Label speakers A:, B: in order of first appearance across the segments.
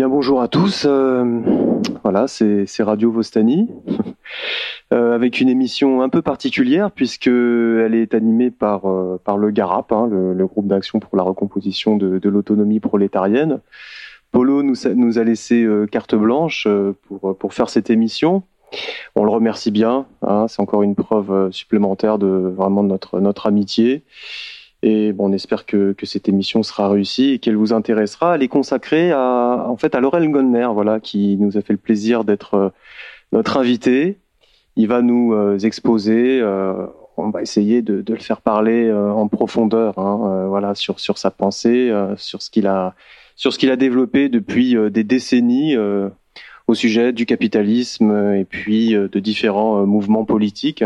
A: bien bonjour à tous. Euh, voilà, c'est Radio Vostani euh, avec une émission un peu particulière puisque elle est animée par euh, par le GARAP, hein, le, groupe d'action pour la recomposition de, l'autonomie prolétarienne. Polo nous a, laissé carte blanche pour pour faire cette émission. On le remercie bien. Hein, c'est encore une preuve supplémentaire de vraiment notre notre amitié. Et bon, on espère que, que, cette émission sera réussie et qu'elle vous intéressera. Elle est consacrée à, en fait, à Laurel Gonner, voilà, qui nous a fait le plaisir d'être euh, notre invité. Il va nous euh, exposer. Euh, on va essayer de, de le faire parler en profondeur, hein, voilà, sur sur sa pensée, sur ce qu'il a sur ce qu'il a développé depuis des décennies au sujet du capitalisme et puis de différents mouvements politiques.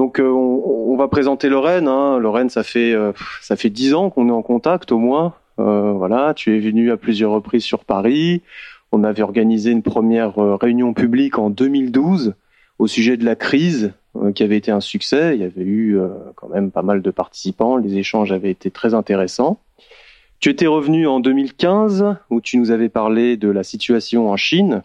A: Donc euh, on, va présenter Lorraine. Hein. Lorraine, ça fait euh, ça fait dix ans qu'on est en contact au moins. Euh, voilà, tu es venu à plusieurs reprises sur Paris. On avait organisé une première réunion publique en 2012 au sujet de la crise, qui avait été un succès. Il y avait eu quand même pas mal de participants. Les échanges avaient été très intéressants. Tu étais revenu en 2015 où tu nous avais parlé de la situation en Chine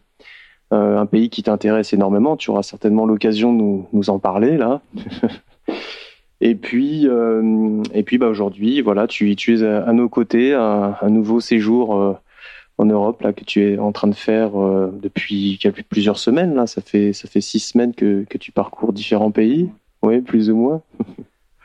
A: euh, un pays qui t'intéresse énormément. Tu auras certainement l'occasion de nous, en parler là. et puis, euh, et puis bah, aujourd'hui, voilà, tu, tu es à, nos côtés, un, nouveau séjour euh, en Europe là que tu es en train de faire depuis plusieurs semaines. Là, ça fait ça fait six semaines que, que tu parcours différents pays. Oui, plus ou moins.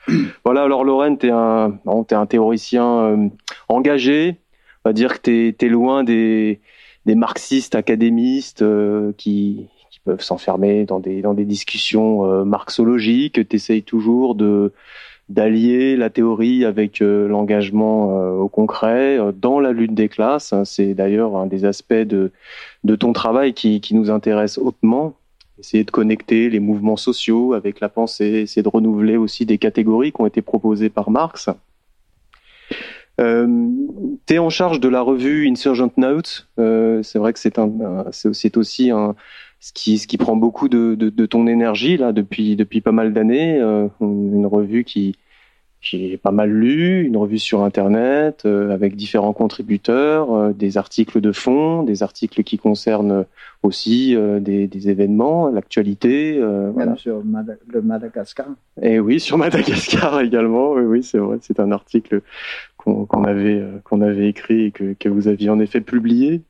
A: voilà, alors Lorraine, tu es, un, es un théoricien engagé. On va dire que tu es, loin des, des marxistes académistes euh, qui, peuvent s'enfermer dans des, discussions euh, marxologiques. Tu essayes toujours d'allier la théorie avec euh, l'engagement au concret dans la lutte des classes. C'est d'ailleurs un des aspects de, de ton travail qui, qui nous intéresse hautement. Essayer de connecter les mouvements sociaux avec la pensée, essayer de renouveler aussi des catégories qui ont été proposées par Marx. Euh, tu es en charge de la revue Insurgent Notes. Euh, c'est vrai que c'est un, c'est aussi un, ce qui, ce qui prend beaucoup de, de, de ton énergie là depuis depuis pas mal d'années. Euh, une revue qui qui est pas mal lue, une revue sur internet euh, avec différents contributeurs, euh, des articles de fond, des articles qui concernent aussi des, des événements, l'actualité.
B: Voilà. Sur le Madagascar.
A: Et oui, sur Madagascar également. Oui, oui, c'est vrai. C'est un article qu'on avait, euh, qu'on avait écrit et que, que, vous aviez en effet publié.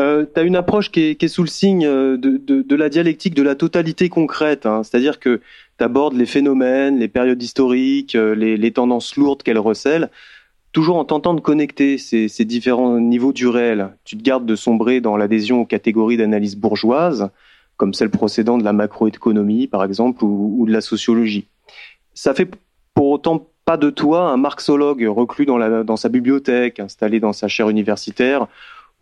A: Euh, tu as une approche qui est, sous le signe euh, de, de, la dialectique de la totalité concrète, hein. c'est-à-dire que tu abordes les phénomènes, les périodes historiques, euh, les, les tendances lourdes qu'elles recèlent, toujours en tentant de connecter ces, ces, différents niveaux du réel. Tu te gardes de sombrer dans l'adhésion aux catégories d'analyse bourgeoise, comme celle procédant de la macroéconomie, par exemple, ou de la sociologie. Ça fait pour autant de toi un marxologue reclus dans, sa bibliothèque, installé dans sa chaire universitaire,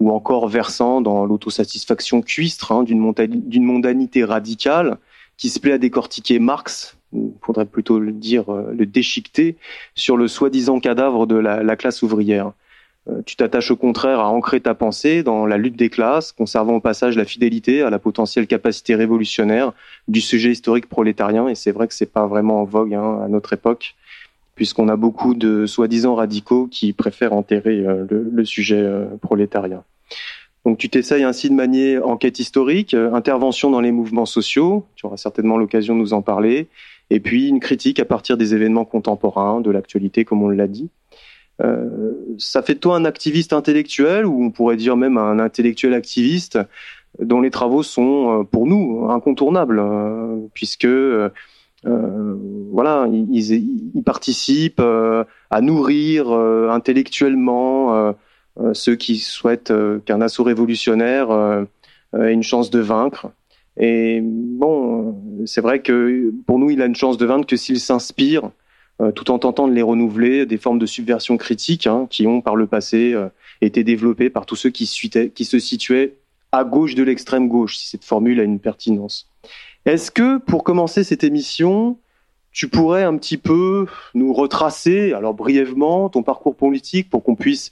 A: ou encore versant dans l'autosatisfaction cuistre hein, d'une mondanité radicale qui se plaît à décortiquer Marx, il faudrait plutôt le dire, euh, le déchiqueter, sur le soi-disant cadavre de la, la classe ouvrière. Euh, tu t'attaches au contraire à ancrer ta pensée dans la lutte des classes, conservant au passage la fidélité à la potentielle capacité révolutionnaire du sujet historique prolétarien. Et c'est vrai que c'est pas vraiment en vogue hein, à notre époque puisqu'on a beaucoup de soi-disant radicaux qui préfèrent enterrer euh, le, sujet euh, prolétarien. Donc tu t'essayes ainsi de manier enquête historique, euh, intervention dans les mouvements sociaux, tu auras certainement l'occasion de nous en parler, et puis une critique à partir des événements contemporains, de l'actualité comme on l'a dit. ça fait de toi un activiste intellectuel, ou on pourrait dire même un intellectuel activiste, dont les travaux sont pour nous incontournables, puisque euh, voilà, ils, ils participent euh, à nourrir euh, intellectuellement ceux qui souhaitent qu'un assaut révolutionnaire ait une chance de vaincre. Et bon, c'est vrai que pour nous, il a une chance de vaincre que s'il s'inspire, tout en tentant de les renouveler, des formes de subversion critique hein, qui ont par le passé été développées par tous ceux qui, qui se situaient à gauche de l'extrême gauche, si cette formule a une pertinence. Est-ce que pour commencer cette émission, tu pourrais un petit peu nous retracer, alors brièvement, ton parcours politique pour qu'on puisse,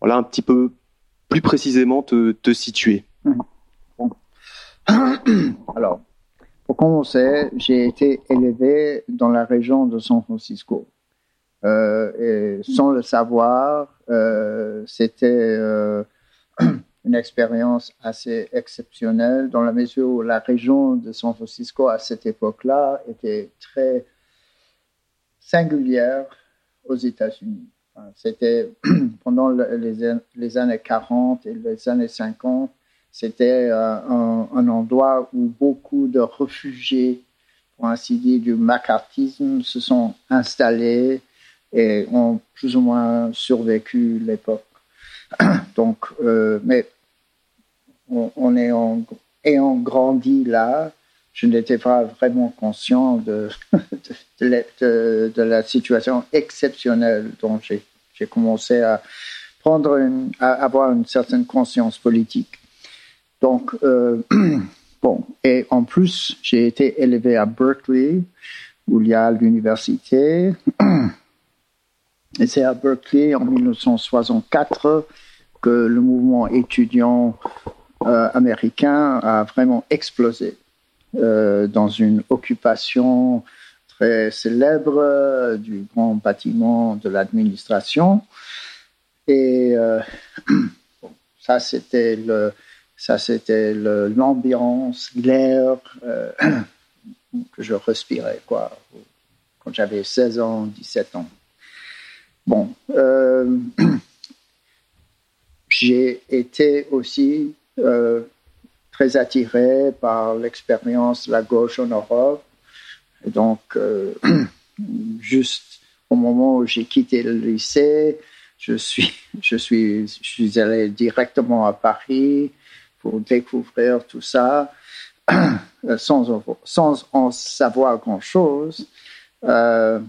A: voilà, un petit peu plus précisément te, situer?
B: Alors, pour commencer, j'ai été élevé dans la région de San Francisco. et sans le savoir, c'était une expérience assez exceptionnelle dans la mesure où la région de San Francisco à cette époque-là était très singulière aux États-Unis. C'était pendant les, années 40 et les années 50, c'était euh, un, endroit où beaucoup de réfugiés, pour ainsi dire, du macartisme se sont installés et ont plus ou moins survécu l'époque. Donc, euh, mais on, est en, ayant grandi là, je n'étais pas vraiment conscient de, de, la situation exceptionnelle dont j'ai commencé à prendre à avoir une certaine conscience politique. Donc, euh, bon, et en plus, j'ai été élevé à Berkeley, où il y a l'université. Et c'est à Berkeley, en 1964, que le mouvement étudiant euh, américain a vraiment explosé euh, dans une occupation très célèbre euh, du grand bâtiment de l'administration. Et ça, c'était le, ça, c'était l'ambiance, l'air que je respirais, quoi, quand j'avais 16 ans, 17 ans. Bon, j'ai été aussi euh, très attiré par l'expérience de la gauche en Europe. Donc, euh, juste au moment où j'ai quitté le lycée, je suis, je suis, je suis allé directement à Paris pour découvrir tout ça sans, sans en savoir grand-chose. Euh,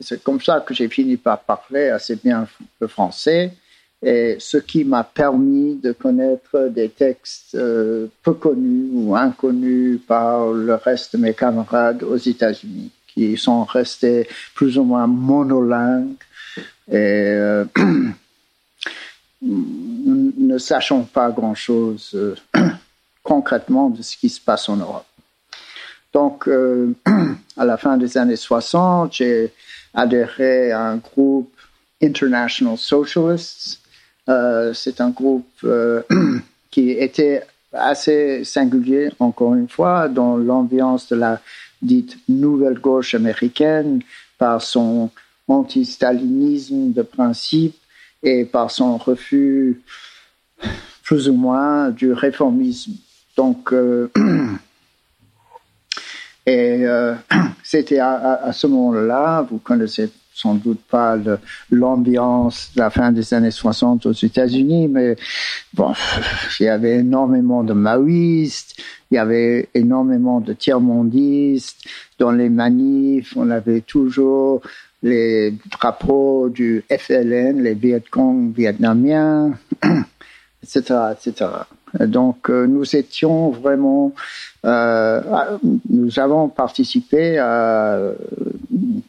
B: c'est comme ça que j'ai fini par parler assez bien le français et ce qui m'a permis de connaître des textes euh, peu connus ou inconnus par le reste de mes camarades aux États-Unis, qui sont restés plus ou moins monolingues et euh, ne sachant pas grand-chose euh, concrètement de ce qui se passe en Europe. Donc, à la fin des années 60, j'ai adhéré à un groupe International Socialists, c'est un groupe euh, qui était assez singulier, encore une fois, dans l'ambiance de la dite nouvelle gauche américaine, par son anti-stalinisme de principe et par son refus plus ou moins du réformisme. Donc, euh, et c'était à, ce moment-là, vous connaissez sans doute pas l'ambiance de la fin des années 60 aux États-Unis, mais bon, il y avait énormément de maoïstes, il y avait énormément de tiers-mondistes. Dans les manifs, on avait toujours les drapeaux du FLN, les Viet Cong vietnamiens, etc., etc. Donc, euh, nous étions vraiment, euh, nous avons participé à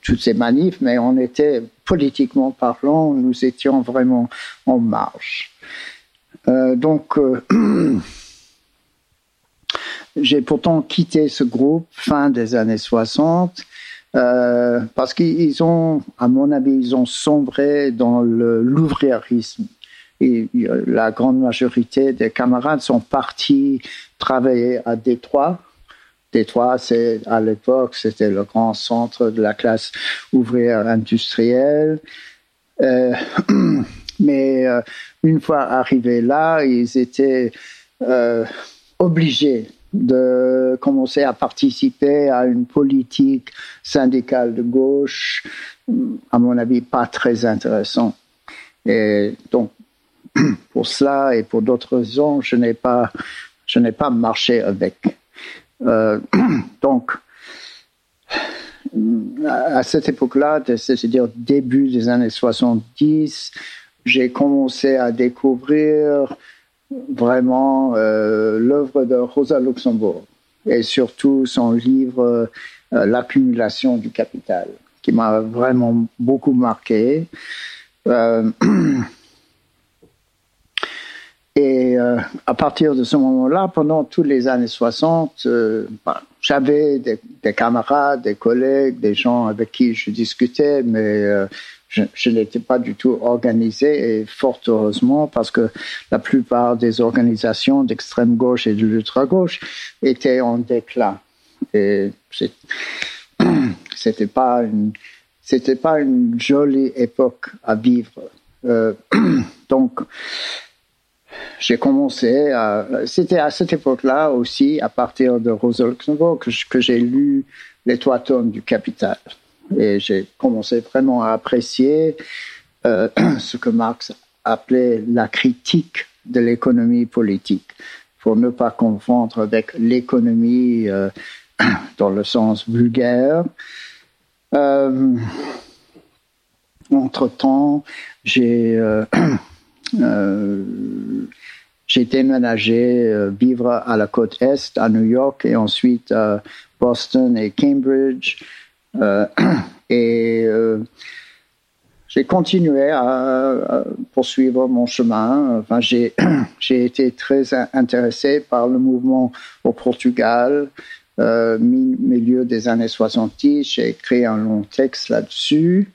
B: toutes ces manifs, mais on était, politiquement parlant, nous étions vraiment en marche. Euh, donc, j'ai pourtant quitté ce groupe fin des années 60 euh, parce qu'ils ont, à mon avis, ils ont sombré dans l'ouvriérisme. Et la grande majorité des camarades sont partis travailler à Détroit Détroit, c'est à l'époque, c'était le grand centre de la classe ouvrière industrielle. Euh, mais euh, une fois arrivés là, ils étaient euh, obligés de commencer à participer à une politique syndicale de gauche, à mon avis, pas très intéressant. Et donc, pour cela et pour d'autres raisons, je n'ai pas, je n'ai pas marché avec. Euh, donc, à cette époque-là, c'est-à-dire début des années 70, j'ai commencé à découvrir vraiment euh, l'œuvre de Rosa Luxembourg et surtout son livre euh, L'accumulation du capital, qui m'a vraiment beaucoup marqué. Et euh, à partir de ce moment-là, pendant toutes les années 60, euh, bah, j'avais des, des, camarades, des collègues, des gens avec qui je discutais, mais euh, je, n'étais pas du tout organisé et fort heureusement parce que la plupart des organisations d'extrême gauche et de l'ultra gauche étaient en déclin. Et c'était pas une, c'était pas une jolie époque à vivre. Donc, j'ai commencé à, c'était à cette époque-là aussi, à partir de Rosa Luxembourg, que, j'ai lu Les Trois tonnes du Capital. Et j'ai commencé vraiment à apprécier euh, ce que Marx appelait la critique de l'économie politique, pour ne pas confondre avec l'économie euh, dans le sens vulgaire. Euh, entre-temps, j'ai j'ai déménagé vivre à la côte est, à New York, et ensuite à Boston et Cambridge. Euh, et euh, j'ai continué à, poursuivre mon chemin. Enfin, j'ai, j'ai été très intéressé par le mouvement au Portugal, euh, milieu des années 70. J'ai écrit un long texte là-dessus.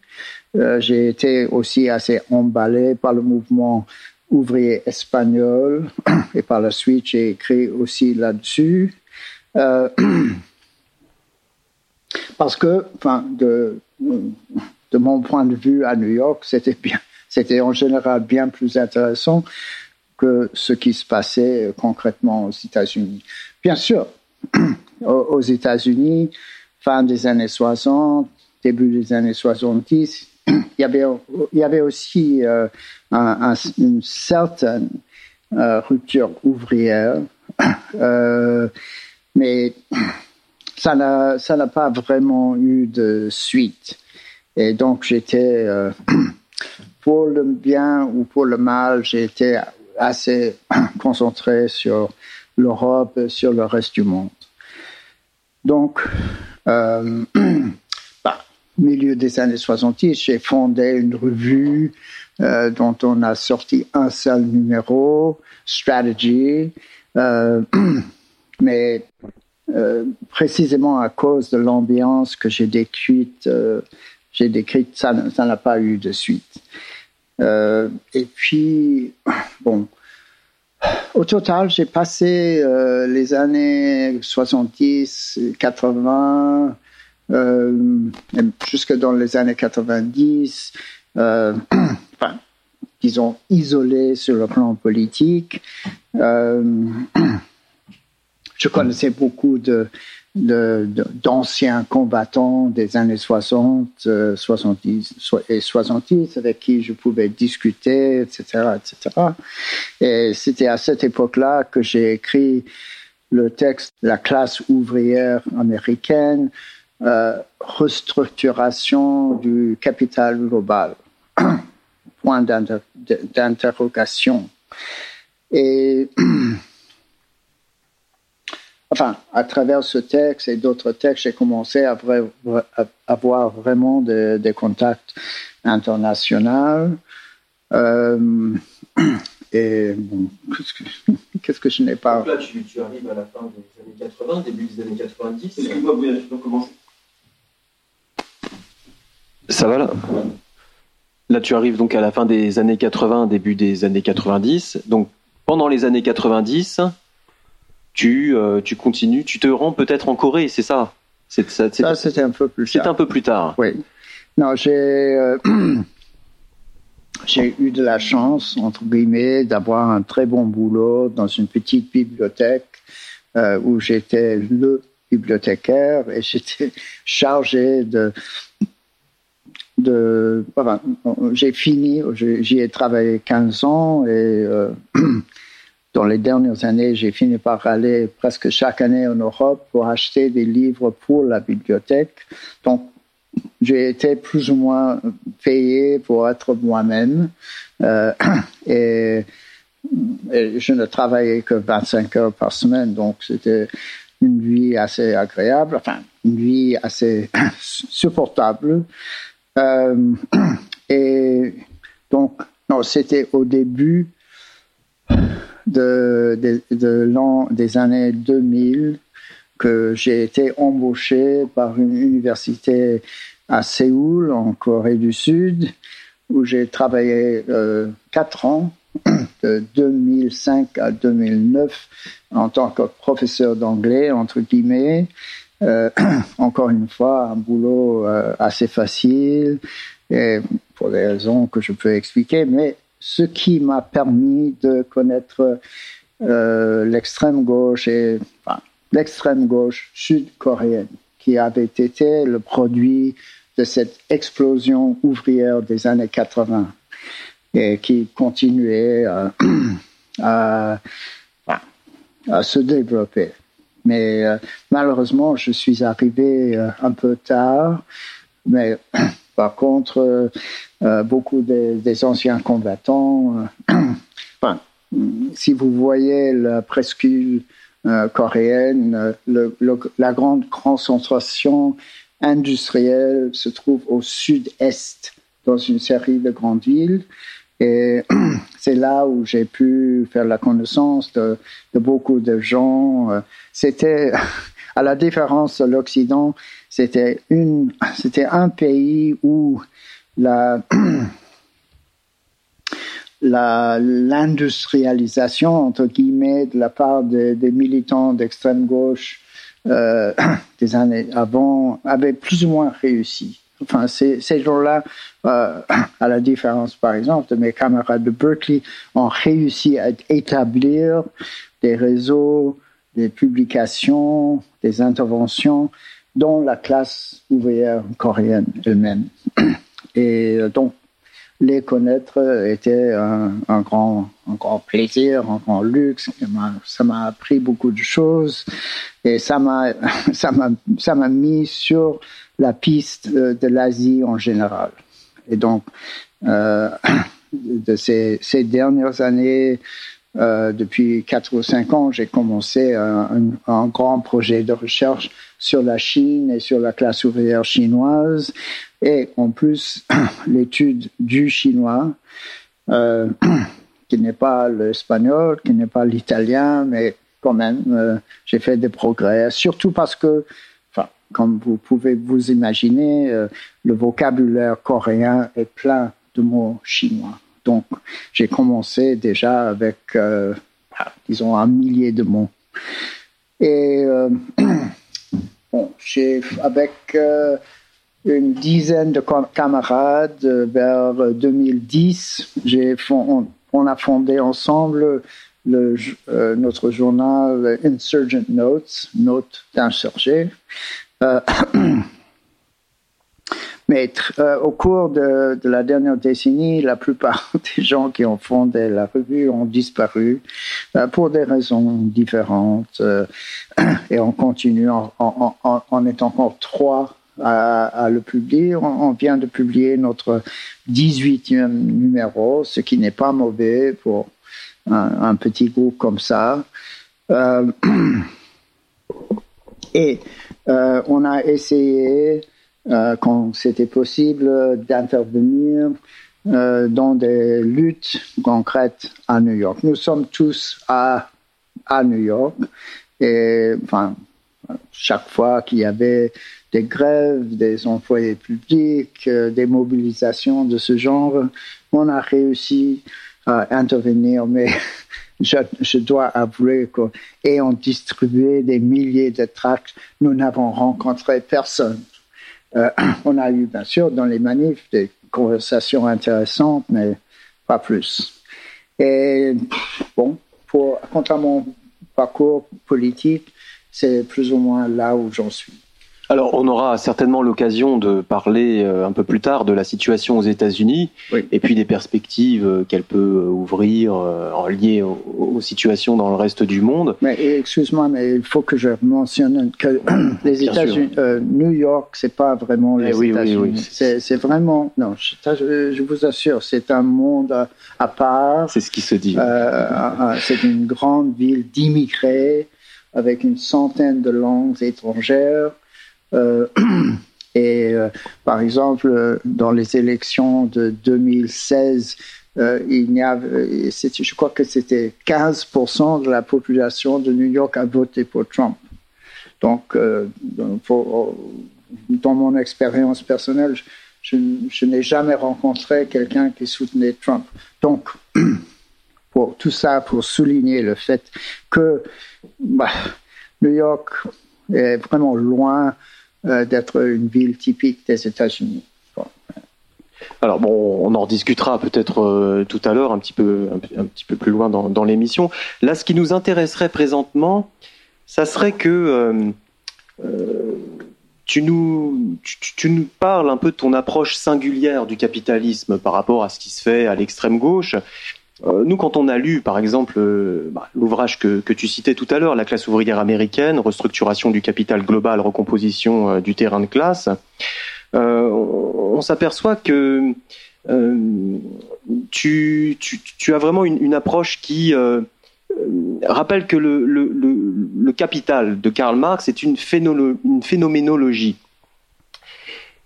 B: Euh, j'ai été aussi assez emballé par le mouvement ouvrier espagnol et par la suite j'ai écrit aussi là-dessus. Euh, Parce que, enfin, de, mon point de vue à New York, c'était en général bien plus intéressant que ce qui se passait concrètement aux États-Unis. Bien sûr, aux États-Unis, fin des années 60, début des années 70, il y avait, il y avait aussi euh, une certaine euh, rupture ouvrière, euh, mais ça n'a pas vraiment eu de suite. Et donc j'étais euh, pour le bien ou pour le mal, j'étais assez concentré sur l'Europe, sur le reste du monde. Donc, milieu des années 70, j'ai fondé une revue euh, dont on a sorti un seul numéro, Strategy. Euh, mais euh, précisément à cause de l'ambiance que j'ai décrite, j'ai décrite, ça n'a pas eu de suite. Et puis, bon, au total, j'ai passé les années 70, 80, jusque dans les années 90, enfin, disons, isolé sur le plan politique. Je connaissais beaucoup de, d'anciens combattants des années 60, 70 euh, et 70 avec qui je pouvais discuter, etc., etc. Et c'était à cette époque-là que j'ai écrit le texte La classe ouvrière américaine, euh, restructuration du capital global, point d'interrogation. Et enfin, à travers ce texte et d'autres textes, j'ai commencé à, avoir vraiment des contacts internationaux. Euh, et bon, qu'est-ce que, je n'ai pas.
A: Donc là, tu, arrives à la fin des années 80, début des années 90. Excuse-moi, Bouya, je peux commencer. Ça va là? Là, tu arrives donc à la fin des années 80, début des années 90. Donc, pendant les années 90, tu, euh, tu continues, tu te rends peut-être en Corée, c'est ça?
B: C'est, ça, c'était un peu plus
A: tard. C'est un peu plus tard.
B: Oui. Non, j'ai, euh, j'ai eu de la chance, entre guillemets, d'avoir un très bon boulot dans une petite bibliothèque euh, où j'étais le bibliothécaire et j'étais chargé de j'ai fini j'y ai travaillé 15 ans et dans les dernières années, j'ai fini par aller presque chaque année en Europe pour acheter des livres pour la bibliothèque. Donc, j'ai été plus ou moins payé pour être moi-même. Euh, et, je ne travaillais que 25 heures par semaine, donc c'était une vie assez agréable, enfin, une vie assez supportable. Euh, et donc, non, c'était au début de, de, des années 2000 que j'ai été embauché par une université à Séoul, en Corée du Sud, où j'ai travaillé euh, quatre ans, de 2005 à 2009, en tant que professeur d'anglais, entre guillemets. Euh, encore une fois, un boulot euh, assez facile, et pour des raisons que je peux expliquer, mais ce qui m'a permis de connaître euh, l'extrême gauche et enfin, l'extrême gauche sud-coréenne, qui avait été le produit de cette explosion ouvrière des années 80 et qui continuait à, à, se développer. Mais euh, malheureusement, je suis arrivé euh, un peu tard. Mais par contre, euh, beaucoup des, anciens combattants, enfin, si vous voyez la presqu'île coréenne, la grande concentration industrielle se trouve au sud-est, dans une série de grandes villes. Et c'est là où j'ai pu faire la connaissance de, beaucoup de gens. C'était, à la différence de l'Occident, c'était une, c'était un pays où la, l'industrialisation, entre guillemets, de la part des, des militants d'extrême gauche euh, des années avant avait plus ou moins réussi. Enfin, ces, gens-là, euh, à la différence, par exemple, de mes camarades de Berkeley, ont réussi à établir des réseaux, des publications, des interventions dans la classe ouvrière coréenne elle-même. Et euh, donc, les connaître était un, grand, un grand plaisir, un grand luxe. Ça m'a appris beaucoup de choses et ça m'a mis sur la piste de l'Asie en général. Et donc, euh, de ces, dernières années, euh, depuis quatre ou cinq ans, j'ai commencé un, grand projet de recherche sur la Chine et sur la classe ouvrière chinoise, et en plus l'étude du chinois, euh, qui n'est pas l'espagnol, qui n'est pas l'italien, mais quand même, euh, j'ai fait des progrès, surtout parce que comme vous pouvez vous imaginer, euh, le vocabulaire coréen est plein de mots chinois. Donc, j'ai commencé déjà avec, euh, ah, disons, un millier de mots. Et euh, bon, avec euh, une dizaine de camarades, vers 2010, j'ai, on, a fondé ensemble le, notre journal Insurgent Notes, Notes d'insurgés. Euh, mais euh, au cours de, la dernière décennie, la plupart des gens qui ont fondé la revue ont disparu euh, pour des raisons différentes. Et on continue, on, on, on, est encore trois à, le publier. On, vient de publier notre 18e numéro, ce qui n'est pas mauvais pour un, petit groupe comme ça. et euh, on a essayé, euh, quand c'était possible, d'intervenir euh, dans des luttes concrètes à New York. Nous sommes tous à, à New York et enfin, chaque fois qu'il y avait des grèves, des employés publics, des mobilisations de ce genre, on a réussi à intervenir, mais je, je, dois avouer qu'ayant distribué des milliers de tracts, nous n'avons rencontré personne. Euh, on a eu, bien sûr, dans les manifs, des conversations intéressantes, mais pas plus. Et bon, pour, quant à mon parcours politique, c'est plus ou moins là où j'en suis.
A: Alors, on aura certainement l'occasion de parler euh, un peu plus tard de la situation aux États-Unis oui. et puis des perspectives euh, qu'elle peut euh, ouvrir en lié aux, aux, situations dans le reste du monde.
B: Mais excuse-moi, mais il faut que je mentionne que les États-Unis, euh, New York, c'est pas vraiment les oui, États-Unis. Oui, oui. C'est vraiment, non, je, je vous assure, c'est un monde à, à part.
A: C'est ce qui se dit.
B: Euh, c'est une grande ville d'immigrés avec une centaine de langues étrangères. Euh, et euh, par exemple, dans les élections de 2016, euh, il y avait, je crois que c'était 15% de la population de New York a voté pour Trump. Donc, euh, dans mon expérience personnelle, je, n'ai jamais rencontré quelqu'un qui soutenait Trump. Donc, pour tout ça, pour souligner le fait que bah, New York est vraiment loin euh, d'être une ville typique des États-Unis.
A: Alors bon, on en discutera peut-être euh, tout à l'heure, un petit peu, un, petit peu plus loin dans, l'émission. Là, ce qui nous intéresserait présentement, ça serait que euh, tu, nous, tu, nous parles un peu de ton approche singulière du capitalisme par rapport à ce qui se fait à l'extrême gauche. Nous, quand on a lu, par exemple, bah, l'ouvrage que, que, tu citais tout à l'heure, La classe ouvrière américaine, restructuration du capital global, recomposition du terrain de classe, euh, on, s'aperçoit que euh, tu, as vraiment une, approche qui euh, rappelle que le, capital de Karl Marx est une, phénoménologie.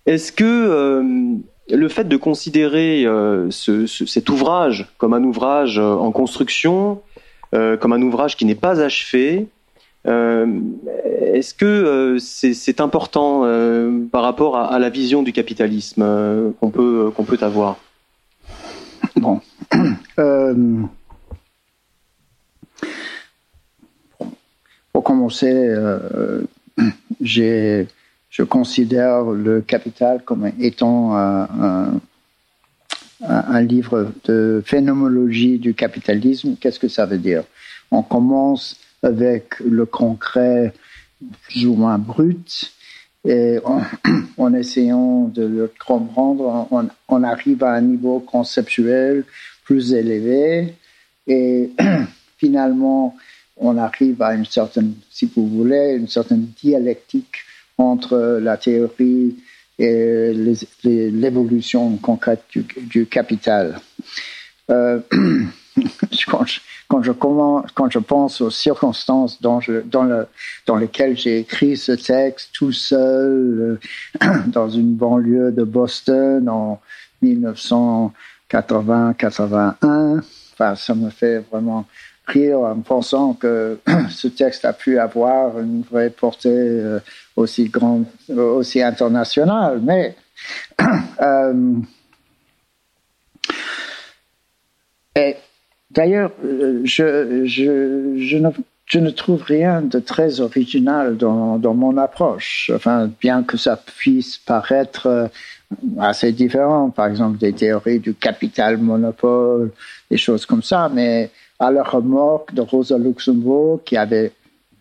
A: Est-ce que le fait de considérer cet ouvrage comme un ouvrage en construction, comme un ouvrage qui n'est pas achevé, euh, est-ce que euh, c'est important euh, par rapport à, la vision du capitalisme qu'on peut, qu'on peut avoir?
B: Bon. pour commencer, je considère le capital comme étant un, un, livre de phénoménologie du capitalisme. Qu'est-ce que ça veut dire? On commence avec le concret plus ou moins brut. Et en, essayant de le comprendre, on, arrive à un niveau conceptuel plus élevé. Et finalement, on arrive à une certaine, si vous voulez, une certaine dialectique entre la théorie et l'évolution concrète du, capital. Euh, quand je, pense aux circonstances dans lesquelles j'ai écrit ce texte tout seul euh, dans une banlieue de Boston en 1980-81, enfin, ça me fait vraiment en pensant que ce texte a pu avoir une vraie portée euh, aussi grande, aussi internationale. Mais euh, D'ailleurs, euh, je, ne, trouve rien de très original dans, dans, mon approche. Enfin, bien que ça puisse paraître euh, assez différent, par exemple des théories du capital monopole, des choses comme ça, mais à la remorque de Rosa Luxembourg, qui avait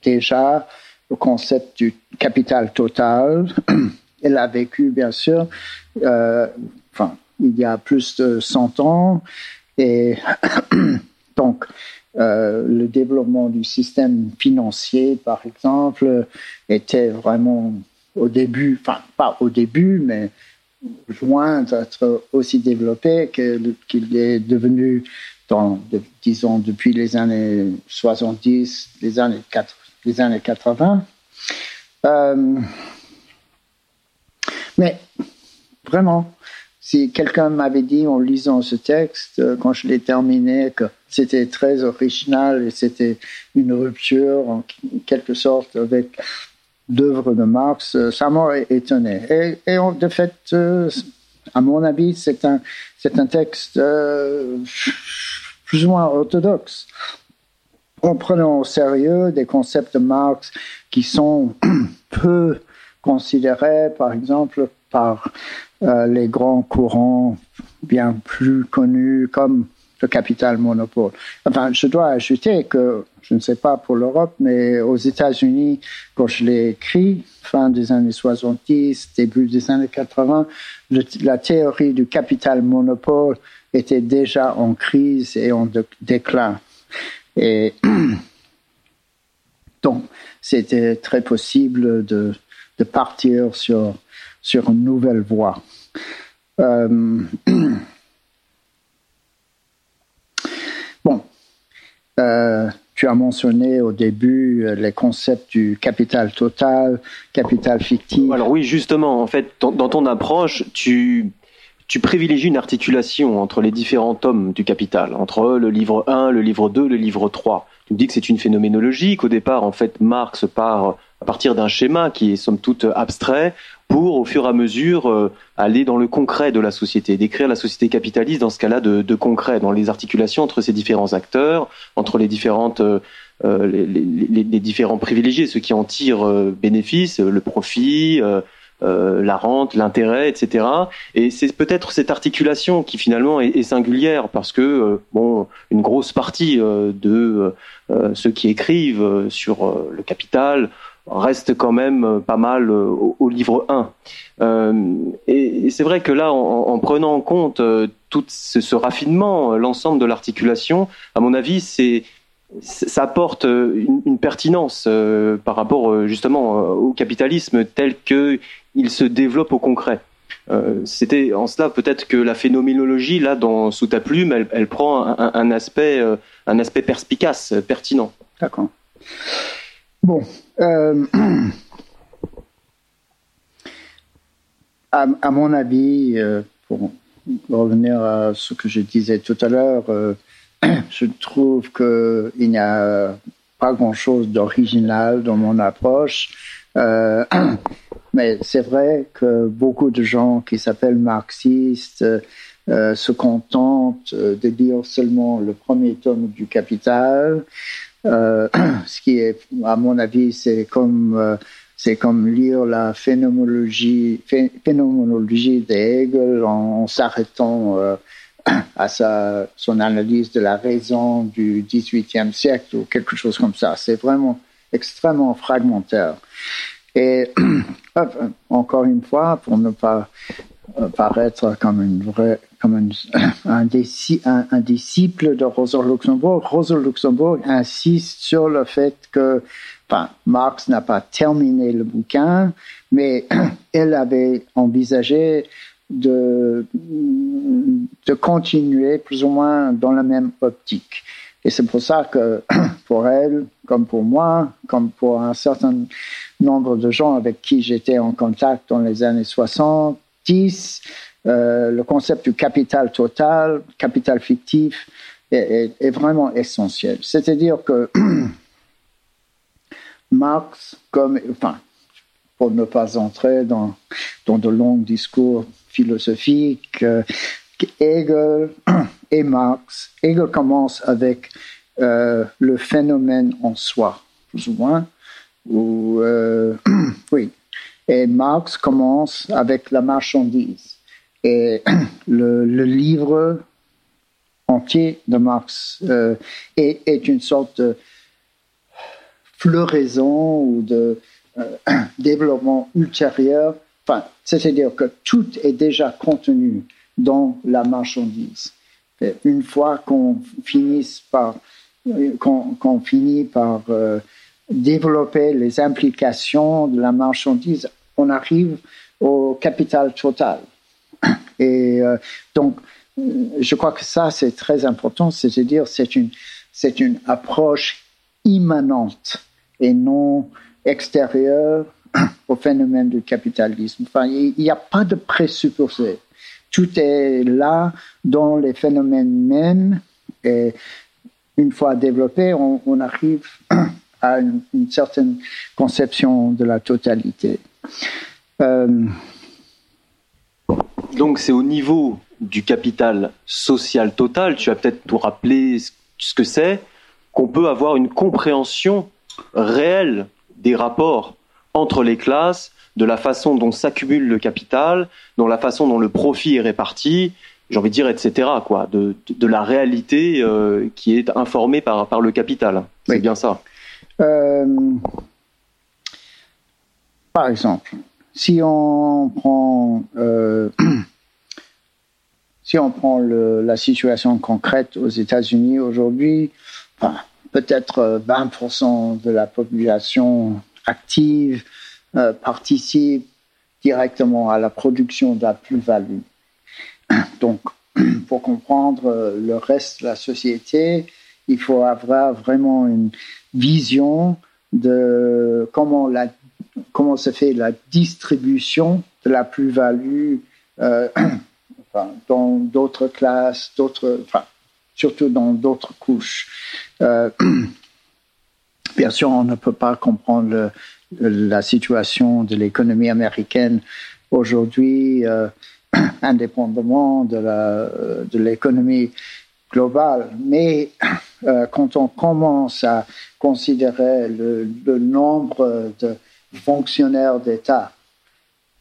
B: déjà le concept du capital total, elle a vécu, bien sûr, euh, enfin, il y a plus de 100 ans, et donc, euh, le développement du système financier, par exemple, était vraiment au début, enfin pas au début, mais loin d'être aussi développé qu'il est devenu, dans, disons, depuis les années 70, les années, 4, les années 80. Euh, mais vraiment, si quelqu'un m'avait dit en lisant ce texte, euh, quand je l'ai terminé, que c'était très original et c'était une rupture en quelque sorte avec l'œuvre de Marx, euh, ça m'aurait étonné. Et, et de fait, euh, à mon avis, c'est un, c'est un texte plus ou moins orthodoxe. En prenant au sérieux des concepts de Marx qui sont peu considérés, par exemple, par euh, les grands courants bien plus connus comme le capital monopole. Enfin, je dois ajouter que, je ne sais pas pour l'Europe, mais aux États-Unis, quand je l'ai écrit, fin des années 70, début des années 80, la théorie du capital monopole était déjà en crise et en déclin. Et donc, c'était très possible de, de partir sur sur une nouvelle voie. Euh, bon, euh, tu as mentionné au début euh, les concepts du capital total, capital fictif.
A: Alors oui, justement, en fait, dans, ton approche, tu, tu privilégies une articulation entre les différents tomes du capital, entre le livre 1, le livre 2, le livre 3. Tu me dis que c'est une phénoménologie, qu'au départ, en fait, Marx part à partir d'un schéma qui est somme toute abstrait pour au fur et à mesure euh, aller dans le concret de la société, décrire la société capitaliste dans ce cas-là de, de, concret, dans les articulations entre ces différents acteurs, entre les différentes euh, euh les, les, les, différents privilégiés, ceux qui en tirent euh, bénéfice, le profit, la rente, l'intérêt, etc. Et c'est peut-être cette articulation qui finalement est, est singulière parce que bon, une grosse partie de ceux qui écrivent sur le capital reste quand même euh, pas mal euh, au, livre 1. Euh, et, c'est vrai que là, en, prenant en compte tout ce, raffinement, l'ensemble de l'articulation, à mon avis, c'est ça apporte une, pertinence par rapport justement au capitalisme tel que il se développe au concret. C'était en cela peut-être que la phénoménologie là dans sous ta plume, elle, elle prend un, un, aspect un aspect perspicace, pertinent.
B: D'accord. Bon, euh, à, mon avis, euh, pour revenir à ce que je disais tout à l'heure, euh, je trouve qu'il n'y a pas grand-chose d'original dans mon approche. mais c'est vrai que beaucoup de gens qui s'appellent marxistes se contentent de lire seulement le premier tome du Capital euh, ce qui est, à mon avis, c'est comme euh, comme lire la phénoménologie, phénoménologie d'Hegel en, s'arrêtant euh, à sa, son analyse de la raison du XVIIIe siècle ou quelque chose comme ça. C'est vraiment extrêmement fragmentaire. Et encore une fois, pour ne pas paraître comme une vraie un, disciple de Rosa Luxembourg. Rosa Luxembourg insiste sur le fait que Marx n'a pas terminé le bouquin, mais elle avait envisagé de, de continuer plus ou moins dans la même optique. Et c'est pour ça que pour elle, comme pour moi, comme pour un certain nombre de gens avec qui j'étais en contact dans les années 70, euh, le concept du capital total, capital fictif, est, vraiment essentiel. C'est-à-dire que Marx, comme, enfin, pour ne pas entrer dans, dans de longs discours philosophiques, euh, Hegel et Marx, Hegel commence avec euh, le phénomène en soi, plus ou moins, ou, oui, et Marx commence avec la marchandise. Et le, livre entier de Marx euh, est, une sorte de floraison ou de euh, développement ultérieur. Enfin, c'est-à-dire que tout est déjà contenu dans la marchandise. Une fois qu'on finit par qu'on finit par euh, développer les implications de la marchandise, on arrive au capital total. Et euh, donc, je crois que ça, c'est très important, c'est-à-dire c'est une, c'est une approche immanente et non extérieure au phénomène du capitalisme. Enfin, il n'y a pas de présupposé. Tout est là dans les phénomènes mêmes et une fois développé, on, arrive à une, certaine conception de la totalité.
A: Euh, donc c'est au niveau du capital social total, tu vas peut-être nous rappeler ce que c'est, qu'on peut avoir une compréhension réelle des rapports entre les classes, de la façon dont s'accumule le capital, dans la façon dont le profit est réparti, j'ai envie de dire, etc., quoi, de, la réalité euh, qui est informée par, par le capital. C'est bien ça. Euh,
B: par exemple, si on prend, euh, si on prend la situation concrète aux États-Unis aujourd'hui, enfin, peut-être 20% de la population active euh, participe directement à la production de la plus-value. Donc, pour comprendre le reste de la société, il faut avoir vraiment une vision de comment la comment se fait la distribution de la plus-value euh, dans d'autres classes, d'autres, enfin, surtout dans d'autres couches. Euh, bien sûr, on ne peut pas comprendre la situation de l'économie américaine aujourd'hui, euh, indépendamment de l'économie globale. Mais quand on commence à considérer le, nombre de fonctionnaires d'État,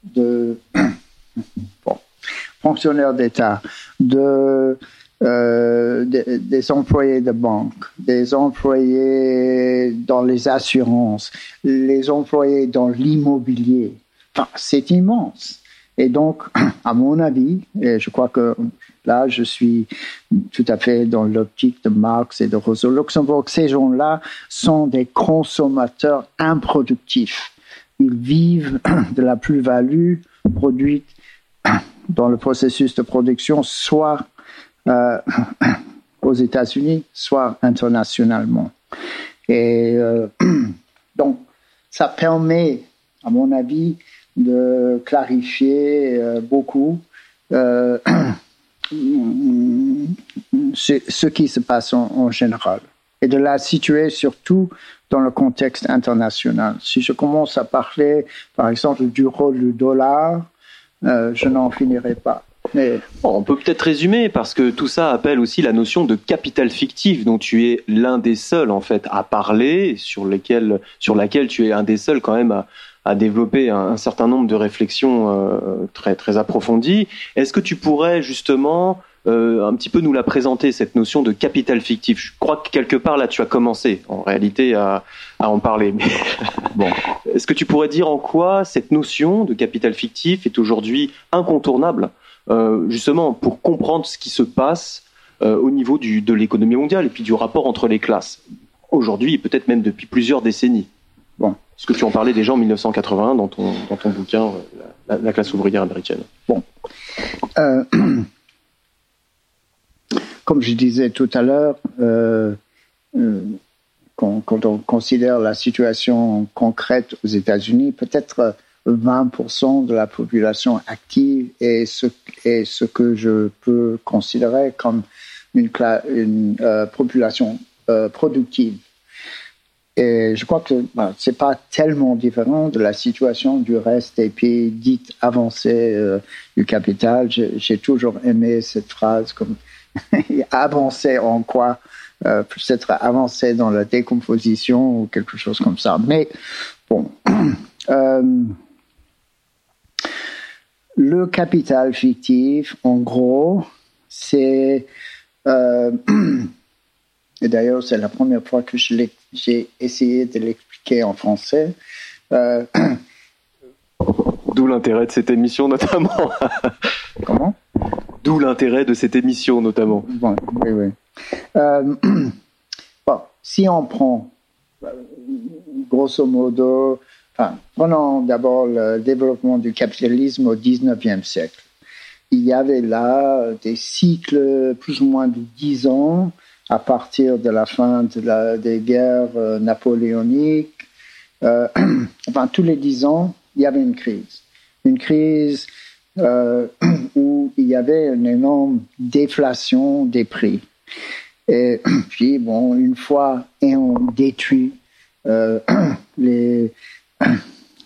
B: de fonctionnaires d'État, de euh, des, employés de banque, des employés dans les assurances, les employés dans l'immobilier. Enfin, c'est immense. Et donc, à mon avis, et je crois que là, je suis tout à fait dans l'optique de Marx et de Rousseau Luxembourg, ces gens-là sont des consommateurs improductifs. Ils vivent de la plus-value produite dans le processus de production, soit euh, aux États-Unis, soit internationalement. Et euh, donc, ça permet, à mon avis, de clarifier euh, beaucoup ce, qui se passe en, général et de la situer surtout dans le contexte international. Si je commence à parler, par exemple, du rôle du dollar, je n'en finirai pas
A: on peut peut-être résumer parce que tout ça appelle aussi la notion de capital fictif dont tu es l'un des seuls en fait à parler, sur, lesquels, sur laquelle tu es un des seuls quand même à, à développer un, certain nombre de réflexions euh, très très approfondies. Est-ce que tu pourrais justement euh, un petit peu nous la présenter cette notion de capital fictif Je crois que quelque part là tu as commencé en réalité à, à en parler. Mais bon, est-ce que tu pourrais dire en quoi cette notion de capital fictif est aujourd'hui incontournable euh, justement pour comprendre ce qui se passe euh, au niveau du, de l'économie mondiale et puis du rapport entre les classes, aujourd'hui et peut-être même depuis plusieurs décennies? Bon. Est-ce que tu en parlais déjà en 1981 dans ton, dans ton bouquin la, classe ouvrière américaine?
B: Bon. comme je disais tout à l'heure, quand, quand, on considère la situation concrète aux États-Unis, peut-être 20% de la population active est ce, que je peux considérer comme une, euh, population euh, productive. Et je crois que ben, c'est pas tellement différent de la situation du reste des pays dits avancés euh, du capital. J'ai toujours aimé cette phrase comme avancer en quoi Peut-être avancer dans la décomposition ou quelque chose comme ça. Mais bon. Le capital fictif, en gros, c'est... Euh, et d'ailleurs, c'est la première fois que j'ai essayé de l'expliquer en français. Euh,
A: D'où l'intérêt de cette émission, notamment.
B: Comment?
A: D'où l'intérêt de cette émission, notamment.
B: Oui, oui. Euh, si on prend, grosso modo, Enfin, prenons d'abord le développement du capitalisme au 19e siècle. Il y avait là des cycles plus ou moins de 10 ans à partir de la fin des guerres euh, napoléoniques. Euh, enfin, tous les 10 ans, il y avait une crise. Une crise euh, où il y avait une énorme déflation des prix. Et puis, bon, une fois et on détruit euh, les,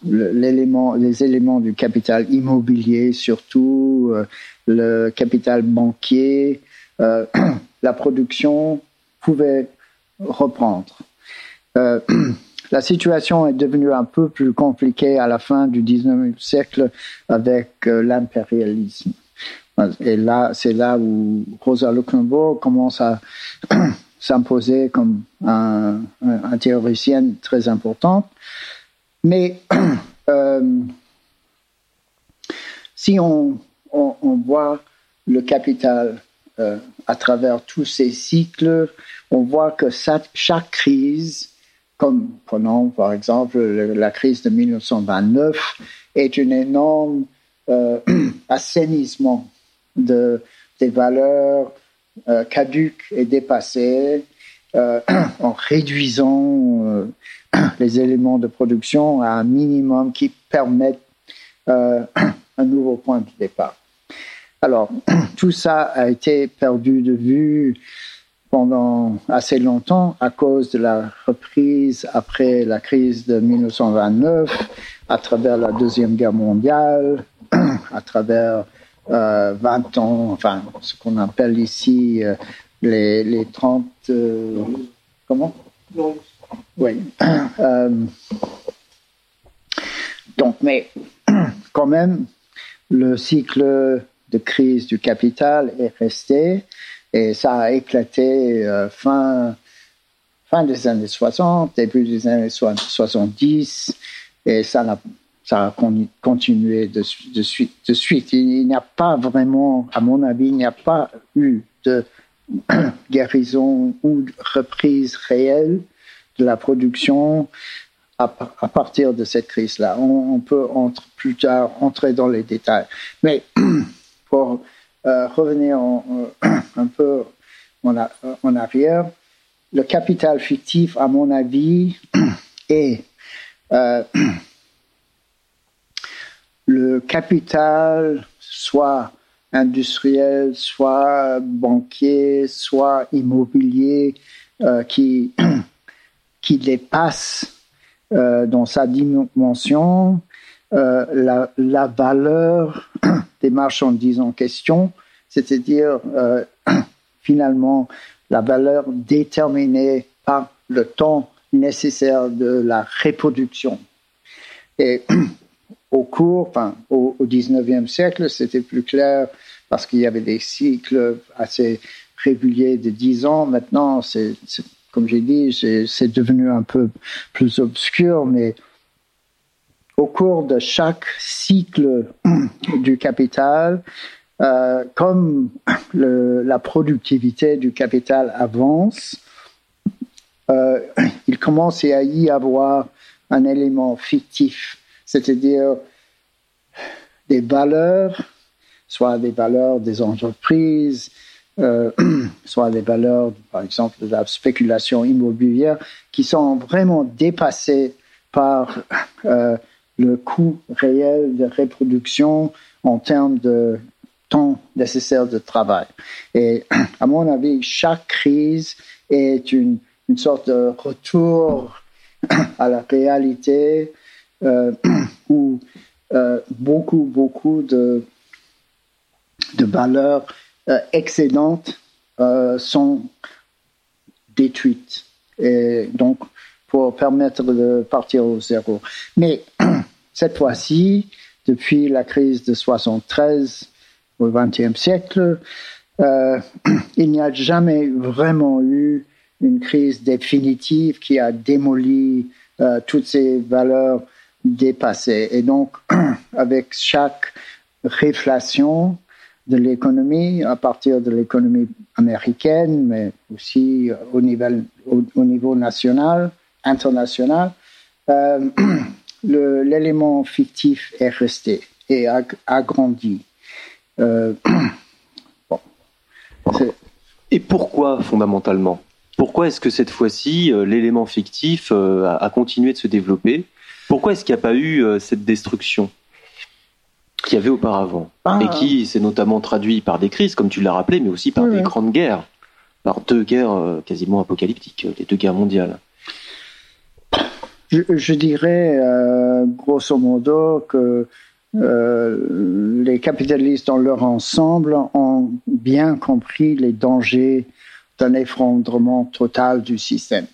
B: les éléments du capital immobilier, surtout euh, le capital banquier, la production pouvait reprendre. Euh, la situation est devenue un peu plus compliquée à la fin du 19e siècle avec l'impérialisme. Et là, c'est là où Rosa Luxembourg commence à s'imposer comme un, un, théoricienne très importante. Mais euh, si on, voit le capital euh, à travers tous ces cycles, on voit que chaque crise, comme prenons par exemple la crise de 1929, est un énorme euh, assainissement de, des valeurs caduques et dépassées en réduisant les éléments de production à un minimum qui permettent euh, un nouveau point de départ. Alors, tout ça a été perdu de vue pendant assez longtemps à cause de la reprise après la crise de 1929, à travers la Deuxième Guerre mondiale, à travers euh, 20 ans, enfin ce qu'on appelle ici euh, les, les 30... Euh, comment? Oui. Euh, donc, mais quand même, le cycle de crise du capital est resté et ça a éclaté euh, fin, fin des années 60, début des années 70 et ça a, ça a continué de, suite, de suite. Il n'y a pas vraiment, à mon avis, il n'y a pas eu de guérison ou de reprise réelle de la production à, partir de cette crise-là. On, peut plus tard entrer dans les détails. Mais pour euh, revenir un peu en, arrière, le capital fictif, à mon avis, est euh, le capital soit industriel, soit banquier, soit immobilier, euh, qui, qui dépasse euh, dans sa dimension euh, la, valeur des marchandises en question, c'est-à-dire euh, finalement la valeur déterminée par le temps nécessaire de la reproduction. Et au cours, enfin, au, au 19e siècle, c'était plus clair parce qu'il y avait des cycles assez réguliers de 10 ans. Maintenant, c'est comme j'ai dit, c'est devenu un peu plus obscur, mais au cours de chaque cycle du capital, euh, comme la productivité du capital avance, euh, il commence à y avoir un élément fictif, c'est-à-dire des valeurs, soit des valeurs des entreprises, euh, soit des valeurs, par exemple, de la spéculation immobilière, qui sont vraiment dépassées par le coût réel de reproduction en termes de temps nécessaire de travail. Et à mon avis, chaque crise est une, une sorte de retour à la réalité euh, où euh, beaucoup, beaucoup de, de valeurs euh, excédentes sont détruites. Et donc, pour permettre de partir au zéro. Mais cette fois-ci, depuis la crise de 73 au XXe siècle, euh, il n'y a jamais vraiment eu une crise définitive qui a démoli euh, toutes ces valeurs dépassées. Et donc, avec chaque réflation, de l'économie à partir de l'économie américaine, mais aussi au niveau, au, niveau national, international, euh, l'élément fictif est resté et a, grandi. Euh,
A: bon. Et pourquoi fondamentalement? Pourquoi est-ce que cette fois-ci, euh, l'élément fictif a, a, continué de se développer? Pourquoi est-ce qu'il n'y a pas eu cette destruction qu'il y avait auparavant? Et ah. qui s'est notamment traduit par des crises, comme tu l'as rappelé, mais aussi par des grandes guerres, par deux guerres euh, quasiment apocalyptiques, les deux guerres mondiales.
B: Je, dirais euh, grosso modo que euh, les capitalistes dans leur ensemble ont bien compris les dangers d'un effondrement total du système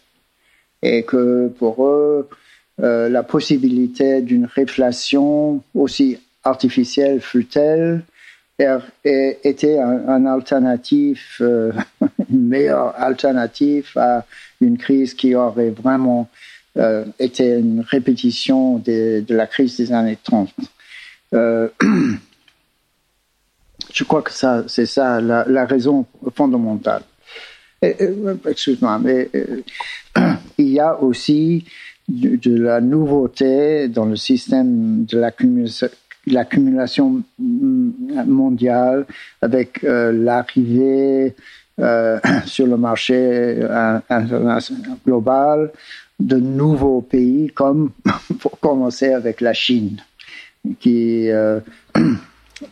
B: et que pour eux, la possibilité d'une réflation aussi artificielle fut-elle, était un, alternatif, euh, une meilleure alternative à une crise qui aurait vraiment euh, été une répétition de, la crise des années 30. Euh, je crois que ça, c'est ça la, raison fondamentale. Excuse-moi, mais il y a aussi de, la nouveauté dans le système de l'accumulation mondiale avec euh, l'arrivée euh, sur le marché euh, international global de nouveaux pays comme pour commencer avec la Chine qui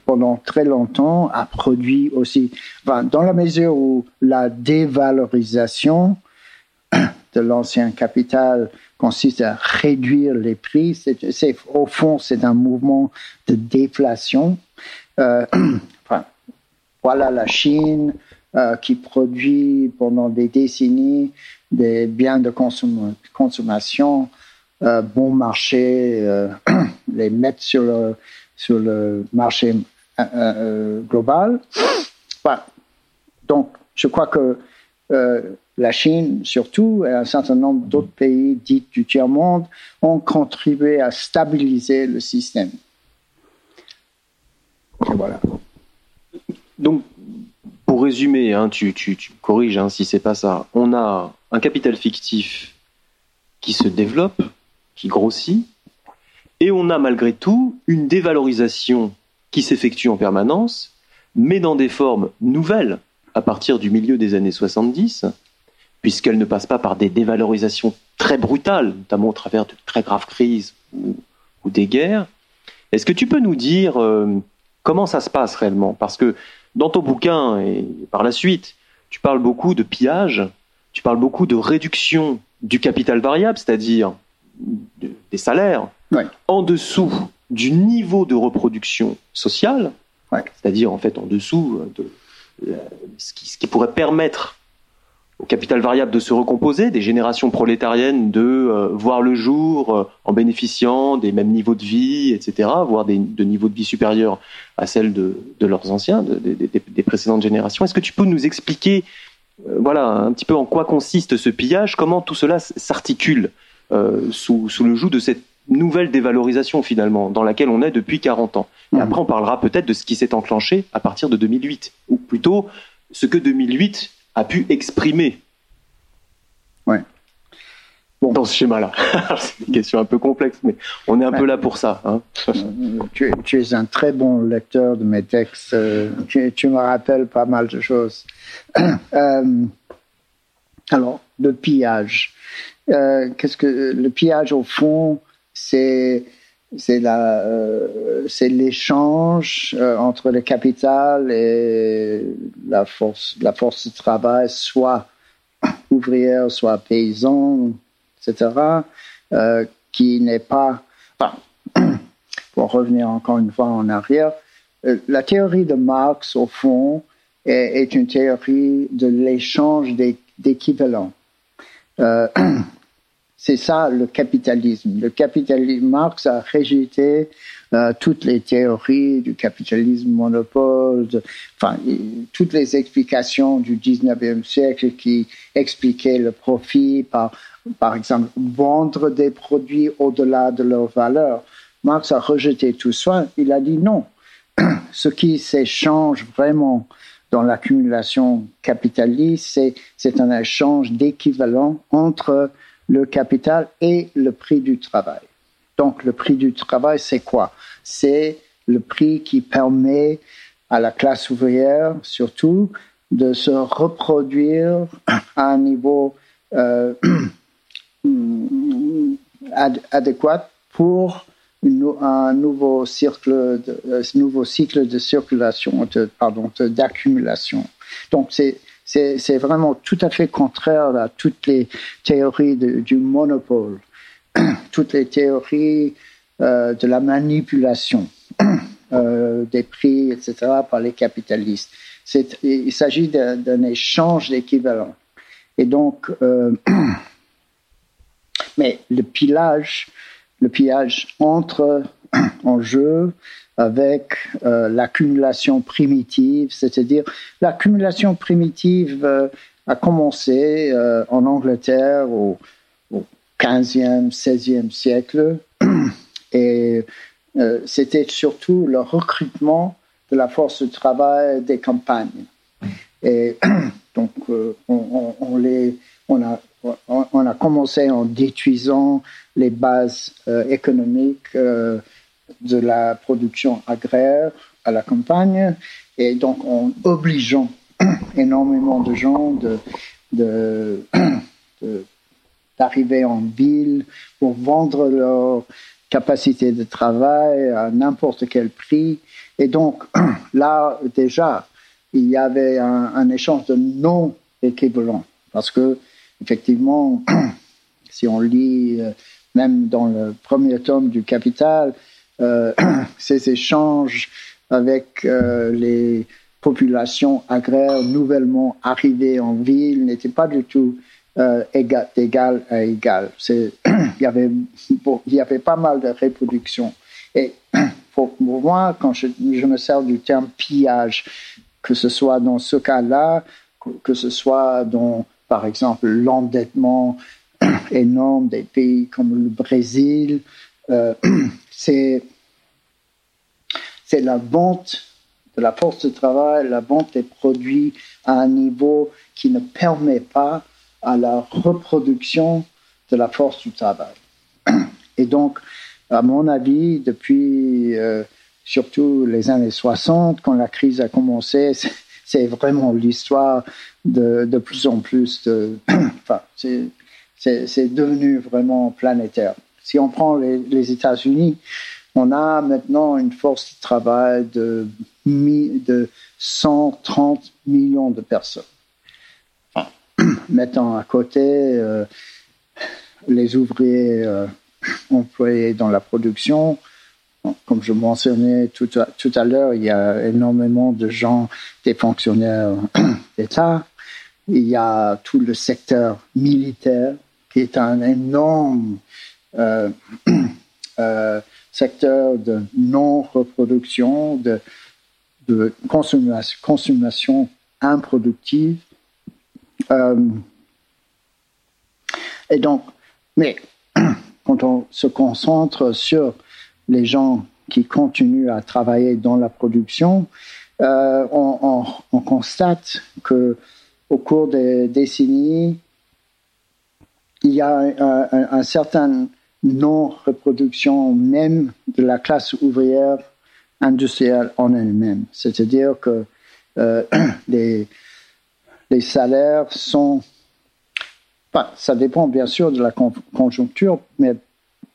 B: pendant très longtemps, a produit aussi, dans la mesure où la dévalorisation de l'ancien capital consiste à réduire les prix, c'est, au fond, c'est un mouvement de déflation. Euh, voilà la Chine euh, qui produit pendant des décennies des biens de consommation euh, bon marché, euh, les mettre sur le, sur le marché global. Donc, je crois que la Chine, surtout, et un certain nombre d'autres pays dits du tiers-monde, ont contribué à stabiliser le système.
A: voilà. Donc, pour résumer, hein, tu, tu, tu, corriges hein, si c'est pas ça, on a un capital fictif qui se développe, qui grossit, et on a malgré tout une dévalorisation qui s'effectue en permanence, mais dans des formes nouvelles à partir du milieu des années 70, puisqu'elle ne passe pas par des dévalorisations très brutales, notamment au travers de très graves crises ou, des guerres. Est-ce que tu peux nous dire euh, comment ça se passe réellement? Parce que dans ton bouquin et par la suite, tu parles beaucoup de pillage, tu parles beaucoup de réduction du capital variable, c'est-à-dire des salaires, en dessous du niveau de reproduction sociale, c'est-à-dire en fait en dessous de euh, ce qui pourrait permettre au capital variable de se recomposer, des générations prolétariennes de euh, voir le jour euh, en bénéficiant des mêmes niveaux de vie, etc., voire des, de niveaux de vie supérieurs à celles de, de leurs anciens, de, des précédentes générations. Est-ce que tu peux nous expliquer, euh, voilà, un petit peu en quoi consiste ce pillage, comment tout cela s'articule sous, sous le joug de cette nouvelle dévalorisation finalement, dans laquelle on est depuis 40 ans? Et mmh. après, on parlera peut-être de ce qui s'est enclenché à partir de 2008, ou plutôt ce que 2008 a pu exprimer
B: ouais.
A: bon. dans ce schéma-là. c'est une question un peu complexe, mais on est un peu là pour ça. Hein.
B: tu, es un très bon lecteur de mes textes. Euh, tu, me rappelles pas mal de choses. Euh, alors, le pillage. Euh, qu'est-ce que le pillage au fond, c'est c'est la c'est l'échange entre le capital et la force la force de travail soit ouvrière soit paysan etc euh, qui n'est pas enfin, pour revenir encore une fois en arrière euh, la théorie de Marx au fond est, est une théorie de l'échange d'équivalents euh, c'est ça le capitalisme. Le capitalisme, Marx a rejeté euh, toutes les théories du capitalisme monopole, enfin, toutes les explications du 19e siècle qui expliquaient le profit par, par exemple, vendre des produits au-delà de leur valeur. Marx a rejeté tout ça. Il a dit non. Ce qui s'échange vraiment dans l'accumulation capitaliste, c'est un échange d'équivalent entre le capital et le prix du travail. Donc le prix du travail, c'est quoi? C'est le prix qui permet à la classe ouvrière, surtout, de se reproduire à un niveau euh, adéquat pour un nouveau cycle, de, euh, nouveau cycle de circulation, d'accumulation. Donc c'est c'est vraiment tout à fait contraire à toutes les théories du monopole, toutes les théories euh, de la manipulation euh, des prix, etc., par les capitalistes. Il s'agit d'un échange d'équivalent. Et donc, euh, mais le pillage, le pillage entre en jeu avec euh, l'accumulation primitive, c'est-à-dire l'accumulation primitive euh, a commencé euh, en Angleterre au, au 15e, 16e siècle et c'était surtout le recrutement de la force de travail des campagnes. Et donc on, a, on, a commencé en détruisant les bases économiques de la production agraire à la campagne et donc en obligeant énormément de gens d'arriver en ville pour vendre leurs capacité de travail à n'importe quel prix. Et donc, là, déjà, il y avait un, échange de non équivalent. Parce que, effectivement, si on lit euh, même dans le premier tome du Capital, ces échanges avec euh, les populations agraires nouvellement arrivées en ville n'étaient pas du tout euh, d'égal à égal. il, y avait, il y avait pas mal de reproduction. Et pour, moi, quand je, me sers du terme pillage, que ce soit dans ce cas-là, que ce soit dans, par exemple, l'endettement énorme des pays comme le Brésil, euh, c'est la vente de la force de travail, la vente des produits à un niveau qui ne permet pas à la reproduction de la force du travail. Et donc, à mon avis, depuis euh, surtout les années 60, quand la crise a commencé, c'est vraiment l'histoire de, de, plus en plus de... enfin, c'est devenu vraiment planétaire. Si on prend les, États-Unis, on a maintenant une force de travail de, de 130 millions de personnes. Mettant à côté euh, les ouvriers euh, employés dans la production, comme je mentionnais tout à, tout à l'heure, il y a énormément de gens, des fonctionnaires d'État. Il y a tout le secteur militaire qui est un énorme secteur de non-reproduction, de, de consommation, consommation improductive. Euh, et donc, mais quand on se concentre sur les gens qui continuent à travailler dans la production, euh, on, on, constate que au cours des décennies, il y a un certain non-reproduction même de la classe ouvrière industrielle en elle-même. C'est-à-dire que euh, les, salaires sont... ça dépend bien sûr de la conjoncture, mais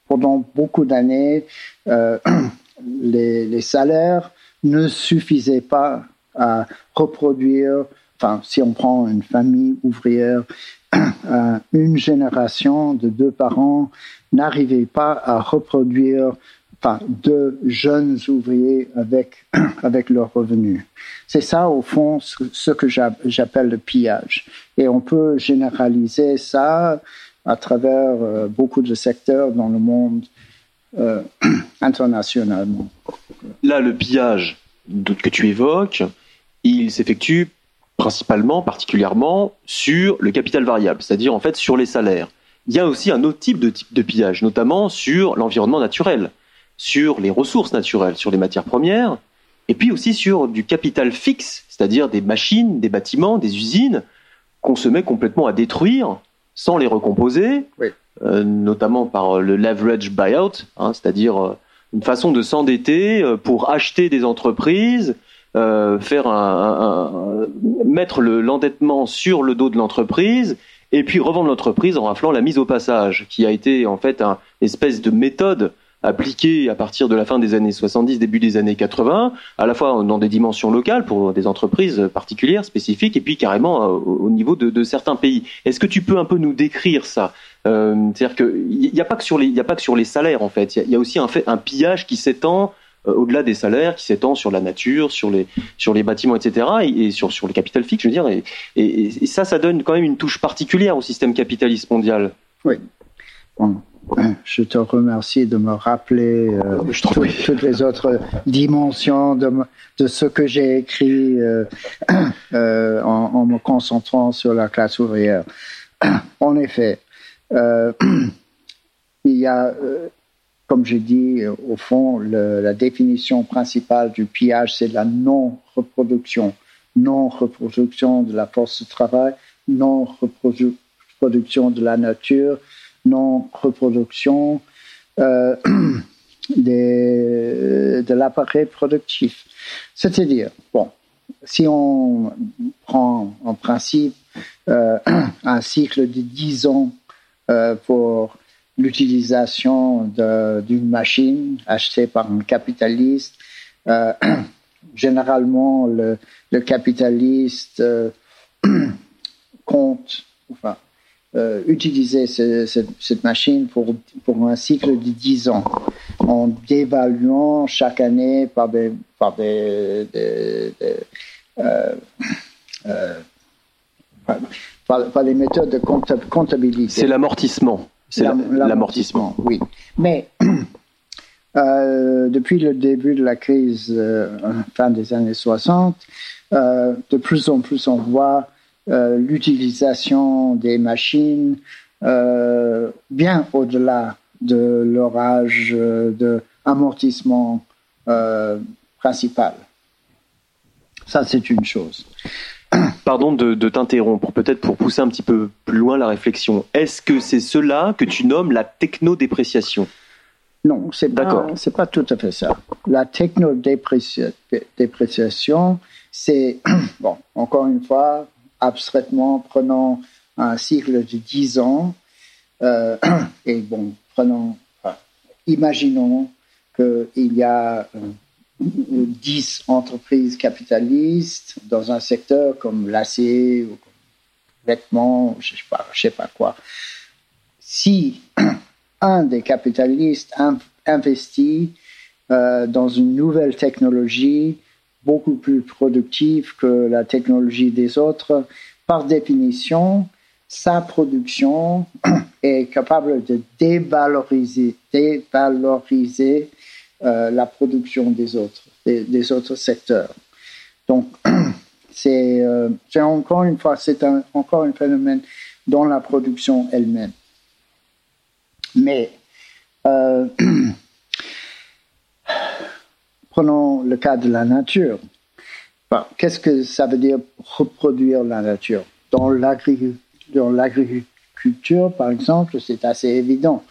B: pendant beaucoup d'années, euh, les, les, salaires ne suffisaient pas à reproduire, enfin, si on prend une famille ouvrière, une génération de deux parents n'arrivait pas à reproduire enfin, de jeunes ouvriers avec, avec leurs revenus. C'est ça, au fond, ce, que j'appelle le pillage. Et on peut généraliser ça à travers euh, beaucoup de secteurs dans le monde euh, internationalement.
A: Là, le pillage que tu évoques, il s'effectue principalement, particulièrement sur le capital variable, c'est-à-dire en fait sur les salaires. Il y a aussi un autre type de, type de pillage, notamment sur l'environnement naturel, sur les ressources naturelles, sur les matières premières, et puis aussi sur du capital fixe, c'est-à-dire des machines, des bâtiments, des usines qu'on se met complètement à détruire sans les recomposer, euh, notamment par le leverage buyout, hein, c'est-à-dire euh, une façon de s'endetter euh, pour acheter des entreprises, faire un, mettre l'endettement sur le dos de l'entreprise et puis revendre l'entreprise en raflant la mise au passage, qui a été en fait une espèce de méthode appliquée à partir de la fin des années 70, début des années 80, à la fois dans des dimensions locales pour des entreprises particulières, spécifiques, et puis carrément euh, au niveau de, certains pays. Est-ce que tu peux un peu nous décrire ça? Euh, C'est-à-dire qu'il n'y a pas que sur les, il a pas que sur les salaires en fait. Il y, a aussi un fait, un pillage qui s'étend euh, au-delà des salaires, qui s'étend sur la nature, sur les, sur les bâtiments, etc., et, sur, sur le capital fixe, je veux dire. Et, et, ça, ça donne quand même une touche particulière au système capitaliste mondial.
B: Oui. Je te remercie de me rappeler euh, toutes les autres dimensions de, de ce que j'ai écrit euh, euh, en, en, me concentrant sur la classe ouvrière. En effet, euh, il y a comme j'ai dit, au fond, la définition principale du pillage, c'est la non-reproduction. Non-reproduction de la force de travail, non-reproduction de la nature, non-reproduction euh, de l'appareil productif. C'est-à-dire, bon, si on prend en principe euh, un cycle de 10 ans euh, pour l'utilisation d'une machine achetée par un capitaliste. Euh, généralement, le, capitaliste euh, compte, enfin, euh, utiliser ce, cette machine pour, pour un cycle de 10 ans, en dévaluant chaque année par des, par des, euh, par, les méthodes de comptabilité.
A: C'est l'amortissement.
B: C'est l'amortissement, oui. Mais euh, depuis le début de la crise, euh, fin des années 60, euh, de plus en plus on voit l'utilisation des machines bien au-delà de leur âge de amortissement principal. Ça, c'est une chose.
A: Pardon de, de t'interrompre, peut-être pour pousser un petit peu plus loin la réflexion. Est-ce que c'est cela que tu nommes la technodépréciation?
B: Non, c'est pas, c'est pas tout à fait ça. La technodépréciation, c'est, bon, encore une fois, abstraitement, prenons un cycle de 10 ans, euh, et bon, prenons, imaginons qu'il y a 10 entreprises capitalistes dans un secteur comme l'acier ou comme vêtements, je ne sais, pas, quoi. Si un des capitalistes investit euh, dans une nouvelle technologie beaucoup plus productive que la technologie des autres, par définition, sa production est capable de dévaloriser, dévaloriser euh, la production des autres, des, autres secteurs. Donc, c'est euh, encore une fois, c'est encore un phénomène dans la production elle-même. Mais euh, prenons le cas de la nature. Qu'est-ce que ça veut dire reproduire la nature? Dans l'agriculture, par exemple, c'est assez évident.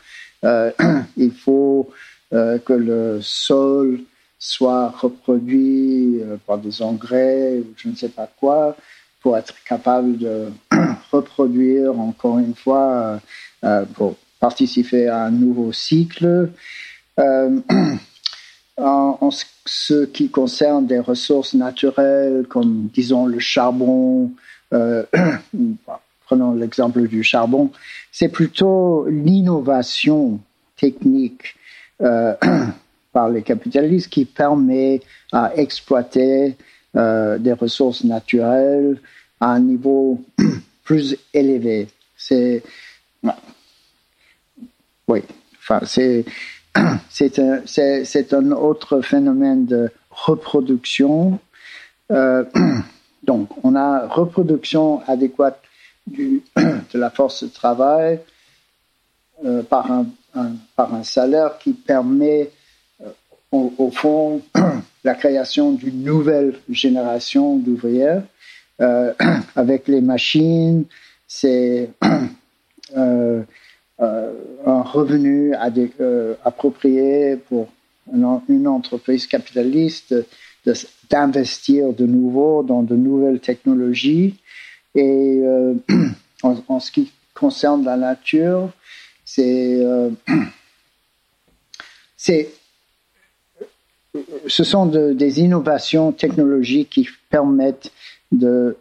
B: il faut euh, que le sol soit reproduit euh, par des engrais ou je ne sais pas quoi pour être capable de reproduire encore une fois euh, pour participer à un nouveau cycle. en, ce qui concerne des ressources naturelles comme disons le charbon, prenons l'exemple du charbon, c'est plutôt l'innovation technique euh, par les capitalistes qui permet à exploiter euh, des ressources naturelles à un niveau plus élevé. C'est oui, enfin c'est c'est un, un autre phénomène de reproduction. Euh, donc, on a reproduction adéquate de la force de travail par un par un salaire qui permet, euh, au, fond, la création d'une nouvelle génération d'ouvrières. Euh, avec les machines, c'est euh, un revenu approprié pour une, entreprise capitaliste d'investir de, nouveau dans de nouvelles technologies. Et en, ce qui concerne la nature, euh, c'est, ce sont des innovations technologiques qui permettent de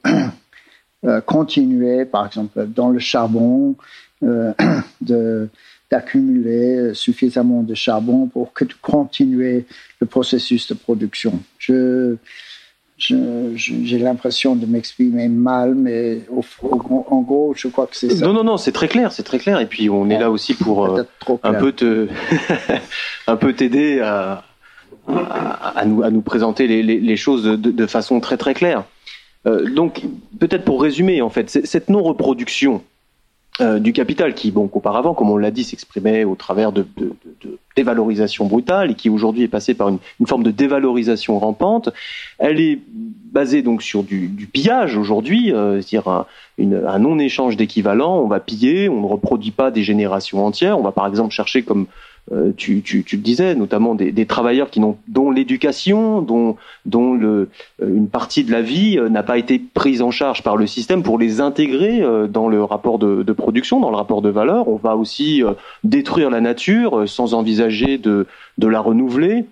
B: euh, continuer, par exemple, dans le charbon, euh, de, d'accumuler suffisamment de charbon pour que, continuer le processus de production. Je, j'ai l'impression de m'exprimer mal, mais en gros, je crois que c'est ça.
A: Non, non, non, c'est très clair, c'est très clair. Et puis, on est là aussi pour euh, un peu te, un peu t'aider à, à, nous, à nous présenter les, les, les choses de, de, façon très, très claire. Euh, donc, peut-être pour résumer, en fait, cette non-reproduction euh, du capital qui, bon, auparavant, comme on l'a dit, s'exprimait au travers de, de, de, dévalorisation brutale et qui aujourd'hui est passée par une, une, forme de dévalorisation rampante. Elle est basée donc sur du, du pillage aujourd'hui, euh, c'est-à-dire un, un non-échange d'équivalent. On va piller, on ne reproduit pas des générations entières. On va par exemple chercher comme euh, tu, le disais, notamment des, travailleurs qui n'ont, dont l'éducation, dont, dont le, euh, une partie de la vie n'a pas été prise en charge par le système pour les intégrer dans le rapport de, production, dans le rapport de valeur. On va aussi détruire la nature sans envisager de, la renouveler.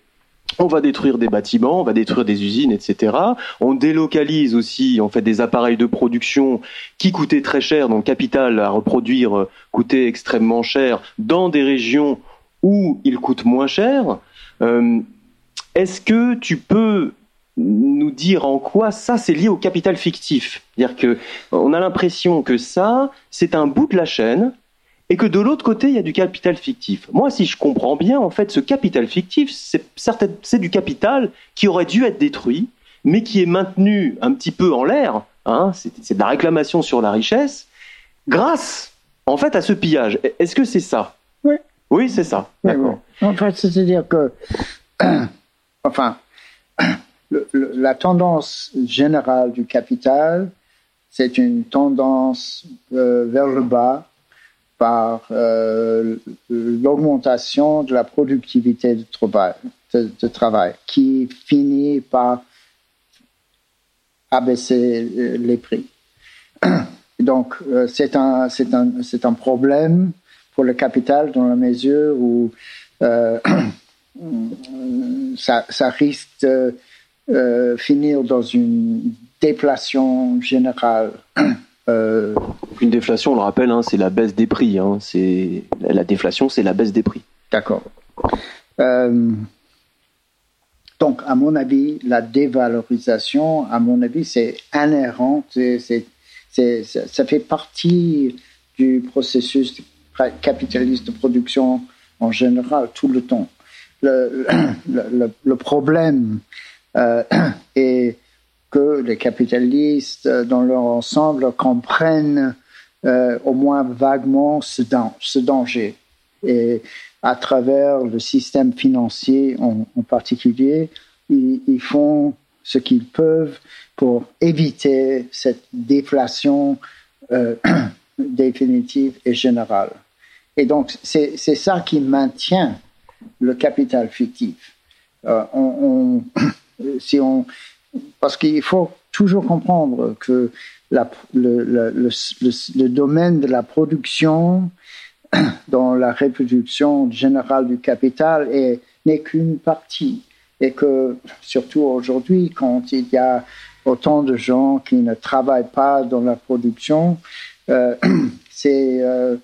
A: On va détruire des bâtiments, on va détruire des usines, etc. On délocalise aussi en fait des appareils de production qui coûtaient très cher, donc capital à reproduire coûtait extrêmement cher dans des régions où il coûte moins cher. Euh, est-ce que tu peux nous dire en quoi ça c'est lié au capital fictif? C'est-à-dire que on a l'impression que ça c'est un bout de la chaîne et que de l'autre côté il y a du capital fictif. Moi, si je comprends bien, en fait, ce capital fictif c'est du capital qui aurait dû être détruit, mais qui est maintenu un petit peu en l'air. Hein, c'est de la réclamation sur la richesse grâce en fait à ce pillage. Est-ce que c'est ça?
B: Oui,
A: c'est ça. D'accord.
B: En fait, c'est-à-dire que, enfin, la tendance générale du capital, c'est une tendance euh, vers le bas par euh, l'augmentation de la productivité de travail, de, travail, qui finit par abaisser euh, les prix. Donc, c'est un, un, un problème pour le capital dans la mesure où euh, ça, ça, risque de euh, finir dans une déflation générale.
A: Euh, une déflation, on le rappelle, hein, c'est la baisse des prix. Hein, c'est la déflation, c'est la baisse des prix.
B: D'accord. donc, à mon avis, la dévalorisation, à mon avis, c'est inhérent, c'est, ça fait partie du processus capitaliste de production en général tout le temps. Le, le, problème euh, est que les capitalistes, dans leur ensemble, comprennent euh, au moins vaguement ce, ce, danger. Et à travers le système financier en, particulier, ils, font ce qu'ils peuvent pour éviter cette déflation euh, définitive et générale. Et donc, c'est ça qui maintient le capital fictif. Euh, on, si on, parce qu'il faut toujours comprendre que la, le, le, le, le, domaine de la production dans la reproduction générale du capital n'est qu'une partie. Et que, surtout aujourd'hui, quand il y a autant de gens qui ne travaillent pas dans la production, euh, c'est euh,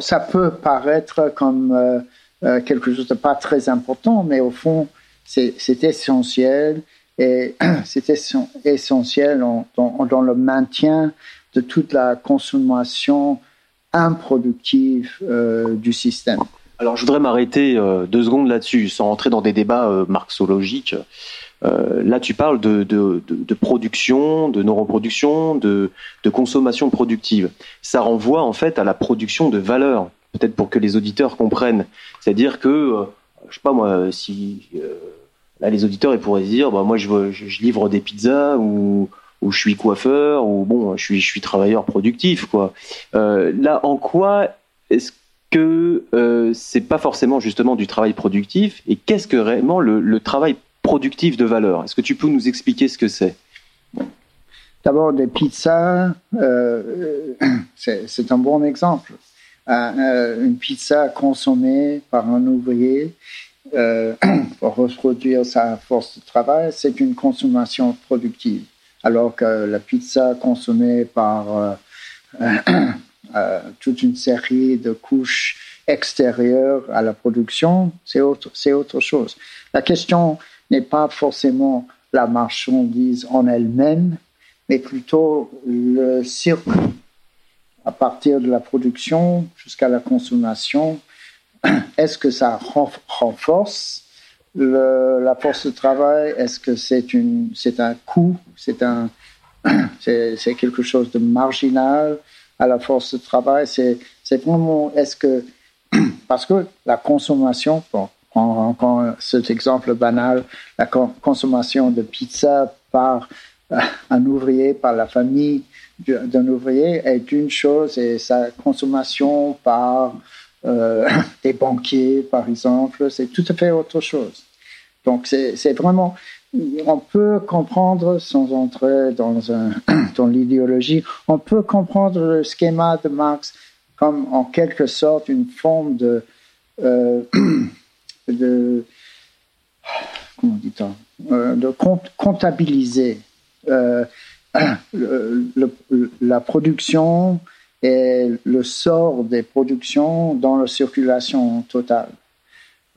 B: ça peut paraître comme euh, euh, quelque chose de pas très important, mais au fond, c'est essentiel et c'est essentiel dans, le maintien de toute la consommation improductive euh, du système.
A: Alors, je voudrais m'arrêter deux secondes là-dessus, sans entrer dans des débats marxologiques. Euh, là, tu parles de, production, de non-reproduction, de, consommation productive. Ça renvoie en fait à la production de valeur, peut-être pour que les auditeurs comprennent. C'est-à-dire que, euh, je sais pas moi, si euh, là les auditeurs pourraient se dire, bah, moi je, livre des pizzas ou, je suis coiffeur ou bon, je suis, travailleur productif quoi. là, en quoi est-ce que c'est pas forcément justement du travail productif et qu'est-ce que réellement le, le travail productif de valeur. Est-ce que tu peux nous expliquer ce que c'est?
B: D'abord, des pizzas, euh, c'est un bon exemple. Euh, une pizza consommée par un ouvrier euh, pour reproduire sa force de travail, c'est une consommation productive. Alors que la pizza consommée par toute une série de couches extérieures à la production, c'est autre, autre chose. La question n'est pas forcément la marchandise en elle-même, mais plutôt le circuit. À partir de la production jusqu'à la consommation. Est-ce que ça renforce la force de travail? Est-ce que c'est c'est un coût? C'est quelque chose de marginal à la force de travail? C'est vraiment, est-ce que, parce que la consommation, on cet exemple banal, la consommation de pizza par un ouvrier par la famille d'un ouvrier est une chose et sa consommation par euh, des banquiers, par exemple, c'est tout à fait autre chose. Donc c'est vraiment, on peut comprendre, sans entrer dans l'idéologie, on peut comprendre le schéma de Marx comme en quelque sorte une forme de, euh, de comment dit-on, euh, de comptabiliser euh, la production et le sort des productions dans la circulation totale.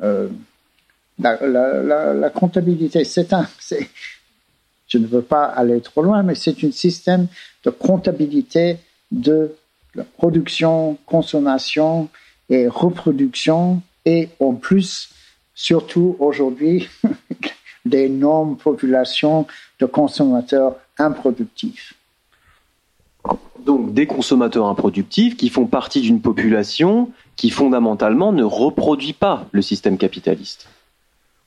B: Euh, la, comptabilité, c'est un, je ne veux pas aller trop loin, mais c'est un système de comptabilité de la production, consommation et reproduction, et en plus, surtout aujourd'hui, d'énormes populations de consommateurs improductifs.
A: Donc des consommateurs improductifs qui font partie d'une population qui fondamentalement ne reproduit pas le système capitaliste.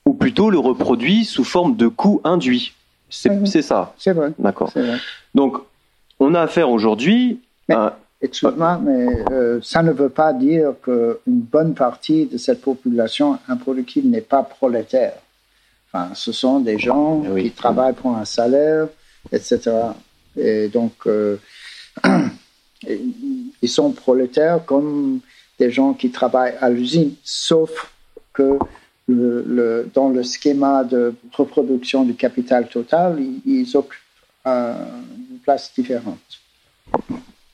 A: Ou plutôt le reproduit sous forme de coûts induits. C'est ça.
B: C'est vrai.
A: D'accord. Donc on a affaire aujourd'hui à...
B: Excuse-moi, mais euh, ça ne veut pas dire qu'une bonne partie de cette population improductive n'est pas prolétaire. Enfin, ce sont des gens eh qui travaillent pour un salaire, etc. Et donc, euh, ils sont prolétaires comme des gens qui travaillent à l'usine, sauf que le, dans le schéma de reproduction du capital total, ils, occupent une place différente.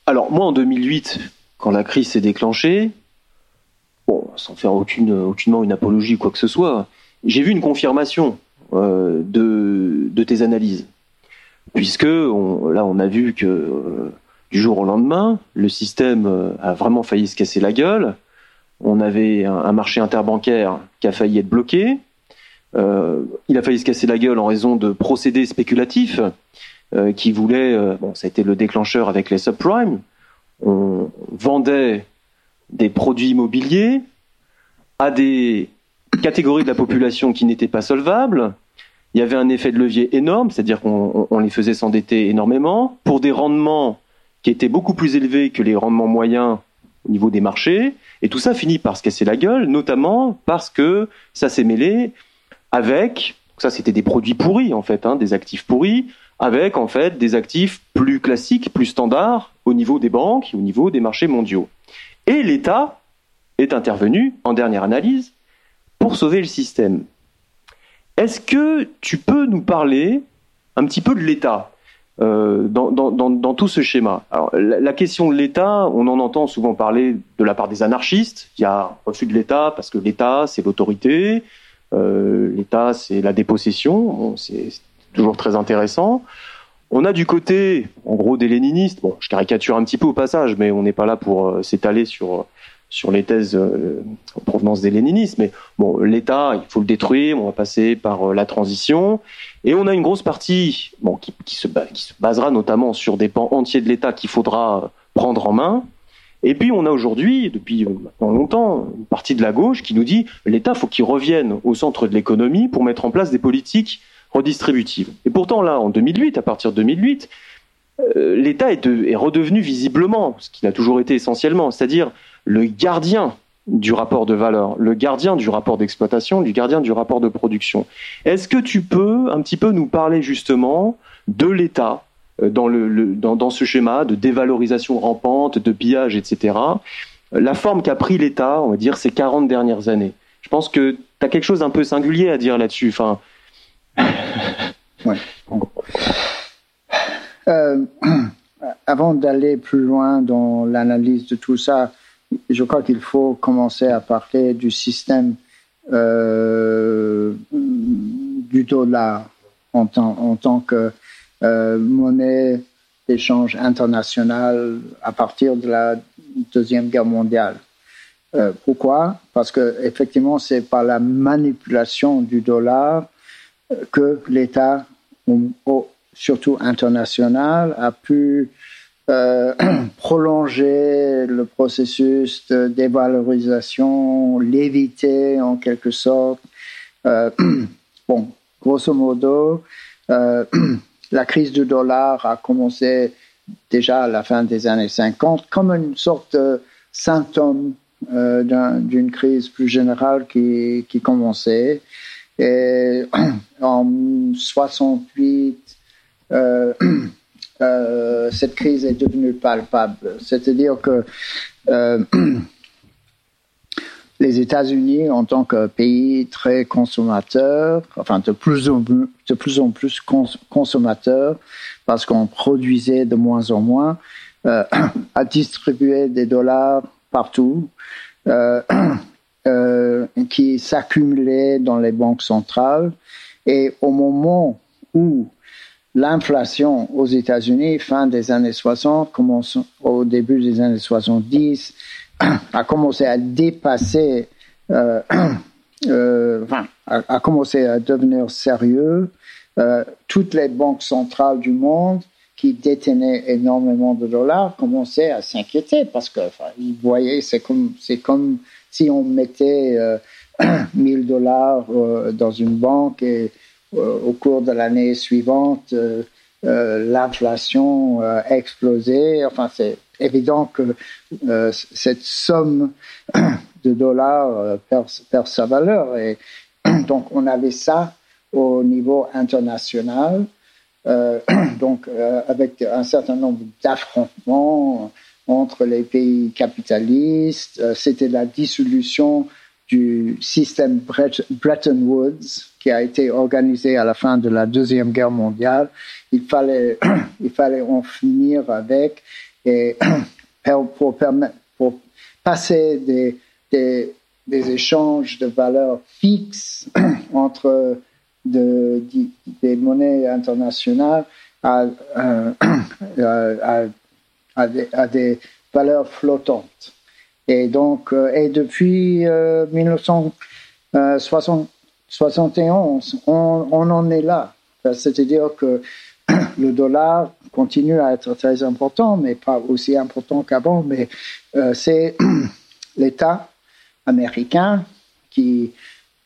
A: Alors moi, en 2008, quand la crise s'est déclenchée, sans faire aucune, aucunement une apologie ou quoi que ce soit, j'ai vu une confirmation euh, de, de, tes analyses. Puisque on, là, on a vu que euh, du jour au lendemain, le système euh, a vraiment failli se casser la gueule. On avait un, marché interbancaire qui a failli être bloqué. il a failli se casser la gueule en raison de procédés spéculatifs qui voulaient. bon, ça a été le déclencheur avec les subprimes. On vendait des produits immobiliers à des catégorie de la population qui n'était pas solvable. Il y avait un effet de levier énorme, c'est-à-dire qu'on les faisait s'endetter énormément pour des rendements qui étaient beaucoup plus élevés que les rendements moyens au niveau des marchés. Et tout ça finit par se casser la gueule, notamment parce que ça s'est mêlé avec, ça c'était des produits pourris en fait, hein, des actifs pourris, avec en fait des actifs plus classiques, plus standards au niveau des banques, au niveau des marchés mondiaux. Et l'État est intervenu en dernière analyse pour sauver le système. Est-ce que tu peux nous parler un petit peu de l'État euh, dans, tout ce schéma? La, question de l'État, on en entend souvent parler de la part des anarchistes. Il y a refus de l'État parce que l'État, c'est l'autorité, euh, l'État, c'est la dépossession. c'est toujours très intéressant. On a du côté, en gros, des léninistes. Bon, je caricature un petit peu au passage, mais on n'est pas là pour euh, s'étaler sur sur les thèses euh, en provenance des léninistes. Mais bon, l'État, il faut le détruire, on va passer par euh, la transition. Et on a une grosse partie bon, qui, se, basera notamment sur des pans entiers de l'État qu'il faudra prendre en main. Et puis on a aujourd'hui, depuis euh, maintenant longtemps, une partie de la gauche qui nous dit l'État faut qu'il revienne au centre de l'économie pour mettre en place des politiques redistributives. Et pourtant là, en 2008, à partir de 2008, l'État est, redevenu visiblement ce qu'il a toujours été essentiellement, c'est-à-dire le gardien du rapport de valeur, le gardien du rapport d'exploitation, du gardien du rapport de production. Est-ce que tu peux un petit peu nous parler justement de l'État euh, dans, ce schéma de dévalorisation rampante, de pillage, etc. La forme qu'a pris l'État, on va dire, ces 40 dernières années. Je pense que tu as quelque chose d'un peu singulier à dire là-dessus. Enfin...
B: ouais. Euh, avant d'aller plus loin dans l'analyse de tout ça, je crois qu'il faut commencer à parler du système euh, du dollar en tant, en que euh, monnaie d'échange international à partir de la deuxième guerre mondiale. Pourquoi? Parce que effectivement, c'est par la manipulation du dollar que l'État, surtout international, a pu euh, prolonger le processus de dévalorisation, l'éviter en quelque sorte. Euh, bon, grosso modo, euh, la crise du dollar a commencé déjà à la fin des années 50 comme une sorte de symptôme euh, d'une crise plus générale qui, qui commençait. Et en 68, euh, euh, cette crise est devenue palpable. C'est-à-dire que euh, les États-Unis, en tant que pays très consommateur, enfin de plus en plus, consommateur, parce qu'on produisait de moins en moins, euh, a distribué des dollars partout, euh, qui s'accumulaient dans les banques centrales. Et au moment où l'inflation aux États-Unis, fin des années 60, commence au début des années 70, a commencé à dépasser, euh, euh, enfin, a, commencé à devenir sérieux. Toutes les banques centrales du monde qui détenaient énormément de dollars commençaient à s'inquiéter parce que enfin, ils voyaient c'est comme c'est comme si on mettait 1000 dollars dans une banque et au cours de l'année suivante l'inflation explosait. Enfin c'est évident que euh, cette somme de dollars euh, perd, sa valeur. Et donc, on avait ça au niveau international, euh, donc avec un certain nombre d'affrontements entre les pays capitalistes. C'était la dissolution du système Bretton Woods qui a été organisé à la fin de la Deuxième Guerre mondiale. Il fallait, il fallait en finir avec et pour, passer des, des, échanges de valeurs fixes entre de, des monnaies internationales à, à, à, des, à, des, valeurs flottantes. Et donc, euh, et depuis 1971, euh, on, on en est là. C'est-à-dire que le dollar continue à être très important, mais pas aussi important qu'avant. Mais euh, c'est l'État américain qui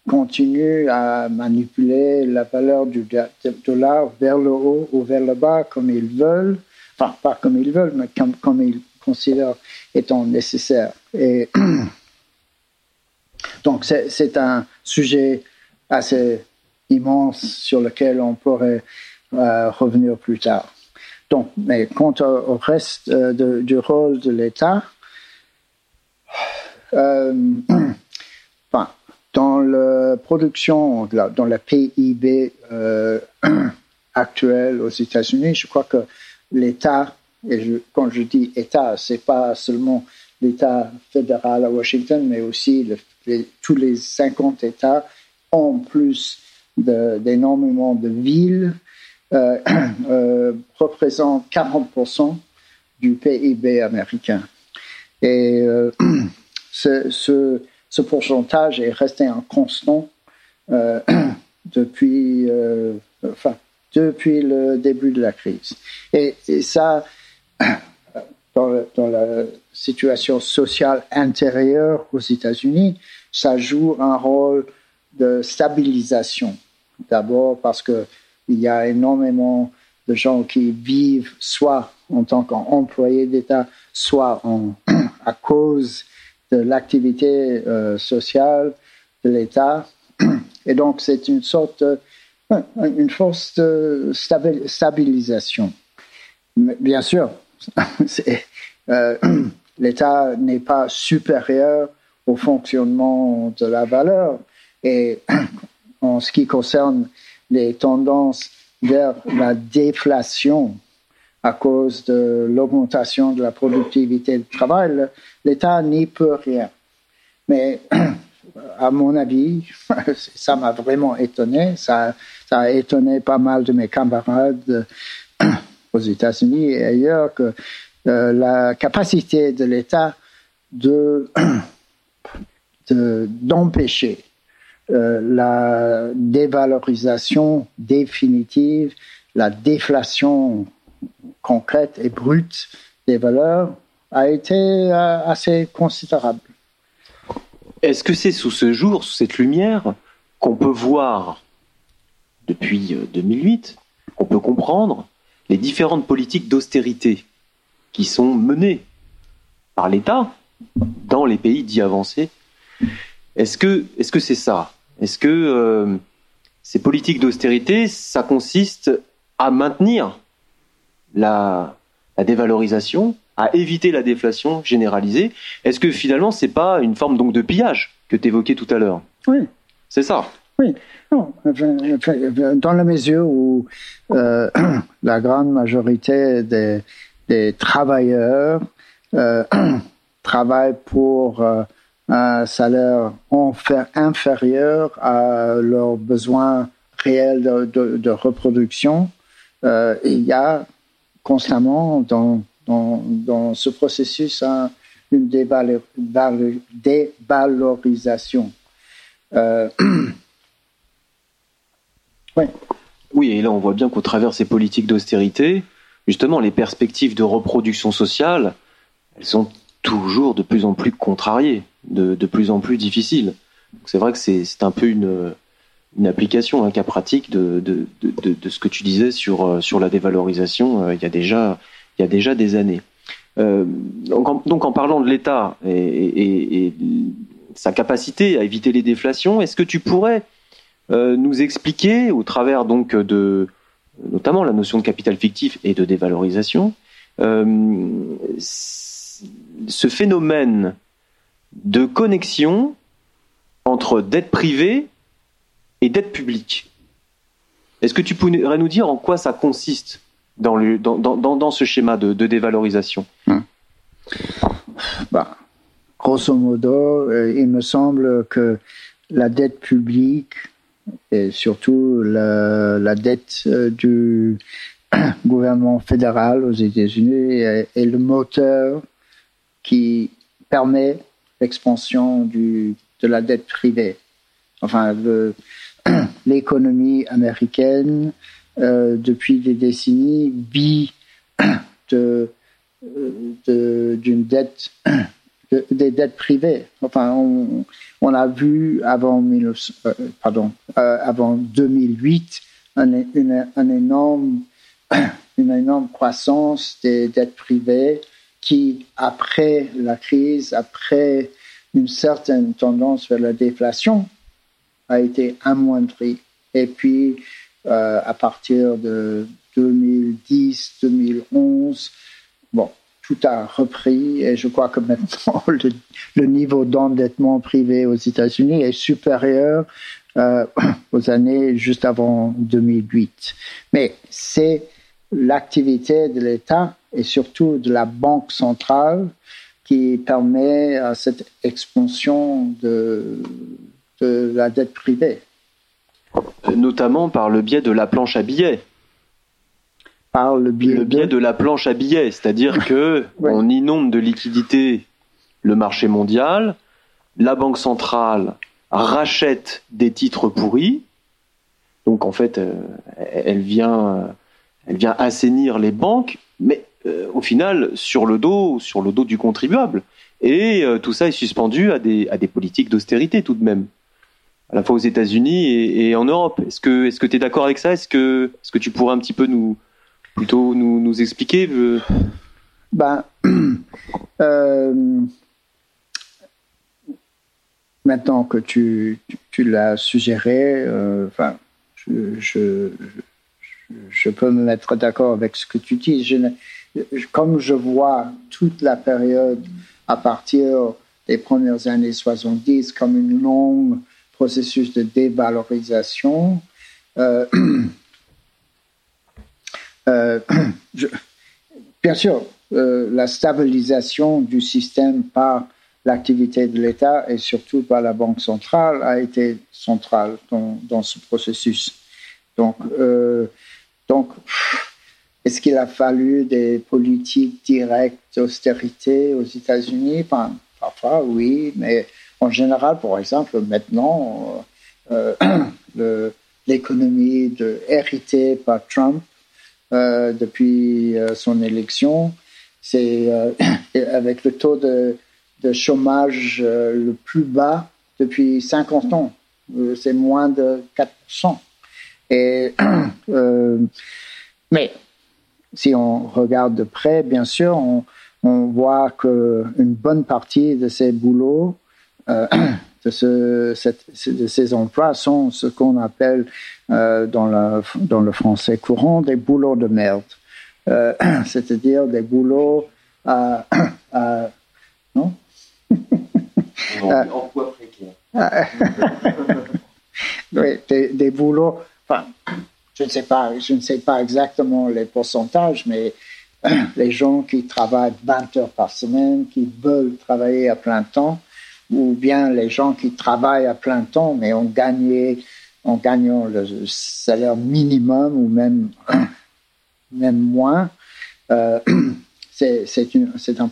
B: continue à manipuler la valeur du dollar vers le haut ou vers le bas comme ils veulent. Pas comme ils veulent, mais comme, comme ils considèrent étant nécessaire. Et donc, c'est un sujet assez immense sur lequel on pourrait revenir plus tard. Donc, mais quant au reste euh, du rôle de l'État, euh, dans la production, dans le PIB euh, actuel aux États-Unis, je crois que l'État, et quand je dis État, c'est pas seulement l'État fédéral à Washington, mais aussi tous les 50 États, en plus d'énormément de villes euh, euh, représente 40% du PIB américain. Et euh, ce, ce, ce, pourcentage est resté un constant depuis, enfin, depuis le début de la crise. Et, ça, dans, la situation sociale intérieure aux États-Unis, ça joue un rôle de stabilisation. D'abord parce que il y a énormément de gens qui vivent soit en tant qu'employés d'État, soit en, à cause de l'activité euh, sociale de l'État. Et donc, c'est une sorte, une force de stabilisation. bien sûr, euh, l'État n'est pas supérieur au fonctionnement de la valeur. Et en ce qui concerne les tendances vers la déflation à cause de l'augmentation de la productivité du travail, l'État n'y peut rien. Mais à mon avis, ça m'a vraiment étonné, ça, a étonné pas mal de mes camarades aux États-Unis et ailleurs que euh, la capacité de l'État de d'empêcher euh, la dévalorisation définitive, la déflation concrète et brute des valeurs a été euh, assez considérable.
A: Est-ce que c'est sous ce jour, sous cette lumière, qu'on peut voir depuis 2008 qu'on peut comprendre les différentes politiques d'austérité qui sont menées par l'État dans les pays dits avancés? Est-ce que est-ce que c'est ça? Est-ce que euh, ces politiques d'austérité, ça consiste à maintenir la dévalorisation, à éviter la déflation généralisée Est-ce que finalement c'est pas une forme donc de pillage que tu évoquais tout à l'heure?
B: Oui.
A: C'est ça?
B: Oui. Non, dans la mesure où euh, la grande majorité des, des travailleurs euh, travaillent pour euh, un salaire inférieur à leurs besoins réels de, de, reproduction, euh, il y a constamment dans, dans, ce processus une dévalorisation. Euh,
A: Oui, et là on voit bien qu'au travers ces politiques d'austérité, justement les perspectives de reproduction sociale, elles sont toujours de plus en plus contrariées, de, de plus en plus difficiles. C'est vrai que c'est un peu une, application, un cas pratique de, de, de, de, ce que tu disais sur, euh, sur la dévalorisation euh, il, y a déjà, il y a déjà des années. Euh, donc, en, parlant de l'État et, sa capacité à éviter les déflations, est-ce que tu pourrais euh, nous expliquer, au travers donc de notamment la notion de capital fictif et de dévalorisation, euh, ce phénomène de connexion entre dette privée et dette publique? Est-ce que tu pourrais nous dire en quoi ça consiste? Dans, ce schéma de, dévalorisation hum.
B: bah, Grosso modo, euh, il me semble que la dette publique et surtout la, dette euh, du gouvernement fédéral aux États-Unis est, le moteur qui permet l'expansion de la dette privée. Enfin, l'économie américaine, euh, depuis des décennies, d'une de, d'une dette, de, des dettes privées. Enfin, on, a vu avant, 19, euh, pardon, euh, avant 2008 un, une, un énorme, une énorme croissance des dettes privées qui, après la crise, après une certaine tendance vers la déflation, a été amoindrie. Et puis, euh, à partir de 2010, 2011, bon, tout a repris et je crois que maintenant le, niveau d'endettement privé aux États-Unis est supérieur euh, aux années juste avant 2008. Mais c'est l'activité de l'État et surtout de la Banque centrale qui permet cette expansion de la dette privée.
A: Notamment par le biais de la planche à billets.
B: Par le biais,
A: le biais de... la planche à billets, c'est-à-dire que ouais. on inonde de liquidités le marché mondial, la banque centrale rachète des titres pourris, donc en fait, euh, elle vient, elle vient assainir les banques, mais euh, au final sur le dos, sur le dos du contribuable. Et euh, tout ça est suspendu à des, à des politiques d'austérité tout de même, à la fois aux États-Unis et, en Europe. Est-ce que que tu es d'accord avec ça? Est-ce que est-ce que tu pourrais un petit peu nous plutôt nous, expliquer?
B: Ben, euh, maintenant que tu, tu, l'as suggéré, euh, je, je, peux me mettre d'accord avec ce que tu dis. Comme je vois toute la période à partir des premières années 70 comme une longue processus de dévalorisation, euh, euh, bien sûr, euh, la stabilisation du système par l'activité de l'État et surtout par la Banque centrale a été centrale dans, ce processus. Donc, est-ce qu'il a fallu des politiques directes d'austérité aux États-Unis? Parfois, oui, mais en général, par exemple, maintenant, euh, l'économie héritée par Trump euh, depuis euh, son élection, c'est euh, avec le taux de, chômage euh, le plus bas depuis 50 ans. c'est moins de 4%. Et mais si on regarde de près, bien sûr, on, on voit qu'une bonne partie de ces boulots, euh, de, ce, cette, de, ces emplois, sont ce qu'on appelle euh, dans, la, dans, le français courant des boulots de merde. Euh, c'est-à-dire des boulots à. à non?
A: Emploi précaire.
B: oui, des, des boulots. Enfin, je ne sais pas, je ne sais pas exactement les pourcentages, mais les gens qui travaillent 20 heures par semaine, qui veulent travailler à plein temps, ou bien les gens qui travaillent à plein temps, mais ont gagné, en gagnant le salaire minimum ou même, même moins. Euh, c'est un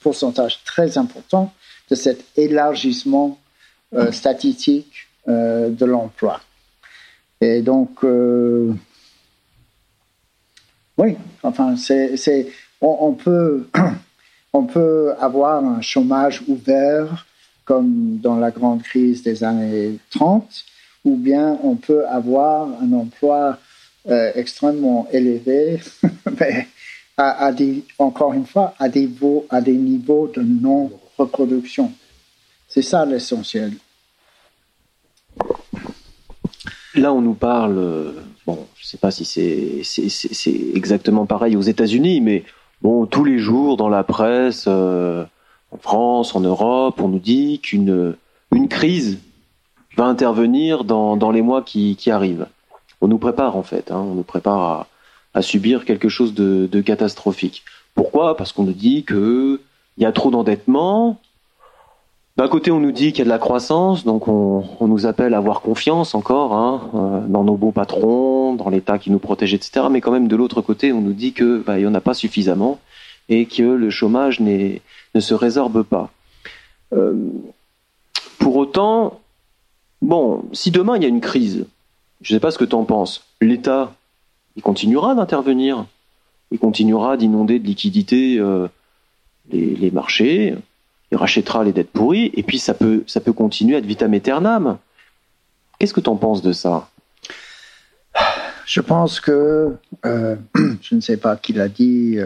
B: pourcentage très important de cet élargissement euh, statistique euh, de l'emploi. Et donc, euh, oui, enfin, c'est, on, peut, on peut avoir un chômage ouvert comme dans la grande crise des années 30, ou bien on peut avoir un emploi euh, extrêmement élevé, mais à, encore une fois, à des, à des niveaux de non-reproduction. C'est ça l'essentiel.
A: Là, on nous parle, euh, bon, je ne sais pas si c'est exactement pareil aux États-Unis, mais bon, tous les jours dans la presse, euh, en France, en Europe, on nous dit qu'une une crise va intervenir dans, dans les mois qui, qui, arrivent. On nous prépare en fait, hein, on nous prépare à, à subir quelque chose de, de catastrophique. Pourquoi? Parce qu'on nous dit qu'il y a trop d'endettement, d'un côté, on nous dit qu'il y a de la croissance, donc on, nous appelle à avoir confiance encore hein, euh, dans nos beaux patrons, dans l'État qui nous protège, etc. Mais quand même, de l'autre côté, on nous dit que bah, il n'y en a pas suffisamment et que le chômage ne se résorbe pas. Euh, pour autant, bon, si demain il y a une crise, je ne sais pas ce que tu en penses, l'État, il continuera d'intervenir, il continuera d'inonder de liquidités euh, les marchés. Il rachètera les dettes pourries, et puis ça peut, ça peut continuer à être vitam aeternam. Qu'est-ce que tu en penses de ça?
B: Je pense que, euh, je ne sais pas qui l'a dit,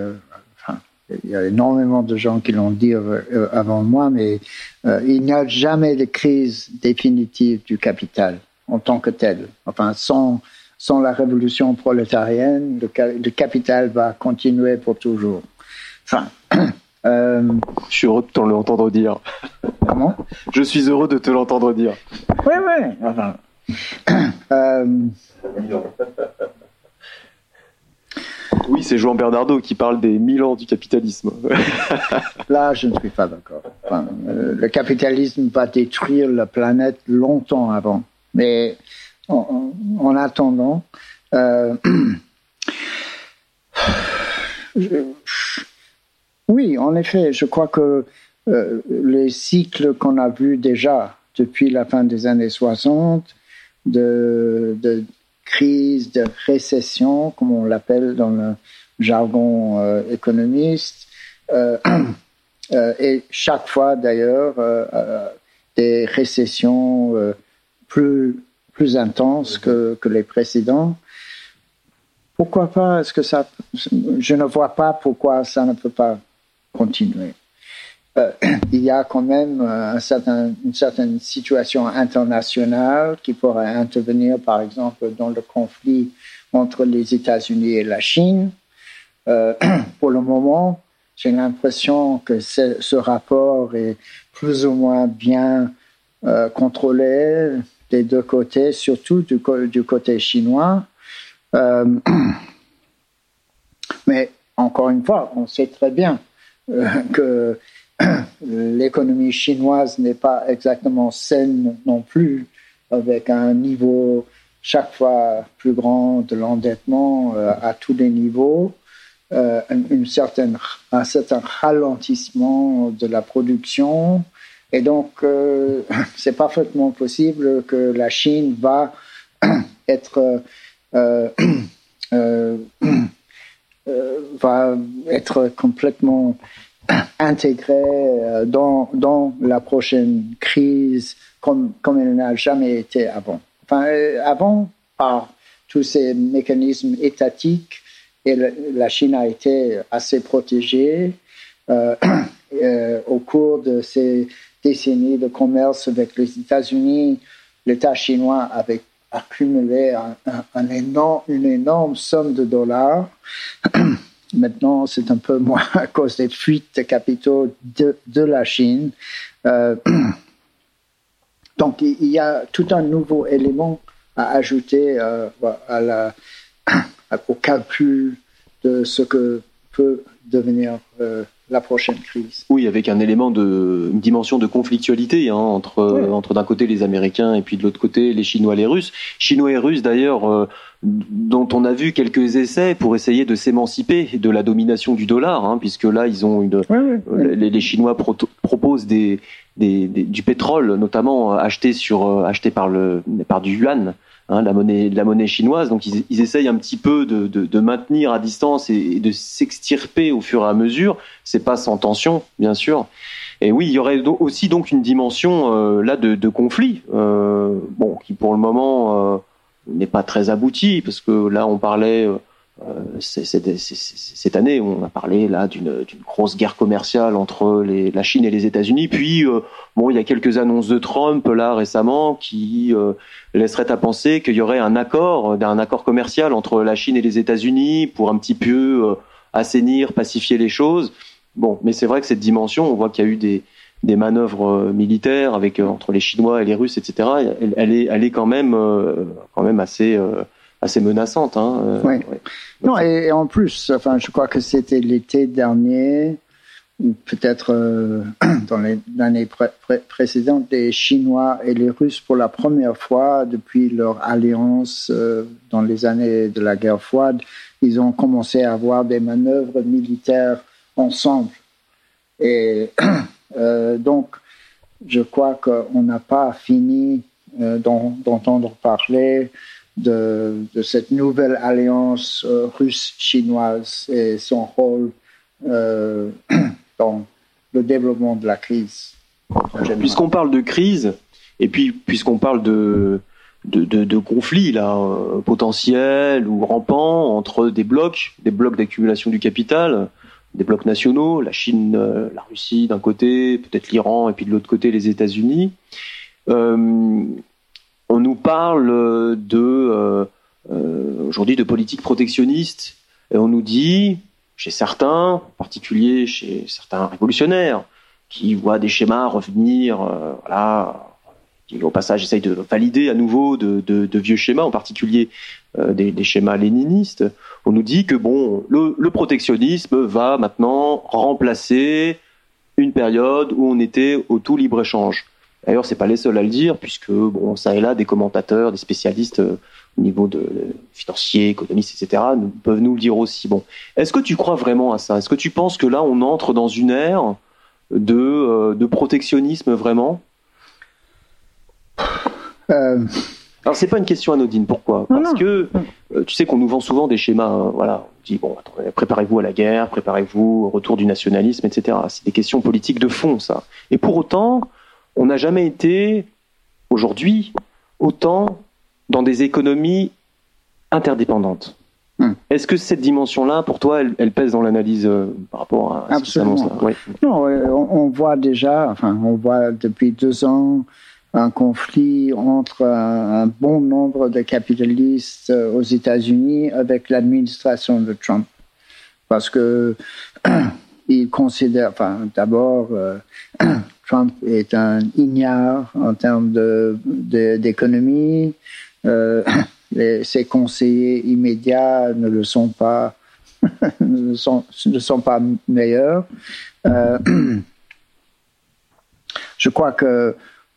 B: il y a énormément de gens qui l'ont dit euh, avant moi, mais il n'y a jamais de crise définitive du capital en tant que tel. Enfin, sans, sans la révolution prolétarienne, le, le capital va continuer pour toujours. Enfin,
A: Euh, je suis heureux de te l'entendre dire.
B: Comment?
A: Je suis heureux de te l'entendre dire.
B: Oui, oui. Enfin, euh,
A: Oui, c'est Jean Bernardo qui parle des mille ans du capitalisme.
B: Là, je ne suis pas d'accord. Euh, le capitalisme va détruire la planète longtemps avant. Mais en, attendant, je, oui, en effet, je crois que euh, les cycles qu'on a vus déjà depuis la fin des années 60, de, crise, de récession, comme on l'appelle dans le jargon euh, économiste, euh, et chaque fois d'ailleurs des récessions plus, plus intenses que, que les précédents. Pourquoi pas? Est-ce que ça Je ne vois pas pourquoi ça ne peut pas continuer? Euh, il y a quand même euh, une certaine situation internationale qui pourrait intervenir, par exemple, dans le conflit entre les États-Unis et la Chine. Euh, pour le moment, j'ai l'impression que ce, rapport est plus ou moins bien contrôlé des deux côtés, surtout du, côté chinois. mais encore une fois, on sait très bien que l'économie chinoise n'est pas exactement saine non plus, avec un niveau chaque fois plus grand de l'endettement euh, à tous les niveaux, euh, une certaine, un certain ralentissement de la production. Et donc, c'est parfaitement possible que la Chine va être euh, va être complètement intégré euh, dans, dans la prochaine crise comme, comme elle n'a jamais été avant. Enfin, euh, avant, par tous ces mécanismes étatiques la Chine a été assez protégée au cours de ces décennies de commerce avec les États-Unis. L'État chinois avait accumulé une énorme somme de dollars. Maintenant, c'est un peu moins à cause des fuites de capitaux de, la Chine. Euh, donc, il y a tout un nouveau élément à ajouter euh, à la, au calcul de ce que peut devenir euh, la prochaine crise.
A: Oui, avec un élément de une dimension de conflictualité hein, entre entre d'un côté les Américains et puis de l'autre côté les Chinois, les Russes. Chinois et Russes d'ailleurs, euh, dont on a vu quelques essais pour essayer de s'émanciper de la domination du dollar, hein, puisque là ils ont une les, les, Chinois proposent des, des, du pétrole notamment acheté sur euh, acheté par le par du yuan Hein, la monnaie, la monnaie chinoise. Donc ils, ils essayent un petit peu de, de, de maintenir à distance et, de s'extirper au fur et à mesure. C'est pas sans tension, bien sûr. Et oui, il y aurait aussi donc une dimension euh, là de, de conflit, euh, bon, qui pour le moment euh, n'est pas très abouti, parce que là on parlait euh, euh, cette année, on a parlé là d'une grosse guerre commerciale entre les, la Chine et les États-Unis. Puis, euh, bon, il y a quelques annonces de Trump là récemment qui euh, laisseraient à penser qu'il y aurait un accord, d'un accord commercial entre la Chine et les États-Unis pour un petit peu assainir, pacifier les choses. Bon, mais c'est vrai que cette dimension, on voit qu'il y a eu des, des manœuvres militaires avec entre les Chinois et les Russes, etc. Elle, elle est, elle est quand même, quand même assez assez menaçante. Hein,
B: euh, oui. Non, et, en plus, enfin, je crois que c'était l'été dernier, ou peut-être euh, dans les années précédentes, les Chinois et les Russes, pour la première fois depuis leur alliance euh, dans les années de la guerre froide, ils ont commencé à avoir des manœuvres militaires ensemble. Et donc, je crois qu'on n'a pas fini d'entendre parler de, cette nouvelle alliance euh, russe-chinoise et son rôle euh, dans le développement de la crise.
A: Puisqu'on parle de crise, et puis puisqu'on parle de, de, conflits là, euh, potentiels ou rampants entre des blocs, des blocs d'accumulation du capital, des blocs nationaux, la Chine, la Russie d'un côté, peut-être l'Iran, et puis de l'autre côté les États-Unis on nous parle euh, de euh, euh, aujourd'hui de politique protectionniste et on nous dit chez certains, en particulier chez certains révolutionnaires, qui voient des schémas revenir, voilà, qui au passage essayent de valider à nouveau de, vieux schémas, en particulier des, schémas léninistes. On nous dit que bon, le, le protectionnisme va maintenant remplacer une période où on était au tout libre échange. D'ailleurs, c'est pas les seuls à le dire, puisque bon, ça et là, des commentateurs, des spécialistes euh, au niveau de, financier, économistes, etc., nous, peuvent nous le dire aussi. Bon, est-ce que tu crois vraiment à ça? Est-ce que tu penses que là, on entre dans une ère de, euh, de protectionnisme vraiment? Euh... Alors c'est pas une question anodine. Pourquoi? Parce que euh, tu sais qu'on nous vend souvent des schémas. Hein, voilà, on dit bon, préparez-vous à la guerre, préparez-vous au retour du nationalisme, etc. C'est des questions politiques de fond, ça. Et pour autant, on n'a jamais été, aujourd'hui, autant dans des économies interdépendantes. Hmm. Est-ce que cette dimension-là, pour toi, elle, pèse dans l'analyse euh, par rapport à
B: Absolument. Non, on, voit déjà, enfin, on voit depuis deux ans un conflit entre un, bon nombre de capitalistes euh, aux États-Unis avec l'administration de Trump, parce que ils considèrent, enfin, d'abord, euh, Trump est un ignare en termes d'économie. De, euh, ses conseillers immédiats ne le sont pas, ne, sont, pas meilleurs. Euh, je crois que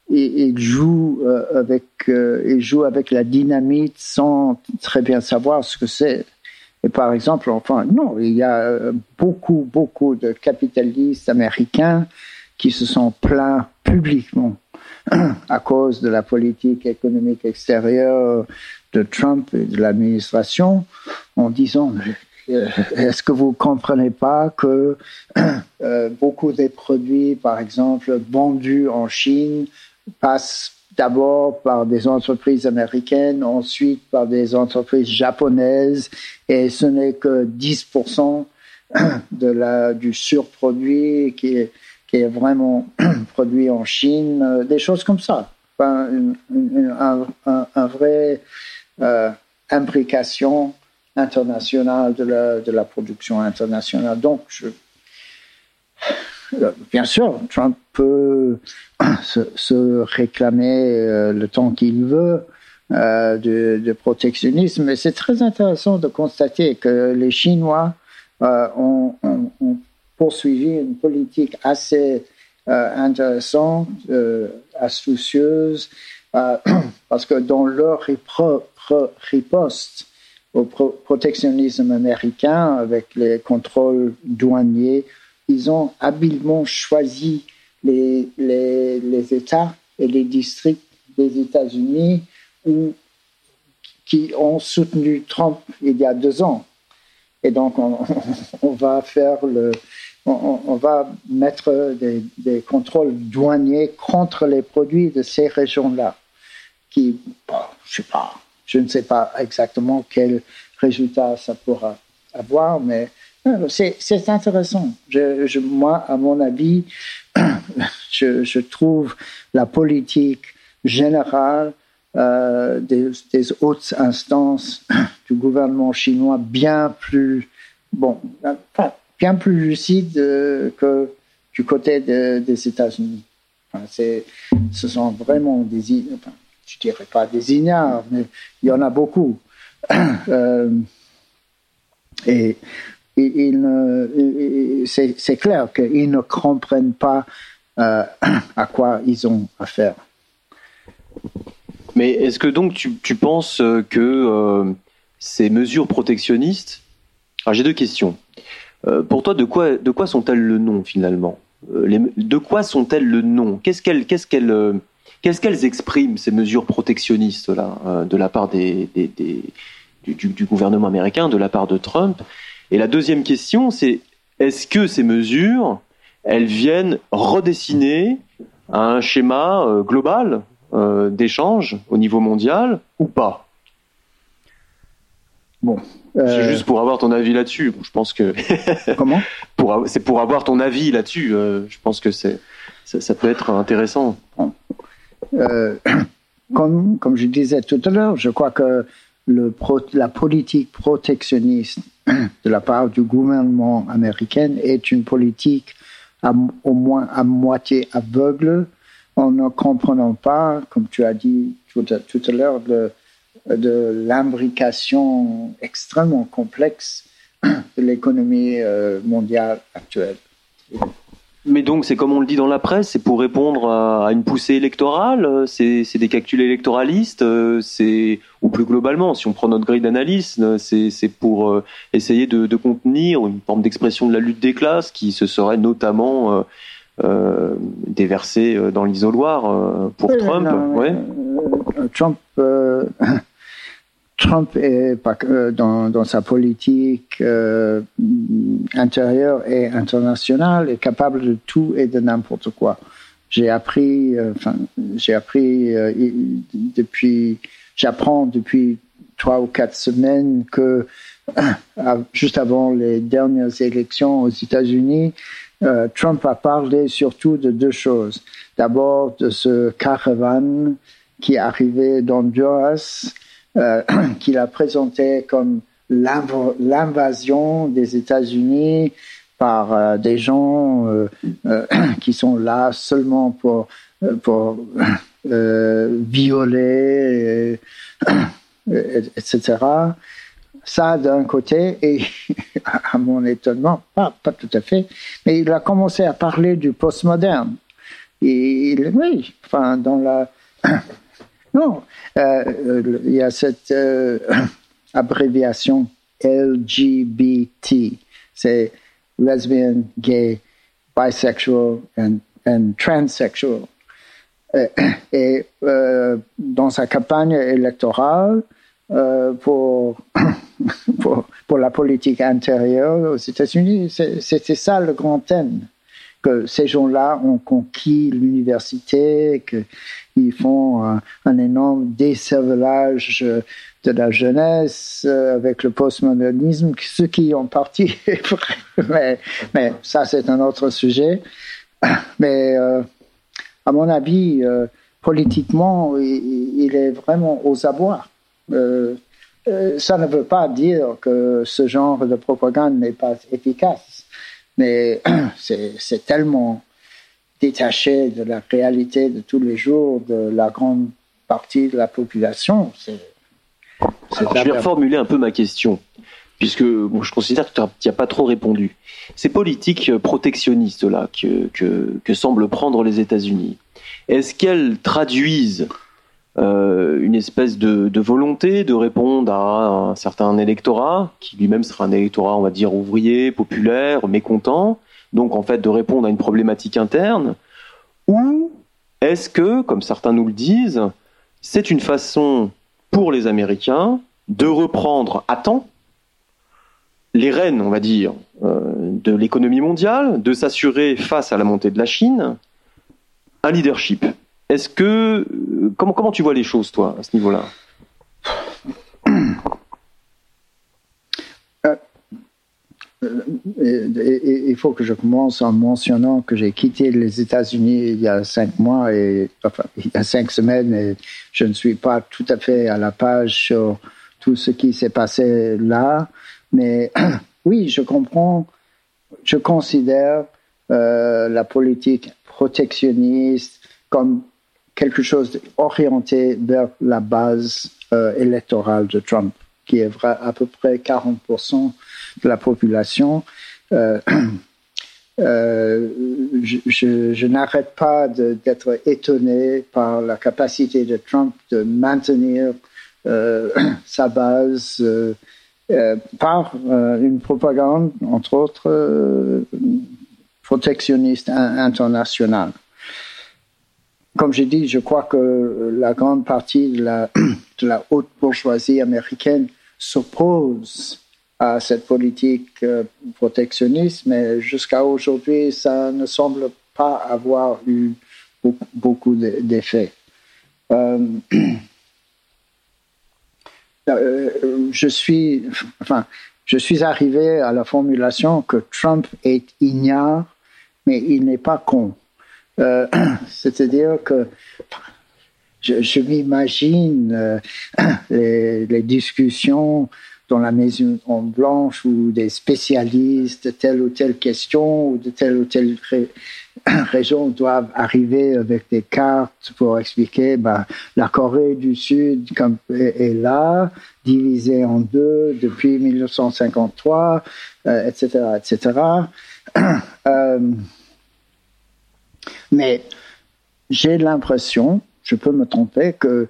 B: il, joue euh, avec, il joue avec la dynamite sans très bien savoir ce que c'est. Et par exemple, enfin, non, il y a beaucoup, beaucoup de capitalistes américains qui se sont plaints publiquement à cause de la politique économique extérieure de Trump et de l'administration en disant euh, est-ce que vous comprenez pas que euh, beaucoup des produits, par exemple, vendus en Chine, passent d'abord par des entreprises américaines, ensuite par des entreprises japonaises, et ce n'est que 10% de la, du surproduit qui est, qui est vraiment produit en Chine, euh, des choses comme ça. Enfin, une, un, un, vrai euh, imbrication internationale de la, de la production internationale. Donc, euh, bien sûr, Trump peut se, réclamer le temps qu'il veut euh, de, protectionnisme, mais c'est très intéressant de constater que les Chinois ont, poursuivi une politique assez intéressante, astucieuse, parce que dans leur riposte au protectionnisme américain, avec les contrôles douaniers, ils ont habilement choisi les, États et les districts des États-Unis qui ont soutenu Trump il y a deux ans. Et donc, on, va faire le, on, va mettre des, contrôles douaniers contre les produits de ces régions-là. Qui, je sais pas, je ne sais pas exactement quel résultat ça pourra avoir, mais c'est intéressant. Je, moi, à mon avis, je, je, trouve la politique générale euh, des, des, hautes instances du gouvernement chinois bien plus bon, bien plus lucide euh, que du côté des États-Unis. Enfin, ce sont vraiment des, enfin, je dirais pas des ignares, mais il y en a beaucoup. Euh, et c'est clair qu'ils ne comprennent pas euh, à quoi ils ont affaire.
A: Mais est-ce que donc tu, tu penses que ces mesures protectionnistes. Alors j'ai deux questions. Pour toi, de quoi, sont-elles le nom finalement De quoi sont-elles le nom Qu'est-ce qu'elles qu'elles expriment ces mesures protectionnistes là de la part du, gouvernement américain, de la part de Trump et la deuxième question, c'est est-ce que ces mesures, elles viennent redessiner un schéma euh, global euh, d'échange au niveau mondial ou pas
B: Bon.
A: C'est euh, juste pour avoir ton avis là-dessus. je pense que.
B: Comment?
A: C'est pour avoir ton avis là-dessus. je pense que c'est ça, peut être intéressant.
B: comme, comme je disais tout à l'heure, je crois que le la politique protectionniste de la part du gouvernement américain est une politique au moins à moitié aveugle en ne comprenant pas, comme tu as dit tout à, l'heure, de l'imbrication extrêmement complexe de l'économie euh, mondiale actuelle.
A: Mais donc, c'est comme on le dit dans la presse, c'est pour répondre à, une poussée électorale, c'est des calculs électoralistes, c'est ou plus globalement, si on prend notre grille d'analyse, c'est pour euh, essayer de, de, contenir une forme d'expression de la lutte des classes qui se serait notamment euh, euh déversée euh, dans l'isoloir pour Trump. ouais.
B: Trump Trump est euh, dans, sa politique euh, intérieure et internationale est capable de tout et de n'importe quoi. J'ai appris, euh, enfin, j'ai appris depuis, j'apprends depuis trois ou quatre semaines que juste avant les dernières élections aux États-Unis, Trump a parlé surtout de deux choses. D'abord de ce caravane qui arrivait d'Honduras euh, qu'il a présenté comme l'invasion des États-Unis par euh, des gens euh, qui sont là seulement pour, pour violer, etc. Ça d'un côté, et à mon étonnement, pas, pas tout à fait, mais il a commencé à parler du postmoderne. Et oui, enfin, dans la non, euh, euh, il y a cette euh, abréviation LGBT. C'est lesbian, gay, bisexual and, and transsexual. Et, dans sa campagne électorale pour, pour, pour, la politique intérieure aux États-Unis, c'était ça le grand thème. que ces gens-là ont conquis l'université, qu'ils font un, énorme décervelage de la jeunesse euh, avec le postmodernisme, ce qui en partie est vrai, mais, ça c'est un autre sujet. Mais euh, à mon avis, euh, politiquement, il, est vraiment aux abois. ça ne veut pas dire que ce genre de propagande n'est pas efficace, mais c'est tellement détaché de la réalité de tous les jours de la grande partie de la population.
A: je vais reformuler un peu ma question, puisque je considère que tu n'as pas trop répondu. Ces politiques protectionnistes-là que, que, que, semblent prendre les États-Unis, est-ce qu'elles traduisent euh, une espèce de, de, volonté de répondre à un certain électorat, qui lui-même sera un électorat, on va dire, ouvrier, populaire, mécontent, donc en fait de répondre à une problématique interne, ou est-ce que, comme certains nous le disent, c'est une façon pour les Américains de reprendre à temps les rênes, on va dire, euh, de l'économie mondiale, de s'assurer face à la montée de la Chine un leadership. Est-ce que euh, comment comment tu vois les choses toi à ce niveau-là?
B: Il faut que je commence en mentionnant que j'ai quitté les États-Unis il y a cinq mois et enfin il y a cinq semaines et je ne suis pas tout à fait à la page sur tout ce qui s'est passé là, mais oui, je comprends, je considère euh, la politique protectionniste comme quelque chose orienté vers la base euh, électorale de Trump, qui est à peu près 40% de la population. Euh, euh, je, n'arrête pas d'être étonné par la capacité de Trump de maintenir euh, sa base par une propagande, entre autres, protectionniste internationale. Comme j'ai dit, je crois que la grande partie de la, de la haute bourgeoisie américaine s'oppose à cette politique euh, protectionniste, mais jusqu'à aujourd'hui, ça ne semble pas avoir eu beaucoup, d'effets. Euh, euh, je suis, enfin, je suis arrivé à la formulation que Trump est ignare, mais il n'est pas con. C'est-à-dire que je, m'imagine les, les, discussions dans la maison en blanche ou des spécialistes de telle ou telle question ou de telle ou telle région doivent arriver avec des cartes pour expliquer bah, la Corée du Sud est, là, divisée en deux depuis 1953, etc., etc. Mais j'ai l'impression, je peux me tromper, que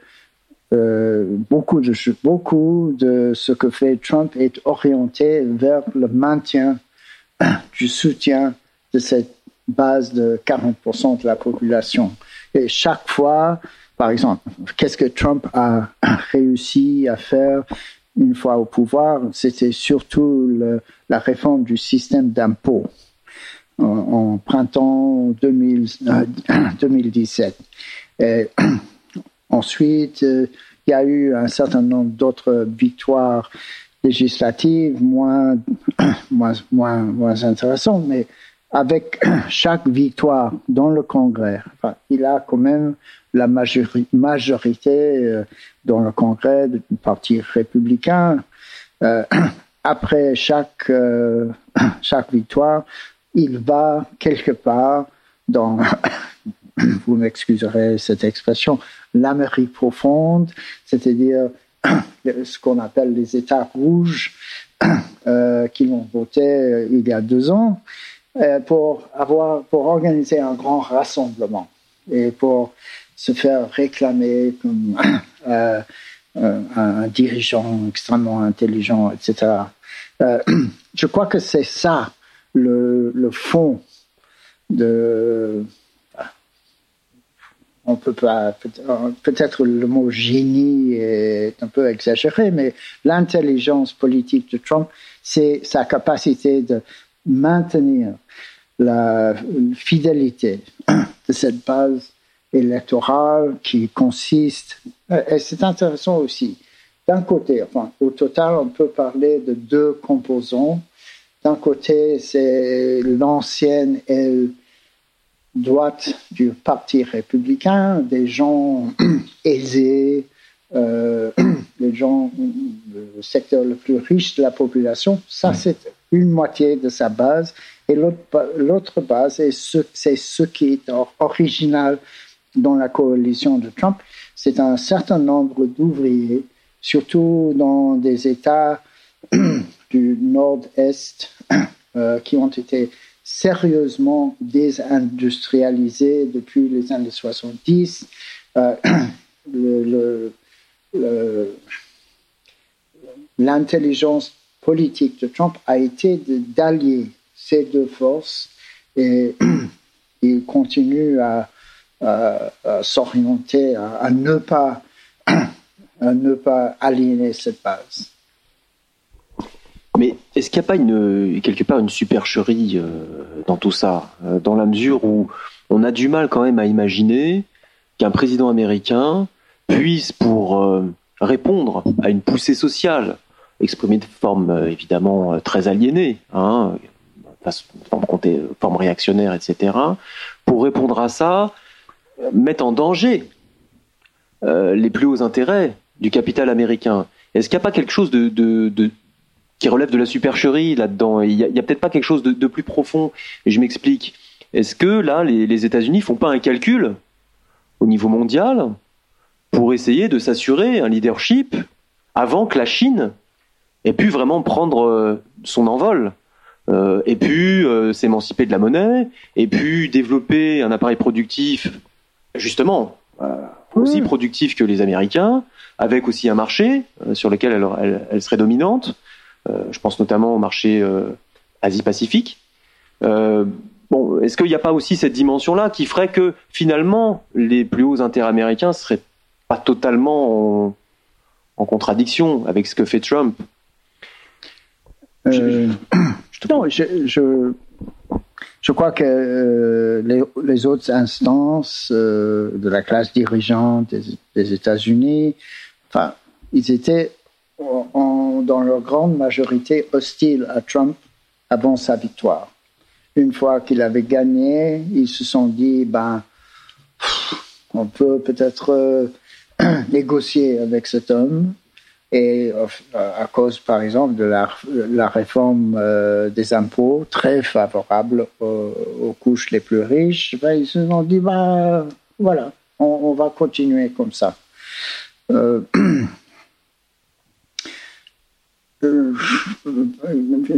B: euh, beaucoup, de, beaucoup de ce que fait Trump est orienté vers le maintien du soutien de cette base de 40% de la population. Et chaque fois, par exemple, qu'est-ce que Trump a réussi à faire une fois au pouvoir? C'était surtout la réforme du système d'impôts en, printemps 2017. Et Ensuite, euh, il y a eu un certain nombre d'autres victoires législatives moins, moins, moins, moins intéressantes, mais avec chaque victoire dans le Congrès, il a quand même la majorité euh, dans le Congrès du Parti républicain. Euh, après chaque, chaque victoire, il va quelque part dans vous m'excuserez cette expression, l'Amérique profonde, c'est-à-dire ce qu'on appelle les États rouges euh, qui l'ont voté euh, il y a deux ans, euh, pour, avoir, pour organiser un grand rassemblement et pour se faire réclamer comme un, dirigeant extrêmement intelligent, etc. je crois que c'est ça le fond de, on peut pas, peut-être le mot génie est un peu exagéré, mais l'intelligence politique de Trump, c'est sa capacité de maintenir la fidélité de cette base électorale qui consiste, et c'est intéressant aussi, d'un côté, enfin, au total, on peut parler de deux composants. D'un côté, c'est l'ancienne droite du Parti républicain, des gens aisés, euh, les gens, le secteur le plus riche de la population. Ça, c'est une moitié de sa base. Et l'autre base, c'est ce, ce qui est original dans la coalition de Trump. C'est un certain nombre d'ouvriers, surtout dans des États du nord-est, euh, qui ont été sérieusement désindustrialisés depuis les années 70. Euh, l'intelligence politique de Trump a été d'allier ces deux forces et il continue à, s'orienter à, ne pas à ne pas aligner cette base.
A: Est-ce qu'il n'y a pas une, quelque part une supercherie euh, dans tout ça, euh, dans la mesure où on a du mal quand même à imaginer qu'un président américain puisse, pour euh, répondre à une poussée sociale, exprimée de forme évidemment très aliénée, hein, forme, réactionnaire, etc., pour répondre à ça, mettre en danger les plus hauts intérêts du capital américain. Est-ce qu'il n'y a pas quelque chose de, qui relève de la supercherie là-dedans. Il n'y a, peut-être pas quelque chose de, plus profond. Et je m'explique. Est-ce que là, les, les États-Unis font pas un calcul au niveau mondial pour essayer de s'assurer un leadership avant que la Chine ait pu vraiment prendre euh, son envol, euh, ait pu euh, s'émanciper de la monnaie, ait pu développer un appareil productif, justement, aussi productif que les Américains, avec aussi un marché sur lequel elle serait dominante. Euh, je pense notamment au marché euh, Asie-Pacifique. Euh, bon, est-ce qu'il n'y a pas aussi cette dimension-là qui ferait que finalement les plus hauts intérêts américains seraient pas totalement en, contradiction avec ce que fait Trump?
B: Je, Non, je, je, crois que les, autres instances de la classe dirigeante des, des États-Unis, enfin, ils étaient dans leur grande majorité hostiles à Trump avant sa victoire. Une fois qu'il avait gagné, ils se sont dit, ben, on peut peut-être euh, négocier avec cet homme. Et euh, à cause, par exemple, de la, réforme euh, des impôts, très favorable aux, couches les plus riches, ben, ils se sont dit, ben, voilà, on, va continuer comme ça.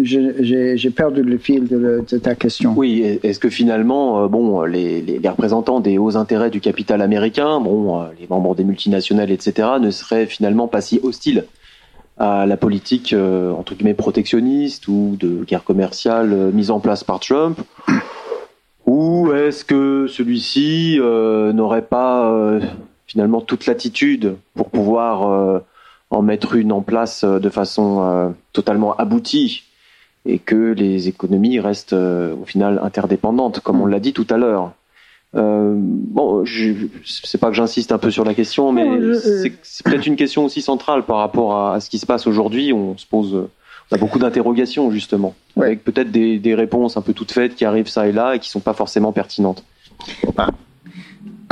B: j'ai perdu le fil de, ta question.
A: Oui, est-ce que finalement, euh, bon, les, représentants des hauts intérêts du capital américain, bon, euh, les membres des multinationales, etc., ne seraient finalement pas si hostiles à la politique entre guillemets protectionniste ou de guerre commerciale mise en place par Trump? Ou est-ce que celui-ci n'aurait pas finalement toute l'attitude pour pouvoir en mettre une en place euh, de façon euh, totalement aboutie et que les économies restent euh, au final interdépendantes, comme on l'a dit tout à l'heure. Euh, bon, je sais pas que j'insiste un peu sur la question, mais c'est peut-être une question aussi centrale par rapport à, ce qui se passe aujourd'hui. On se pose, on a beaucoup d'interrogations justement, avec peut-être des, des, réponses un peu toutes faites qui arrivent ça et là et qui sont pas forcément pertinentes.
B: Ah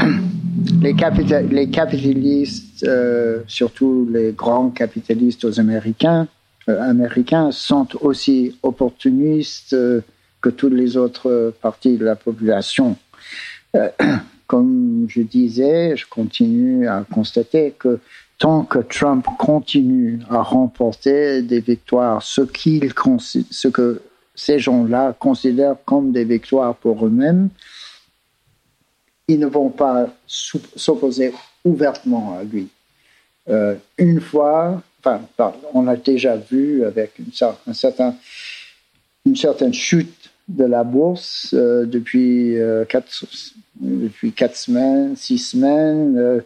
B: les, capitalistes, euh, surtout les grands capitalistes Américains, euh, américains, sont aussi opportunistes euh, que toutes les autres parties de la population. comme je disais, je continue à constater que tant que Trump continue à remporter des victoires, ce, ce que ces gens-là considèrent comme des victoires pour eux-mêmes, ils ne vont pas s'opposer ouvertement à lui. Euh, une fois, enfin, on a déjà vu avec une, un certain, une certaine chute de la bourse euh, depuis, euh, quatre, depuis quatre semaines, six semaines.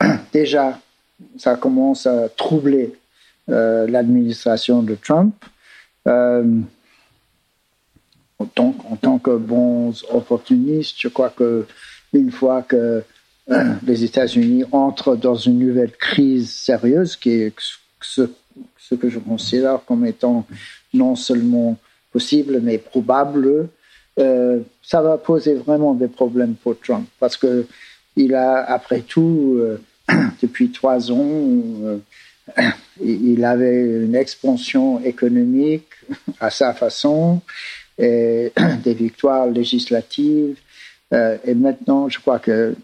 B: déjà, ça commence à troubler l'administration de Trump Donc, en tant que bons opportunistes, je crois que une fois que euh, les États-Unis entrent dans une nouvelle crise sérieuse, qui est ce, que je considère comme étant non seulement possible, mais probable, euh, ça va poser vraiment des problèmes pour Trump. Parce que il a, après tout, euh, depuis trois ans, il avait une expansion économique à sa façon, et des victoires législatives. Et maintenant, je crois que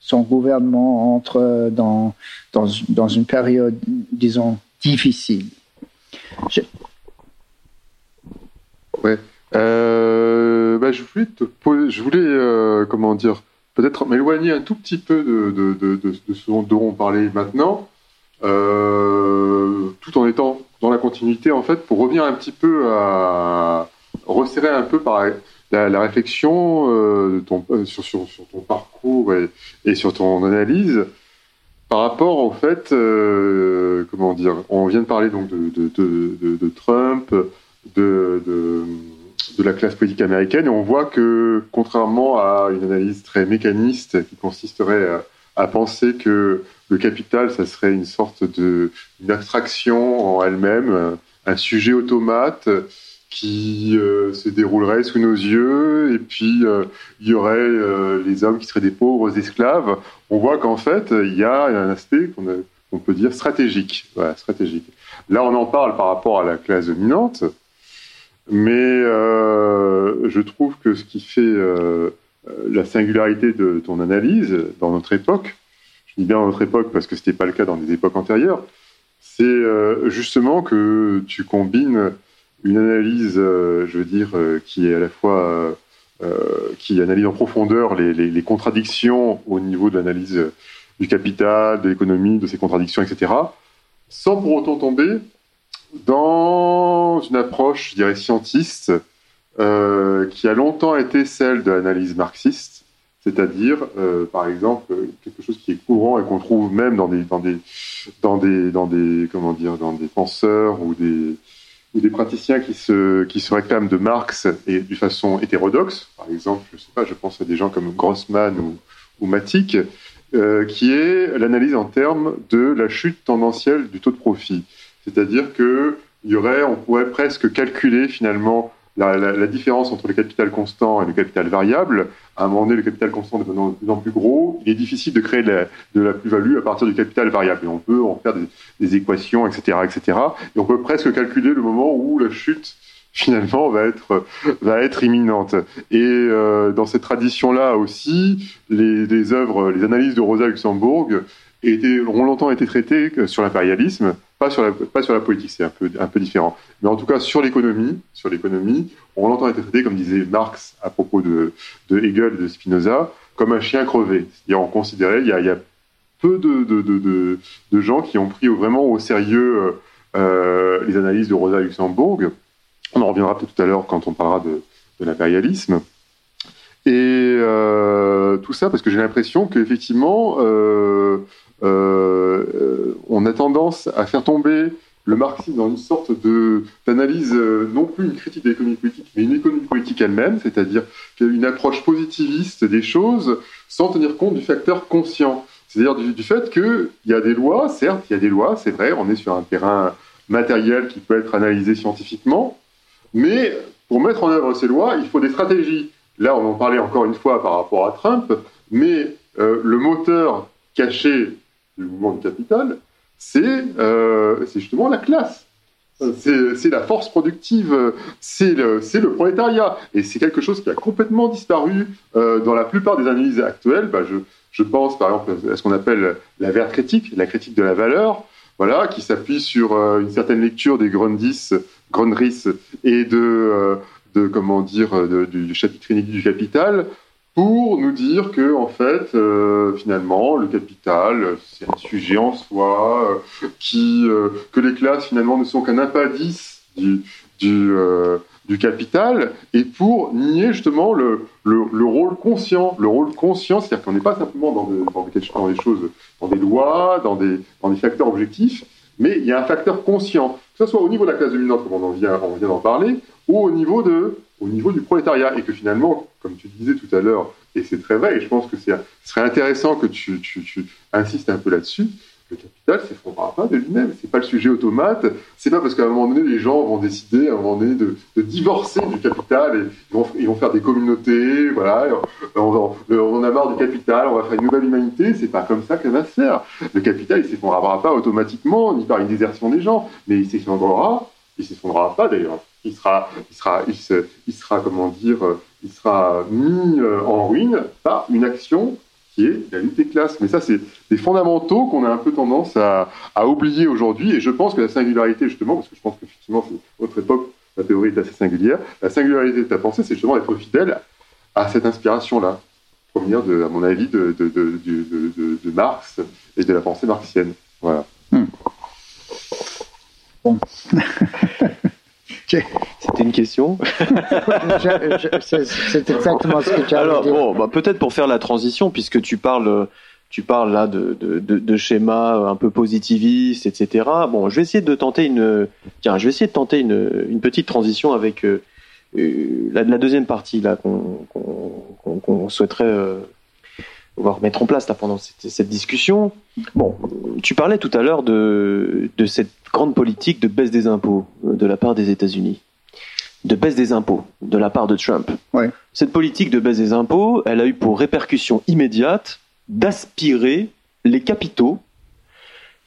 B: son gouvernement entre dans, dans, une période, disons, difficile.
C: Je... Euh, bah, je voulais euh, comment dire, peut-être m'éloigner un tout petit peu de, de, de, de ce dont on parlait maintenant, euh, tout en étant dans la continuité, en fait, pour revenir un petit peu à resserrer un peu par la, réflexion euh, euh, sur, ton parcours et, sur ton analyse par rapport au fait, euh, comment dire, on vient de parler donc de, Trump, de, de, la classe politique américaine, et on voit que contrairement à une analyse très mécaniste qui consisterait à, penser que le capital, ça serait une sorte de une abstraction en elle-même, un sujet automate qui euh, se déroulerait sous nos yeux, et puis euh, il y aurait euh, les hommes qui seraient des pauvres esclaves. On voit qu'en fait, il y a un aspect qu'on peut dire stratégique. Voilà, stratégique. Là, on en parle par rapport à la classe dominante, mais je trouve que ce qui fait la singularité de ton analyse dans notre époque, je dis bien dans notre époque parce que ce n'était pas le cas dans des époques antérieures, c'est justement que tu combines une analyse, euh, je veux dire, euh, qui est à la fois euh, qui analyse en profondeur les, les, contradictions au niveau de l'analyse du capital, de l'économie, de ces contradictions, etc., sans pour autant tomber dans une approche, je dirais, scientiste, euh, qui a longtemps été celle de l'analyse marxiste, c'est-à-dire, euh, par exemple, quelque chose qui est courant et qu'on trouve même dans des, dans des, dans des, dans des, comment dire, dans des penseurs ou des, ou des praticiens qui se, qui se réclament de Marx et d'une façon hétérodoxe, par exemple, je sais pas, je pense à des gens comme Grossman ou, ou Matic, euh, qui est l'analyse en termes de la chute tendancielle du taux de profit. C'est-à-dire que y aurait, on pourrait presque calculer finalement la, différence entre le capital constant et le capital variable, à un moment donné, le capital constant devenant de plus en plus gros, il est difficile de créer de la, plus-value à partir du capital variable. On peut en faire des, équations, etc., etc. Et on peut presque calculer le moment où la chute finalement va être imminente. Et euh, dans cette tradition-là aussi, les, les œuvres, les analyses de Rosa Luxembourg étaient, ont longtemps été traitées sur l'impérialisme pas sur la, pas sur la politique, c'est un peu, un peu différent. Mais en tout cas, sur l'économie, sur l'économie, on l'entend être traité, comme disait Marx à propos de, de Hegel de Spinoza, comme un chien crevé. C'est-à-dire, on considérait, il y a, il y a peu de, de, de, de, gens qui ont pris vraiment au sérieux euh, les analyses de Rosa Luxembourg. On en reviendra peut-être tout à l'heure quand on parlera de, l'impérialisme. Et euh, tout ça parce que j'ai l'impression qu'effectivement, euh, euh, on a tendance à faire tomber le marxisme dans une sorte d'analyse, euh, non plus une critique de l'économie politique, mais une économie politique elle-même, c'est-à-dire une approche positiviste des choses sans tenir compte du facteur conscient. C'est-à-dire du, fait qu'il y a des lois, certes, il y a des lois, c'est vrai, on est sur un terrain matériel qui peut être analysé scientifiquement, mais pour mettre en œuvre ces lois, il faut des stratégies. Là, on en parlait encore une fois par rapport à Trump, mais euh, le moteur caché du mouvement du capital, euh, c'est justement la classe. C'est la force productive, c'est le, prolétariat. Et c'est quelque chose qui a complètement disparu euh, dans la plupart des analyses actuelles. Bah, je, pense par exemple à ce qu'on appelle la verte critique, la critique de la valeur, voilà, qui s'appuie sur euh, une certaine lecture des Grundis, Grundrisse et de, comment dire, du chapitre inédit du Capital, pour nous dire que en fait euh, finalement le capital c'est un sujet en soi euh, qui euh, que les classes finalement ne sont qu'un appendice du du, du capital et pour nier justement le, le, rôle conscient. Le rôle conscient c'est-à-dire qu'on n'est pas simplement dans, dans, des, dans, des, choses dans des lois dans des dans des facteurs objectifs mais il y a un facteur conscient. Que ce soit au niveau de la classe dominante comme on en vient d'en parler au niveau, de, au niveau du prolétariat. Et que finalement, comme tu disais tout à l'heure, et c'est très vrai, et je pense que ce serait intéressant que tu, insistes un peu là-dessus, le capital s'effondrera pas de lui-même. C'est pas le sujet automate. C'est pas parce qu'à un moment donné, les gens vont décider, à un moment donné, de, divorcer du capital et ils vont, faire des communautés. Voilà, on, on, a marre du capital, on va faire une nouvelle humanité. C'est pas comme ça que ça va se faire. Le capital, il s'effondrera pas automatiquement, ni par une désertion des gens, mais il s'effondrera. Il s'effondrera pas d'ailleurs. Il sera, il sera, il, il sera, comment dire, il sera mis euh, en ruine par une action qui est la lutte des classes. Mais ça, c'est des fondamentaux qu'on a un peu tendance à, oublier aujourd'hui. Et je pense que la singularité, justement, parce que je pense qu'effectivement, c'est votre époque, la théorie est assez singulière, la singularité de ta pensée, c'est justement d'être fidèle à cette inspiration-là, première, de, à mon avis, de, de, de, Marx et de la pensée marxienne. Voilà. Hmm.
A: Bon. C'était une question.
B: c'est exactement ce que tu as
A: Alors, bon, bah, peut-être pour faire la transition, puisque tu parles, tu parles là de, de, de, schémas un peu positivistes, etc. Bon, je vais essayer de tenter une, tiens, je vais essayer de tenter une, une petite transition avec euh, euh, la, la, deuxième partie là qu'on souhaiterait euh, va remettre en place là, pendant cette, cette, discussion. Bon, tu parlais tout à l'heure de, de cette grande politique de baisse des impôts euh, de la part des États-Unis, de baisse des impôts de la part de Trump.
B: Ouais.
A: Cette politique de baisse des impôts, elle a eu pour répercussion immédiate d'aspirer les capitaux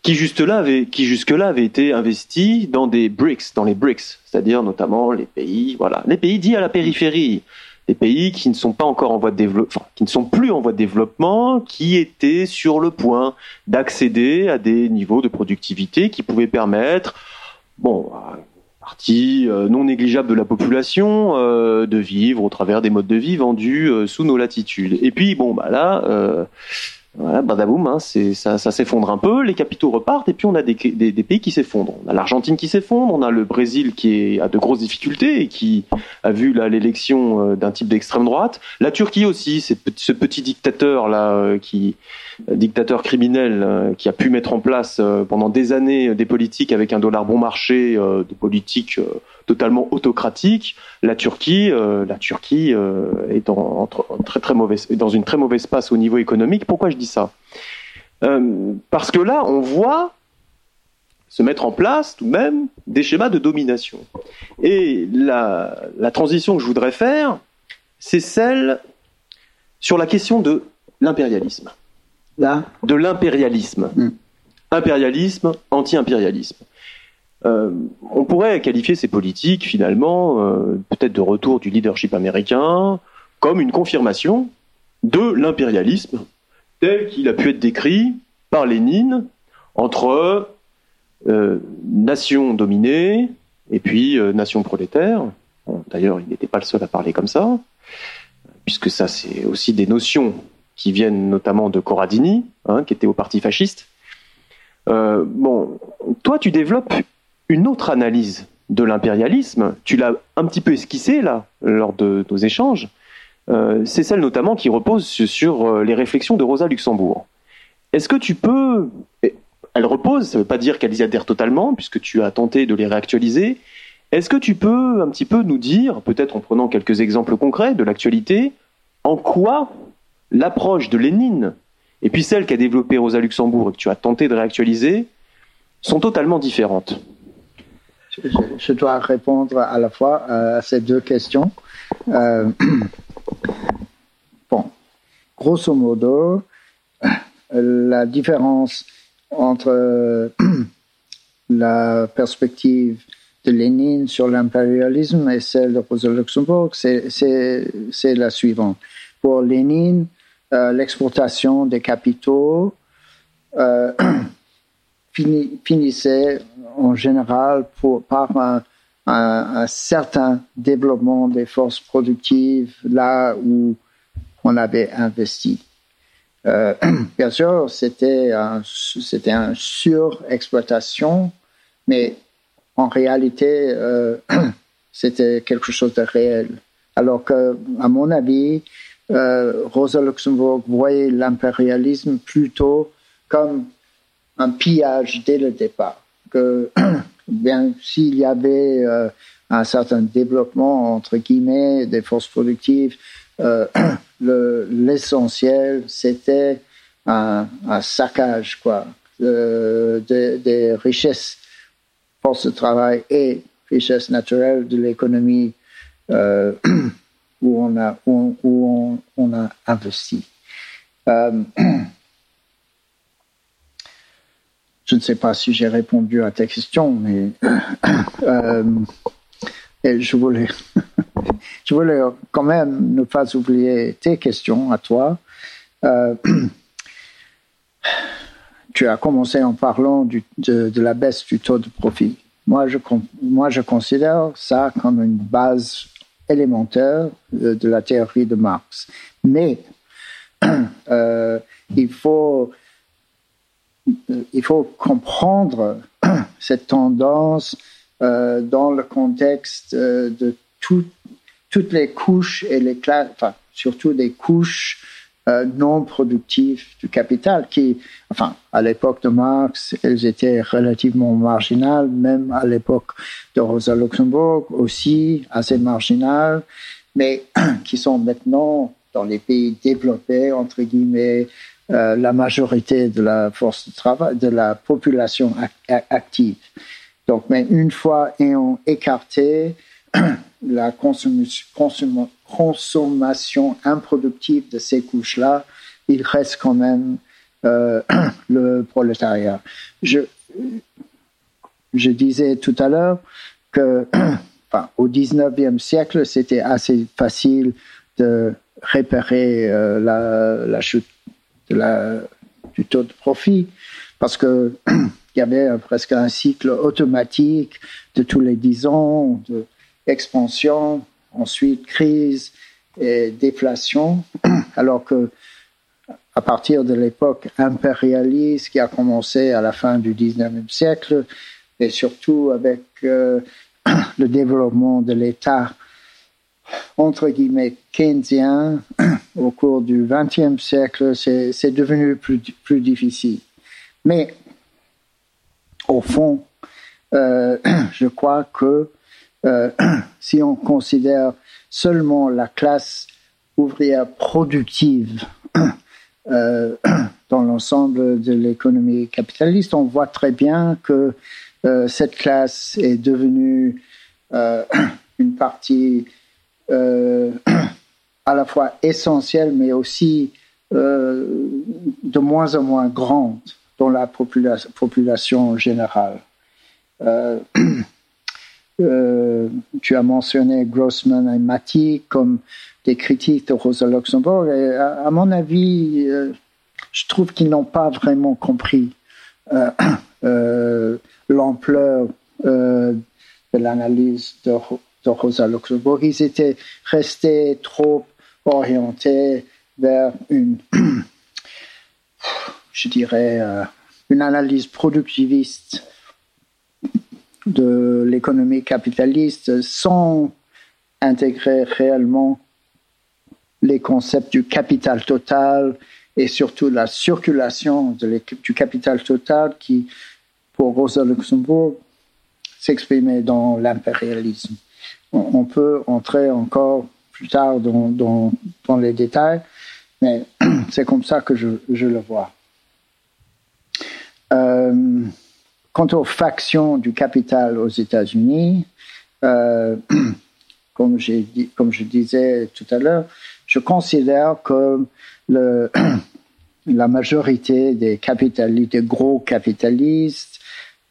A: qui jusque-là avaient, qui jusque-là avaient été investis dans des BRICS, dans les BRICS, c'est-à-dire notamment les pays, voilà, les pays dits à la périphérie, des pays qui ne sont pas encore en voie de développement, qui ne sont plus en voie de développement, qui étaient sur le point d'accéder à des niveaux de productivité qui pouvaient permettre, bon, à une partie euh, non négligeable de la population euh, de vivre au travers des modes de vie vendus euh, sous nos latitudes. Et puis bon, bah là voilà, badaboum, hein, ça, ça s'effondre un peu, les capitaux repartent, et puis on a des, des, des pays qui s'effondrent. On a l'Argentine qui s'effondre, on a le Brésil qui est, a de grosses difficultés et qui a vu l'élection euh, d'un type d'extrême droite. La Turquie aussi, ce petit dictateur là, euh, qui euh, dictateur criminel, qui a pu mettre en place pendant des années des politiques avec un dollar bon marché, des politiques totalement autocratique. La Turquie, euh, la Turquie euh, est en, très très mauvaise, dans une très mauvaise passe au niveau économique. Pourquoi je dis ça? Euh, Parce que là, on voit se mettre en place tout de même des schémas de domination. Et la, la transition que je voudrais faire, c'est celle sur la question de l'impérialisme.
B: Là
A: De l'impérialisme. Hmm. Impérialisme, anti-impérialisme. Euh, on pourrait qualifier ces politiques finalement, euh, peut-être de retour du leadership américain, comme une confirmation de l'impérialisme tel qu'il a pu être décrit par Lénine entre euh, nations dominées et puis nations prolétaires. D'ailleurs, il n'était pas le seul à parler comme ça, puisque ça, c'est aussi des notions qui viennent notamment de Corradini, hein, qui était au parti fasciste. bon, toi, tu développes une autre analyse de l'impérialisme, tu l'as un petit peu esquissé là, lors de nos échanges, euh, c'est celle notamment qui repose sur euh, les réflexions de Rosa Luxembourg. Est-ce que tu peux... Elle repose, ça ne veut pas dire qu'elle y adhère totalement, puisque tu as tenté de les réactualiser. Est-ce que tu peux un petit peu nous dire, peut-être en prenant quelques exemples concrets de l'actualité, en quoi l'approche de Lénine et puis celle qu'a développée Rosa Luxembourg et que tu as tenté de réactualiser sont totalement différentes?
B: Je, dois répondre à la fois à ces deux questions. Euh, bon, grosso modo, la différence entre la perspective de Lénine sur l'impérialisme et celle de Rosa Luxembourg, c'est la suivante. Pour Lénine, euh, l'exportation des capitaux euh, finissait en général pour, par un, un, certain développement des forces productives là où on avait investi. Euh, bien sûr, c'était un, c'était un surexploitation, mais en réalité, euh, c'était quelque chose de réel. Alors que, à mon avis, euh, Rosa Luxembourg voyait l'impérialisme plutôt comme un pillage dès le départ. Que bien s'il y avait euh, un certain développement, entre guillemets, des forces productives, euh, l'essentiel, c'était un, un, saccage, quoi, des richesses, forces de travail et richesses naturelles de l'économie euh, où on a, où, on, on, a investi. Euh, je ne sais pas si j'ai répondu à ta question, mais euh, je voulais, je voulais quand même ne pas oublier tes questions à toi. Euh, tu as commencé en parlant de, la baisse du taux de profit. Moi, je, moi, je considère ça comme une base élémentaire de, de la théorie de Marx. Mais euh, il faut il faut comprendre cette tendance euh, dans le contexte euh, de tout, toutes les couches et les classes, enfin, surtout des couches euh, non productives du capital qui, enfin, à l'époque de Marx, elles étaient relativement marginales, même à l'époque de Rosa Luxembourg aussi assez marginales, mais qui sont maintenant dans les pays développés, entre guillemets, euh, la majorité de la force de travail, de la population active. Donc, mais une fois ayant écarté la consommation, improductive de ces couches-là, il reste quand même euh, le prolétariat. Je, disais tout à l'heure que au 19e siècle, c'était assez facile de réparer euh, la, la, chute de la, du taux de profit, parce que il y avait presque un cycle automatique de tous les dix ans, de expansion, ensuite crise et déflation, alors que à partir de l'époque impérialiste qui a commencé à la fin du 19e siècle, et surtout avec euh, le développement de l'État entre guillemets keynésien au cours du XXe siècle, c'est devenu plus, plus difficile. Mais au fond, euh, je crois que euh, si on considère seulement la classe ouvrière productive euh, dans l'ensemble de l'économie capitaliste, on voit très bien que cette classe est devenue une partie à la fois essentielle, mais aussi euh, de moins en moins grande dans la population, générale. Euh, tu as mentionné Grossman et Matty comme des critiques de Rosa Luxembourg. Et à, mon avis, je trouve qu'ils n'ont pas vraiment compris l'ampleur de l'analyse de, de Rosa Luxembourg. Ils étaient restés trop orientés vers une, je dirais, euh, une analyse productiviste de l'économie capitaliste sans intégrer réellement les concepts du capital total et surtout la circulation du capital total qui, pour Rosa Luxembourg, s'exprimait dans l'impérialisme on peut entrer encore plus tard dans, les détails, mais c'est comme ça que je, le vois. Euh, quant aux factions du capital aux États-Unis, euh, comme, je disais tout à l'heure, je considère que la majorité des des gros capitalistes,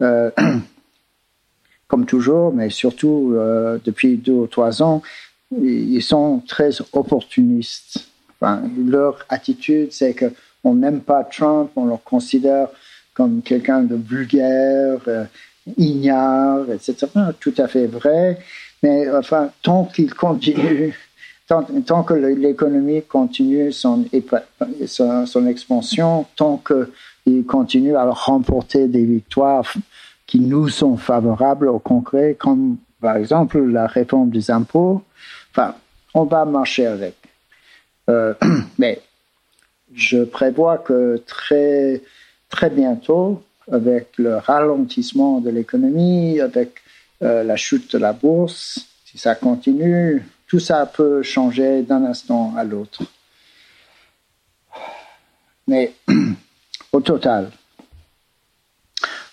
B: euh, comme toujours, mais surtout euh, depuis deux ou trois ans, ils sont très opportunistes. Leur attitude, c'est que on n'aime pas Trump, on le considère comme quelqu'un de vulgaire, euh, ignare, etc. Tout à fait vrai. Mais enfin, tant qu'il continue, tant, que l'économie continue son, son, expansion, tant qu'il continue à remporter des victoires qui nous sont favorables au concret, comme par exemple la réforme des impôts. Enfin, on va marcher avec. Euh, mais je prévois que très, très bientôt, avec le ralentissement de l'économie, avec la chute de la bourse, si ça continue, tout ça peut changer d'un instant à l'autre. Mais au total,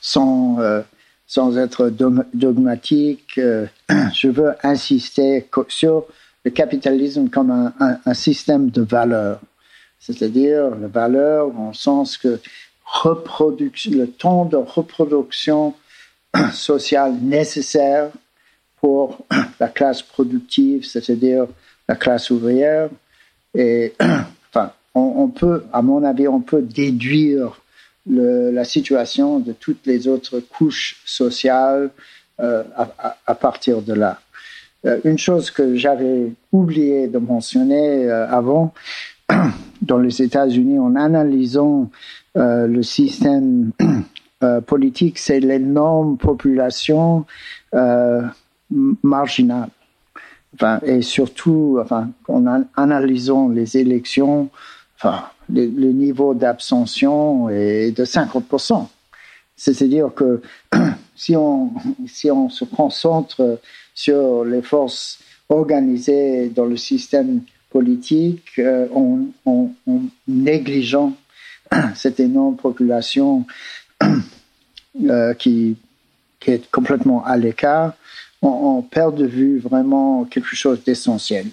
B: sans, euh, sans être dogmatique, euh, je veux insister sur le capitalisme comme un, système de valeurs. C'est-à-dire la valeur en sens que reproduction, le temps de reproduction sociale nécessaire pour la classe productive, c'est-à-dire la classe ouvrière. Et enfin, on, peut, à mon avis, on peut déduire la situation de toutes les autres couches sociales euh, à, partir de là. Euh, une chose que j'avais oublié de mentionner euh, avant, dans les États-Unis, en analysant le système politique, c'est l'énorme population marginale. Enfin, et surtout, enfin, en analysant les élections, le, niveau d'abstention est de 50%. C'est-à-dire que si on, si on se concentre sur les forces organisées dans le système politique, euh, en, en, négligeant cette énorme population euh, qui, qui est complètement à l'écart, on, perd de vue vraiment quelque chose d'essentiel.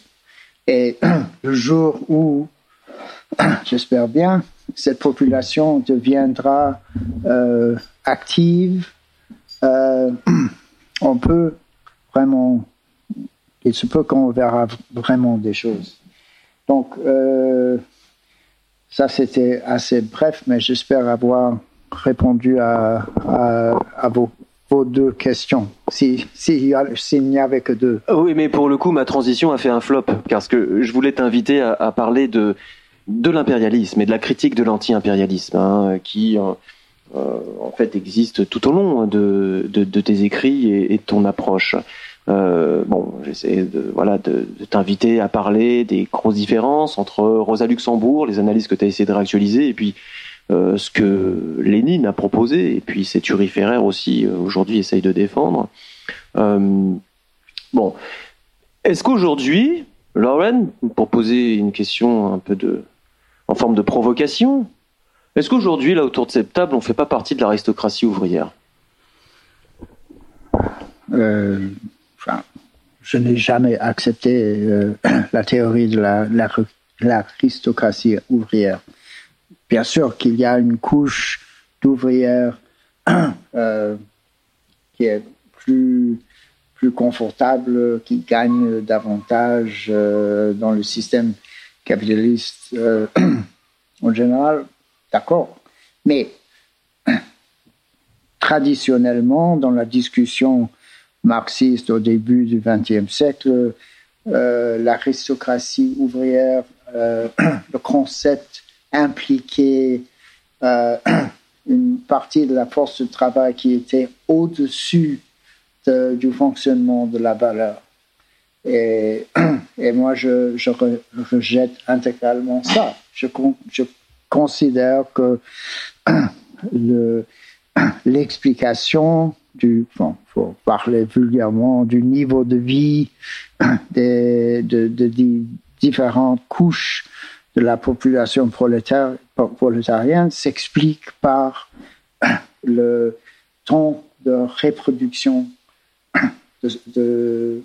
B: Et le jour où j'espère bien, cette population deviendra euh, active. Euh, on peut vraiment, il se peut qu'on verra vraiment des choses. Donc, euh, ça c'était assez bref, mais j'espère avoir répondu à, vos deux questions, s'il si, si, n'y avait que deux.
A: Oui, mais pour le coup, ma transition a fait un flop, parce que je voulais t'inviter à, parler de, de l'impérialisme et de la critique de l'anti-impérialisme, hein, qui euh, euh, en fait existe tout au long de, tes écrits et, de ton approche. Euh, bon, j'essaie de t'inviter à parler des grosses différences entre Rosa Luxembourg, les analyses que tu as essayé de réactualiser, et puis ce que Lénine a proposé, et puis c'est turiféraire aussi euh, aujourd'hui essaye de défendre. Bon, est-ce qu'aujourd'hui, Lauren, pour poser une question un peu de, en forme de provocation, est-ce qu'aujourd'hui, là, autour de cette table, on ne fait pas partie de l'aristocratie ouvrière?
B: Euh, Je n'ai jamais accepté euh, la théorie de l'aristocratie la, ouvrière. Bien sûr qu'il y a une couche d'ouvrières euh, qui est plus, plus confortable, qui gagne davantage dans le système capitaliste euh, en général, d'accord. Mais traditionnellement, dans la discussion marxiste au début du XXe siècle, l'aristocratie ouvrière, le concept impliquer euh, une partie de la force de travail qui était au-dessus du fonctionnement de la valeur. Et, moi, je, je, rejette intégralement ça. Je, considère que l'explication du, parler vulgairement, du niveau de vie des, de, différentes couches de la population prolétarienne s'explique par le temps de reproduction de,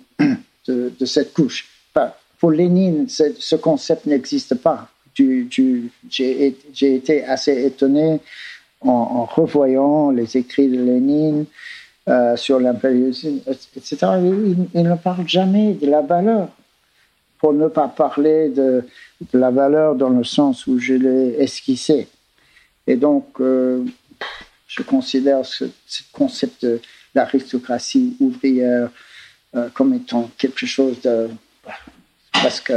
B: cette couche. pour Lénine, ce concept n'existe pas. J'ai été assez étonné en, revoyant les écrits de Lénine euh, sur l'impérialisme, etc. il, ne parle jamais de la valeur pour ne pas parler de, la valeur dans le sens où je l'ai esquissé. Et donc, euh, je considère ce, concept de l'aristocratie ouvrière euh, comme étant quelque chose de presque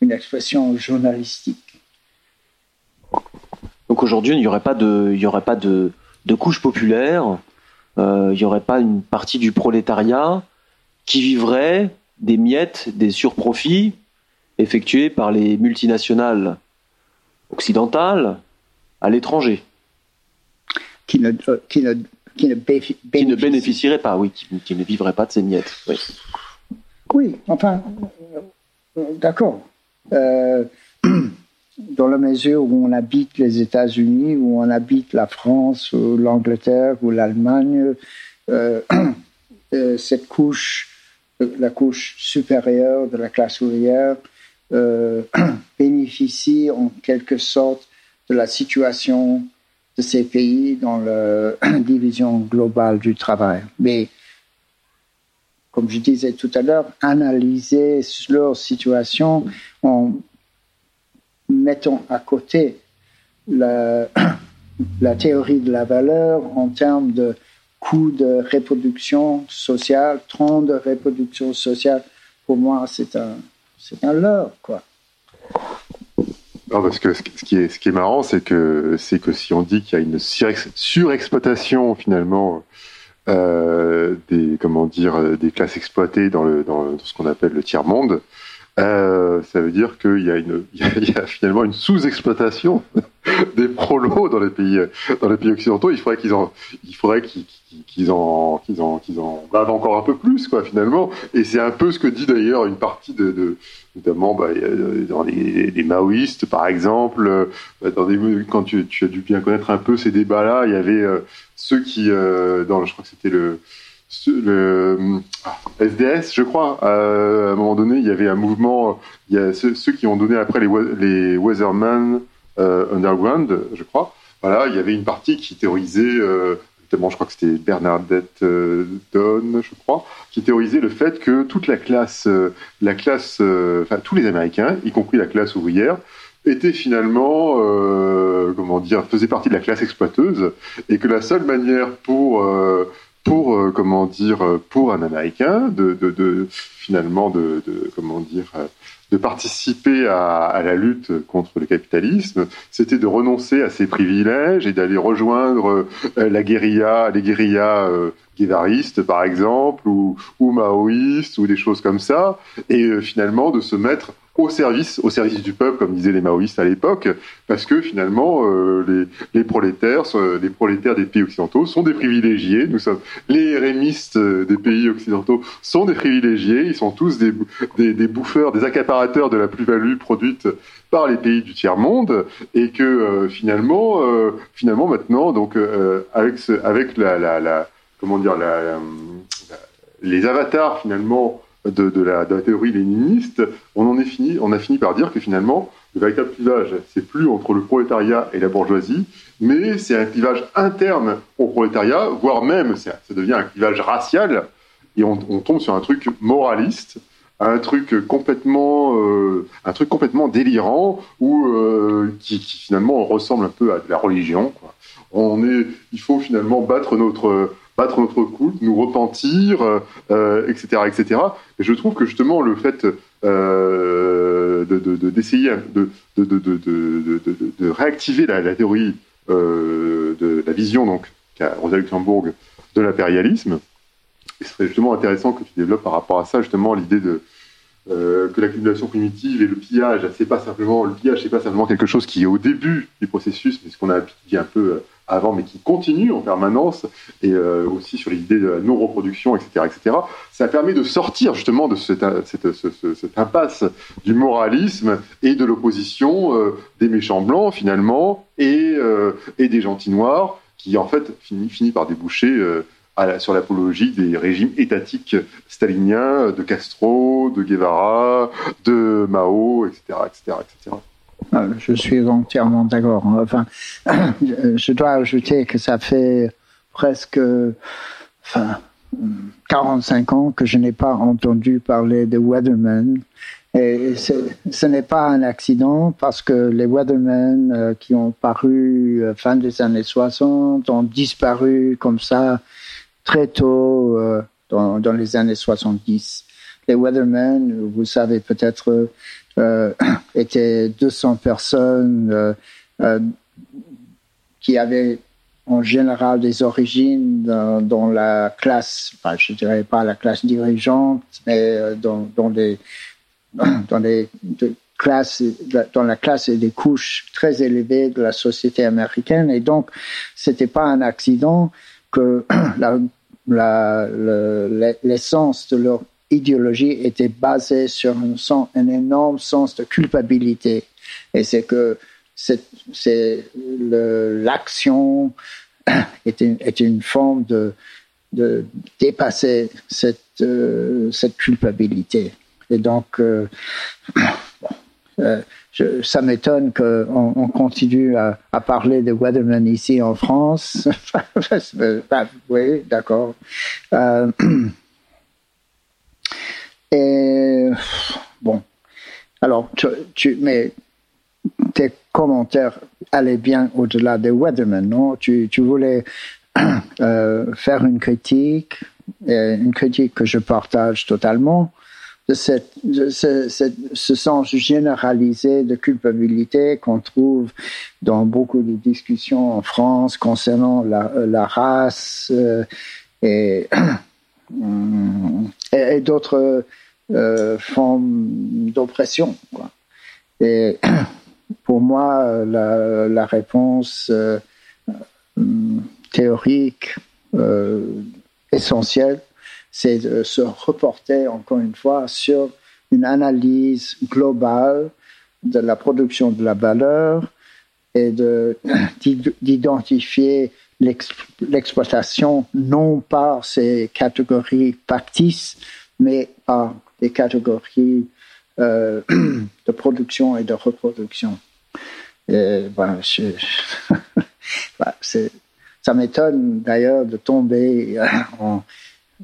B: une expression journalistique.
A: Donc aujourd'hui, il n'y aurait pas de, il y aurait pas de, de couche populaire, euh, il n'y aurait pas une partie du prolétariat qui vivrait des miettes, des surprofits effectués par les multinationales occidentales à l'étranger.
B: Qui ne, qui ne qui ne,
A: qui ne bénéficierait pas, oui, qui, ne vivrait pas de ces miettes. Oui,
B: oui enfin, d'accord. Euh, dans la mesure où on habite les États-Unis, où on habite la France, ou l'Angleterre, ou l'Allemagne, euh, euh, cette couche, la couche supérieure de la classe ouvrière, bénéficie en quelque sorte de la situation de ces pays dans la division globale du travail. Mais, comme je disais tout à l'heure, analyser leur situation en mettant à côté la, théorie de la valeur en termes de coût de reproduction sociale, temps de reproduction sociale, pour moi, c'est un, un leurre, quoi.
C: Non, parce que ce qui est, ce qui est marrant, c'est que, c'est que si on dit qu'il y a une surexploitation finalement euh, des comment dire des classes exploitées dans, le, dans, ce qu'on appelle le tiers monde, euh, ça veut dire qu'il y a y a, finalement une sous-exploitation des prolos dans les pays dans les pays occidentaux. Il faudrait qu'ils en il faudrait qu'ils en qu'ils en qu'ils en encore un peu plus quoi finalement. Et c'est un peu ce que dit d'ailleurs une partie de, de notamment bah, dans les, les, maoïstes par exemple, euh, dans des, quand tu, tu, as dû bien connaître un peu ces débats-là, il y avait euh, ceux qui, euh, dans, je crois que c'était le, le SDS, je crois, à un moment donné, il y avait un mouvement, il y a ceux, qui ont donné après les, les Weatherman Underground, je crois. Voilà, il y avait une partie qui théorisait je crois que c'était Bernadette euh, Donne, je crois, qui théorisait le fait que toute la classe, euh, la classe, euh, enfin tous les Américains, y compris la classe ouvrière, étaient finalement, comment dire, faisaient partie de la classe exploiteuse, et que la seule manière pour pour comment dire pour un Américain de, de, de finalement de, de, comment dire de participer à, la lutte contre le capitalisme, c'était de renoncer à ses privilèges et d'aller rejoindre euh, la guérilla, les guérillas euh, par exemple, ou, ou maoïstes, ou des choses comme ça, et euh, finalement de se mettre au service, au service du peuple, comme disaient les maoïstes à l'époque, parce que finalement euh, les, les, prolétaires, les prolétaires des pays occidentaux sont des privilégiés. Nous sommes les rémistes des pays occidentaux sont des privilégiés. Ils sont tous des, des, des bouffeurs, des accaparateurs de la plus-value produite par les pays du tiers monde, et que euh, finalement, euh, finalement maintenant, donc avec ce, avec la, la, la, comment dire la, les avatars finalement de, la, théorie léniniste, on en est fini, on a fini par dire que finalement, le véritable clivage, c'est plus entre le prolétariat et la bourgeoisie, mais c'est un clivage interne au prolétariat, voire même ça, devient un clivage racial, et on, tombe sur un truc moraliste, un truc complètement, euh, un truc complètement délirant, ou euh, qui, finalement ressemble un peu à de la religion. On est, il faut finalement battre notre battre notre culte, nous repentir, euh, etc., euh, etc. Et je trouve que justement le fait euh, d'essayer de, de, de, réactiver la, théorie euh, de la vision donc qu'a Rosa Luxembourg de l'impérialisme, ce serait justement intéressant que tu développes par rapport à ça justement l'idée de euh, que l'accumulation primitive et le pillage, c'est pas simplement le pillage, c'est pas simplement quelque chose qui est au début du processus, mais ce qu'on a dit un peu avant, mais qui continue en permanence, et euh, aussi sur l'idée de la non-reproduction, etc., etc. Ça permet de sortir justement de cette, cette, cette, impasse du moralisme et de l'opposition euh, des méchants blancs finalement et, euh, et des gentils noirs, qui en fait finit, finit par déboucher à la, sur l'apologie des régimes étatiques staliniens de Castro, de Guevara, de Mao, etc., etc., etc.
B: Euh, je suis entièrement d'accord. Enfin, je dois ajouter que ça fait presque enfin, 45 ans que je n'ai pas entendu parler de Weathermen. Et ce n'est pas un accident parce que les Weathermen euh, qui ont paru euh, fin des années 60 ont disparu comme ça très tôt dans, les années 70. Les Weathermen, vous savez peut-être, étaient 200 personnes euh, euh, qui avaient en général des origines dans, la classe, enfin, je dirais pas la classe dirigeante, mais dans, des classes, dans la classe et des couches très élevées de la société américaine. Et donc, c'était pas un accident que l'essence de leur idéologie était basée sur un, sens, un énorme sens de culpabilité. Et c'est que c'est l'action est, une, une forme de, de dépasser cette, euh, cette culpabilité. Et donc, euh, euh, ça m'étonne qu'on on continue à, à, parler de Weatherman ici en France. oui, d'accord. Et bon, alors, tu, mais tes commentaires allaient bien au-delà des Weatherman, non? Tu, tu voulais euh, faire une critique, une critique que je partage totalement, de, cette, ce, ce, sens généralisé de culpabilité qu'on trouve dans beaucoup de discussions en France concernant la, la race euh, et, et, d'autres euh, formes d'oppression. Et pour moi, la, réponse euh, théorique euh, essentielle, c'est de se reporter encore une fois sur une analyse globale de la production de la valeur et d'identifier l'exploitation non par ces catégories factices, mais par des catégories euh, de production et de reproduction. Et, ben, ça m'étonne d'ailleurs de tomber euh,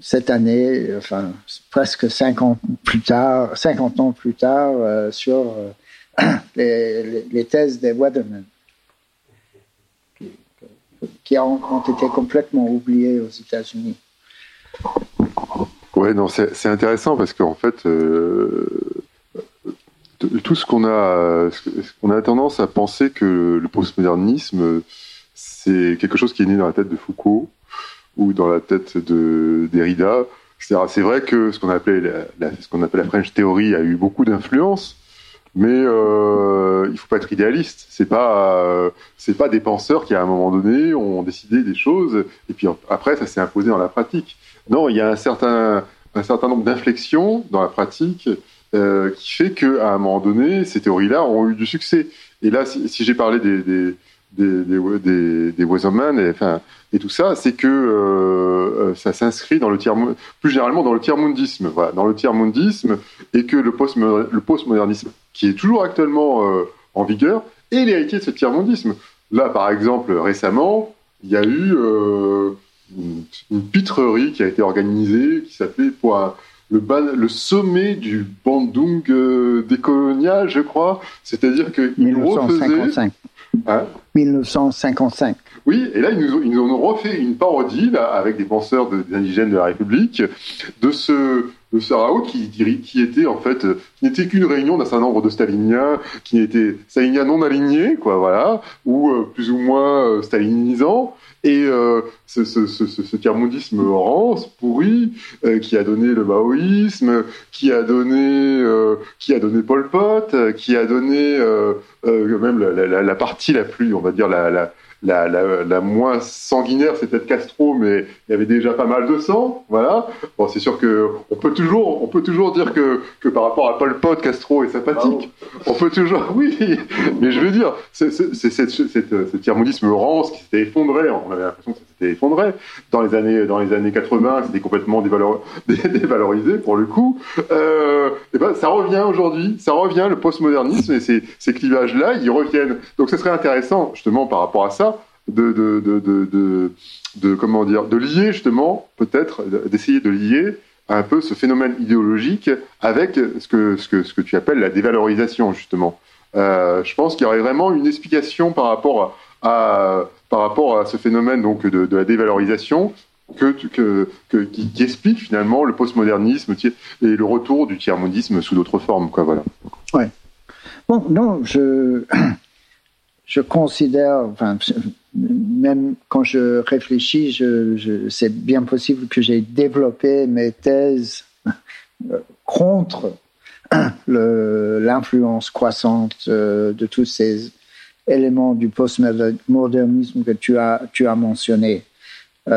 B: cette année, enfin presque 50 plus tard, 50 ans plus tard, euh, sur les, thèses des Weathermen, qui, ont, été complètement oubliées aux États-Unis.
C: Ouais, non, c'est intéressant parce qu'en fait, euh, tout ce qu'on a, a tendance à penser que le postmodernisme, c'est quelque chose qui est né dans la tête de Foucault ou dans la tête de Derrida. C'est vrai que ce qu'on appelle la, ce qu'on appelle la French Theory a eu beaucoup d'influence, mais euh, il faut pas être idéaliste. C'est pas euh, c'est pas des penseurs qui à un moment donné ont décidé des choses et puis après ça s'est imposé dans la pratique. Non, il y a un certain un certain nombre d'inflexions dans la pratique euh, qui fait que à un moment donné ces théories-là ont eu du succès. Et là, si, si j'ai parlé des, des des, des, des, des et, enfin, et tout ça, c'est que euh, euh, ça s'inscrit dans le tiers, plus généralement dans le tiers-mondisme, voilà, dans le tiers-mondisme, et que le, post postmodernisme, qui est toujours actuellement euh, en vigueur, est l'héritier de ce tiers-mondisme. Là, par exemple, récemment, il y a eu une, une, pitrerie qui a été organisée, qui s'appelait pour le, le, sommet du Bandung euh, décolonial, je crois. C'est-à-dire qu'il refaisait...
B: Hein? 1955.
C: Oui, et là, ils nous, ils nous ont refait une parodie là, avec des penseurs de, des indigènes de la République de ce de Sarao qui, qui était en fait qui n'était qu'une réunion d'un certain nombre de staliniens qui étaient staliniens non alignés quoi voilà ou euh, plus ou moins euh, stalinisants et euh, ce, ce, ce, ce tiers-mondisme rance, pourri, euh, qui a donné le maoïsme, qui a donné, euh, qui a donné Pol Pot, qui a donné euh, euh, même la, la, la, partie la plus, on va dire, la, la la, la, la, moins sanguinaire, c'est peut-être Castro, mais il y avait déjà pas mal de sang, voilà. Bon, c'est sûr que on peut toujours, on peut toujours dire que, que par rapport à Pol Pot, Castro est sympathique. On peut toujours, oui, mais je veux dire, c'est ce tiers-mondisme rance qui s'était effondré. On avait l'impression que effondré dans les années, dans les années 80. C'était complètement dévalor, dévalorisé pour le coup. Euh, et ben, ça revient aujourd'hui, ça revient le postmodernisme et ces, ces clivages-là, ils reviennent. Donc, ce serait intéressant justement par rapport à ça de, de, de, de, comment dire, de lier justement, peut-être, d'essayer de lier un peu ce phénomène idéologique avec ce que, ce que, ce que tu appelles la dévalorisation, justement. Euh, je pense qu'il y aurait vraiment une explication par rapport à, par rapport à ce phénomène donc de, la dévalorisation que, qui, explique finalement le postmodernisme et le retour du tiers-mondisme sous d'autres formes. Quoi, voilà.
B: Ouais. Bon, non, je, je considère, même quand je réfléchis, c'est bien possible que j'ai développé mes thèses euh, contre l'influence croissante euh, de tous ces éléments du postmodernisme que tu as, tu as mentionné.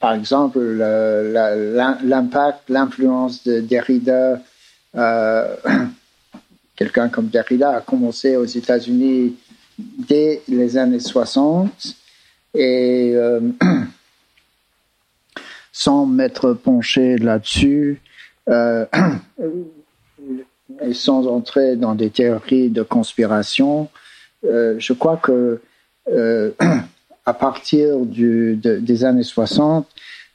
B: par exemple, l'impact, l'influence de Derrida, quelqu'un comme Derrida a commencé aux États-Unis dès les années 60 et sans m'être penché là-dessus euh, et sans entrer dans des théories de conspiration, euh, je crois que euh, à partir des années 60,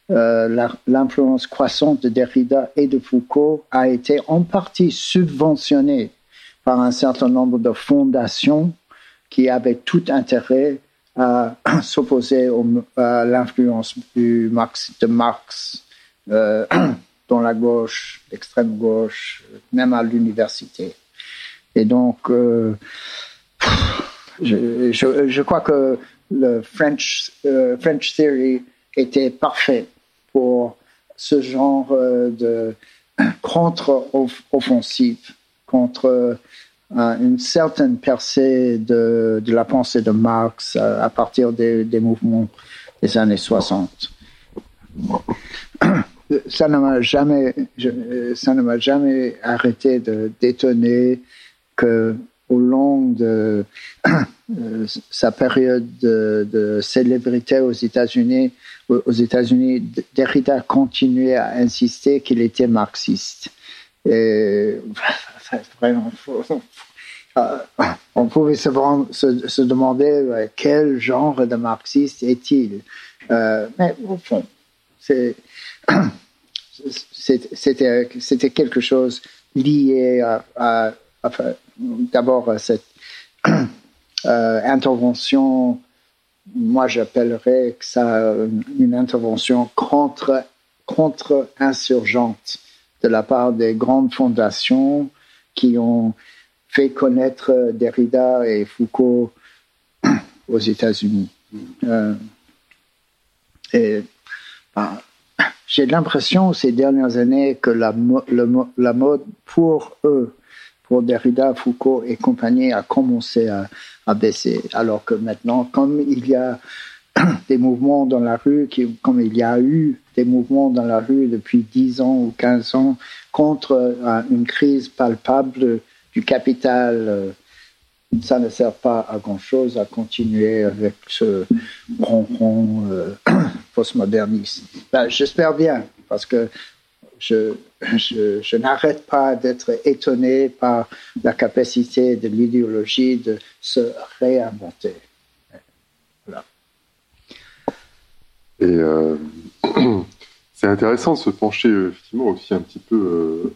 B: l'influence croissante de Derrida et de Foucault a été en partie subventionnée par un certain nombre de fondations qui avaient tout intérêt à s'opposer à l'influence de Marx euh, dans la gauche, l'extrême gauche, même à l'université. Et donc, euh, je, crois que le French, euh, French Theory était parfait pour ce genre euh, de contre-offensive contre une certaine percée de, la pensée de Marx à, partir des, mouvements des années 60. Ça ne m'a jamais, ça ne m'a jamais arrêté de d'étonner que au long de sa période de, célébrité aux États-Unis, aux États-Unis, Derrida continuait à insister qu'il était marxiste. Euh, on pouvait se, demander euh, quel genre de marxiste est-il? Euh, mais au fond, c'était quelque chose lié à, à, à d'abord cette euh, intervention. Moi, j'appellerais ça une intervention contre contre insurgente de la part des grandes fondations qui ont fait connaître Derrida et Foucault aux États-Unis. Euh, et ben, j'ai l'impression ces dernières années que la, mode pour eux, pour Derrida, Foucault et compagnie, a commencé à, baisser. Alors que maintenant, comme il y a des mouvements dans la rue, comme il y a eu des mouvements dans la rue depuis 10 ans ou 15 ans contre euh, une crise palpable du capital, euh, ça ne sert pas à grand-chose à continuer avec ce ronron euh, postmoderniste. Ben, J'espère bien, parce que je, je, n'arrête pas d'être étonné par la capacité de l'idéologie de se réinventer. Voilà.
C: Et euh, c'est intéressant de se pencher effectivement aussi un petit peu euh,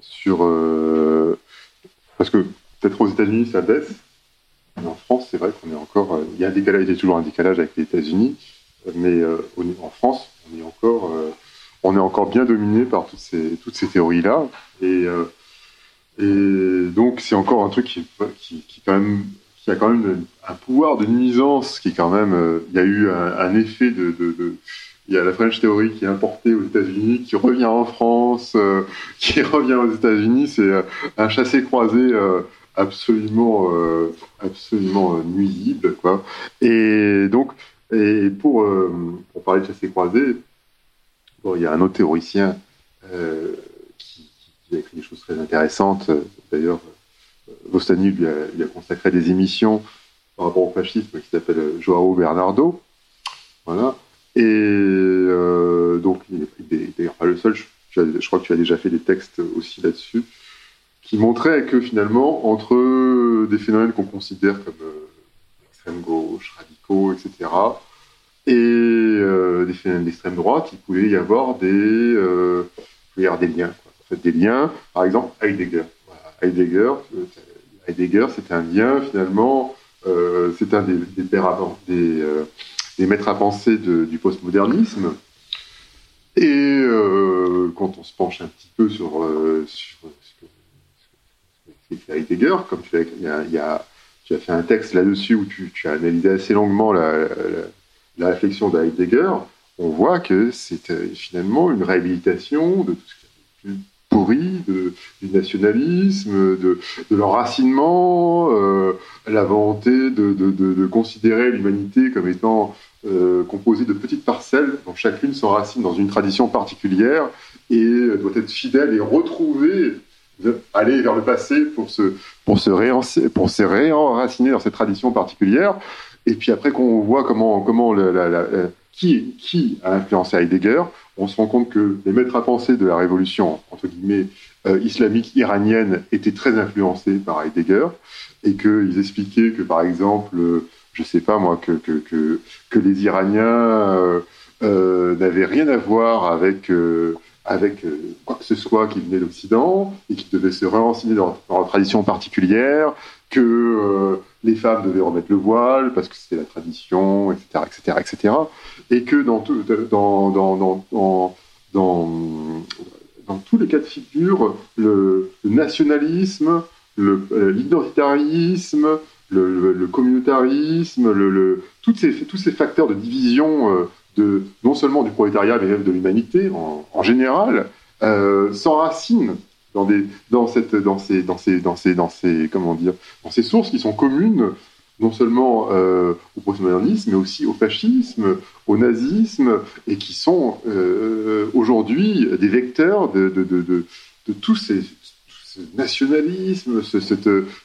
C: sur euh, parce que peut-être aux États-Unis ça baisse, mais en France c'est vrai qu'on est encore euh, il y a un décalage, il y a toujours un décalage avec les États-Unis, mais en France on est encore on est encore bien dominé par toutes ces toutes ces théories là et et donc c'est encore un truc qui, qui, qui quand même qui a quand même un pouvoir de nuisance qui quand même il y a eu un, effet de, il y a la French Theory qui est importée aux États-Unis, qui revient en France, euh, qui revient aux États-Unis. C'est euh, un chassé-croisé euh, absolument, euh, absolument nuisible, quoi. Et donc, et pour, pour parler de chassé-croisé, bon, il y a un autre théoricien qui, qui, a écrit des choses très intéressantes. D'ailleurs, Vostani lui a, consacré des émissions par rapport au fascisme qui s'appelle Joao Bernardo. Voilà. Et euh, donc, il n'est d'ailleurs pas le seul, je, je, crois que tu as déjà fait des textes aussi là-dessus, qui montraient que finalement, entre des phénomènes qu'on considère comme euh, extrême gauche, etc., et euh, des phénomènes d'extrême droite, il pouvait y avoir des, euh, il y des liens. Quoi. En fait, des liens, par exemple, Heidegger. Heidegger, euh, Heidegger c'est un lien finalement, c'est un des, des maîtres à penser du postmodernisme. Et quand on se penche un petit peu sur, Heidegger, comme tu as, y a, y a, tu as fait un texte là-dessus où tu, as analysé assez longuement la, la, la réflexion de Heidegger, on voit que c'est euh, finalement une réhabilitation de tout ce qui est plus théorie du nationalisme, de, l'enracinement, euh, la volonté de, considérer l'humanité comme étant euh, composée de petites parcelles dont chacune s'enracine dans une tradition particulière et doit être fidèle et retrouver aller vers le passé pour se, pour se, pour se réenraciner dans cette tradition particulière. Et puis après qu'on voit comment, comment la, qui, qui a influencé Heidegger, on se rend compte que les maîtres à penser de la révolution, entre guillemets, euh, islamique iranienne étaient très influencés par Heidegger et qu'ils expliquaient que, par exemple, euh, je sais pas moi, que, que, que, les Iraniens euh, euh n'avaient rien à voir avec avec euh, quoi que ce soit qui venait d'Occident et qui devait se réenseigner dans, leur tradition particulière, que euh, les femmes devaient remettre le voile parce que c'était la tradition, etc., etc., etc., et que dans, dans, dans, dans, dans, tous les cas de figure, le, nationalisme, euh, l'identitarisme, le, communautarisme, le, toutes ces, tous ces facteurs de division non seulement du prolétariat, mais même de l'humanité en, général, euh, s'enracinent dans, ces, sources qui sont communes non seulement euh, au postmodernisme, mais aussi au fascisme, au nazisme, et qui sont euh, aujourd'hui des vecteurs de, tous ces, ce nationalisme, cette,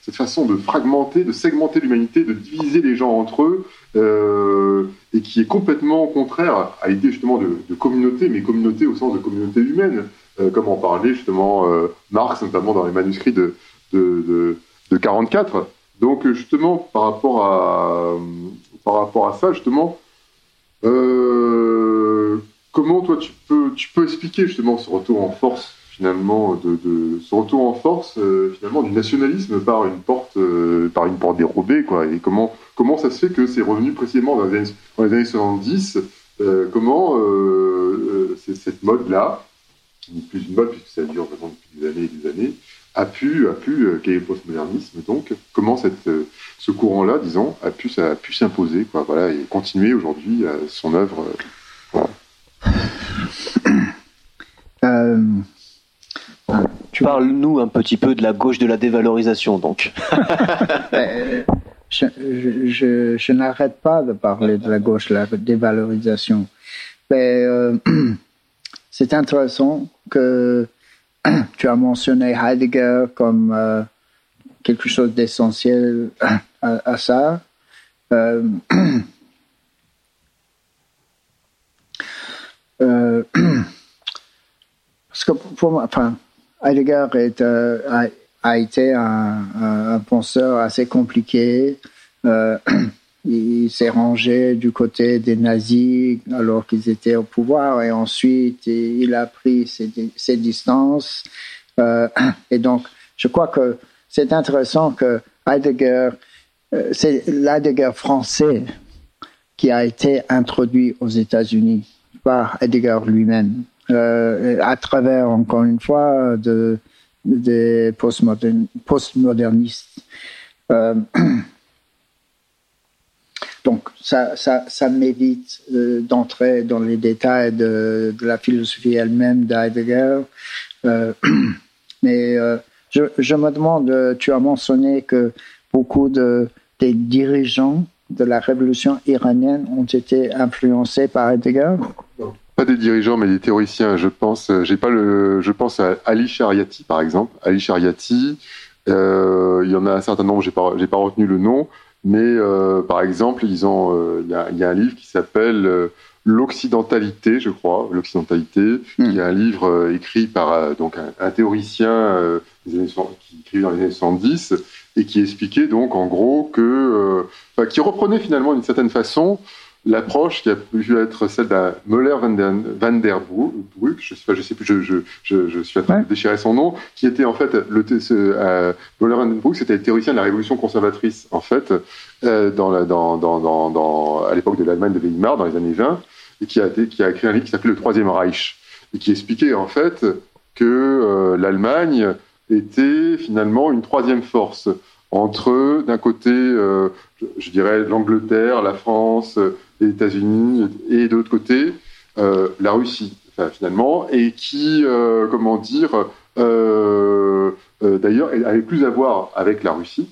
C: cette, façon de fragmenter, de segmenter l'humanité, de diviser les gens entre eux, euh, et qui est complètement contraire à l'idée justement de, communauté, mais communauté au sens de communauté humaine, euh, comme en parlait justement euh, Marx, notamment dans les manuscrits de, de, de, 44. Donc justement, par rapport à, par rapport à ça, justement, comment toi tu peux, tu peux expliquer justement ce retour en force finalement de, ce retour en force finalement du nationalisme par une porte par une porte dérobée quoi et comment Comment ça se fait que c'est revenu précisément dans les années, dans les années 70 euh, Comment euh, euh cette qui n'est plus une mode puisque ça dure vraiment depuis des années et des années, a pu, a pu, euh, quel le postmodernisme donc Comment cette, euh, ce courant-là, disons, a pu, a pu s'imposer, quoi, voilà, et continuer aujourd'hui son œuvre.
A: Tu parles-nous un petit peu de la gauche de la dévalorisation, donc.
B: je, n'arrête pas de parler de la gauche, la dévalorisation. Mais euh, c'est intéressant que tu as mentionné Heidegger comme euh, quelque chose d'essentiel à, ça. Euh, parce que pour moi, enfin, Heidegger est, a été un, penseur assez compliqué. Euh, il s'est rangé du côté des nazis alors qu'ils étaient au pouvoir et ensuite il a pris ses, distances. Euh, et donc, je crois que c'est intéressant que Heidegger, euh, c'est l'Heidegger français qui a été introduit aux États-Unis par Heidegger lui-même, à travers, encore une fois, de, des postmodernistes. Euh, donc, ça, ça, m'évite euh, d'entrer dans les détails de, la philosophie elle-même d'Heidegger. Euh, mais euh, je, me demande, tu as mentionné que beaucoup de, des dirigeants de la révolution iranienne ont été influencés par Heidegger
C: pas des dirigeants, mais des théoriciens. Je pense, euh, j'ai pas le, je pense à Ali Shariati par exemple. Ali Shariati, euh, il y en a un certain nombre, j'ai pas, j'ai pas retenu le nom, mais euh, par exemple, ils ont, il y, a, y, a, un livre qui s'appelle L'occidentalité, je crois, l'occidentalité, mmh. qui est un livre écrit par donc un, un théoricien des années, qui écrivait dans les années 70 et qui expliquait donc en gros que, qui reprenait finalement d'une certaine façon l'approche qui a pu être celle d'un Möller van der, van der Broek, je sais pas, je sais plus, je, je, je, je suis train de déchirer son nom, qui était en fait le euh, Möller van der Broek, c'était le théoricien de la révolution conservatrice en fait euh, dans, la, dans, dans, dans, dans, à l'époque de l'Allemagne de Weimar dans les années 20 et qui a qui a écrit un livre qui s'appelait Le Troisième Reich et qui expliquait en fait que euh, l'Allemagne était finalement une troisième force entre d'un côté, je, dirais l'Angleterre, la France les États-Unis et de l'autre côté euh, la Russie, finalement, et qui, euh, comment dire, d'ailleurs, avait plus à voir avec la Russie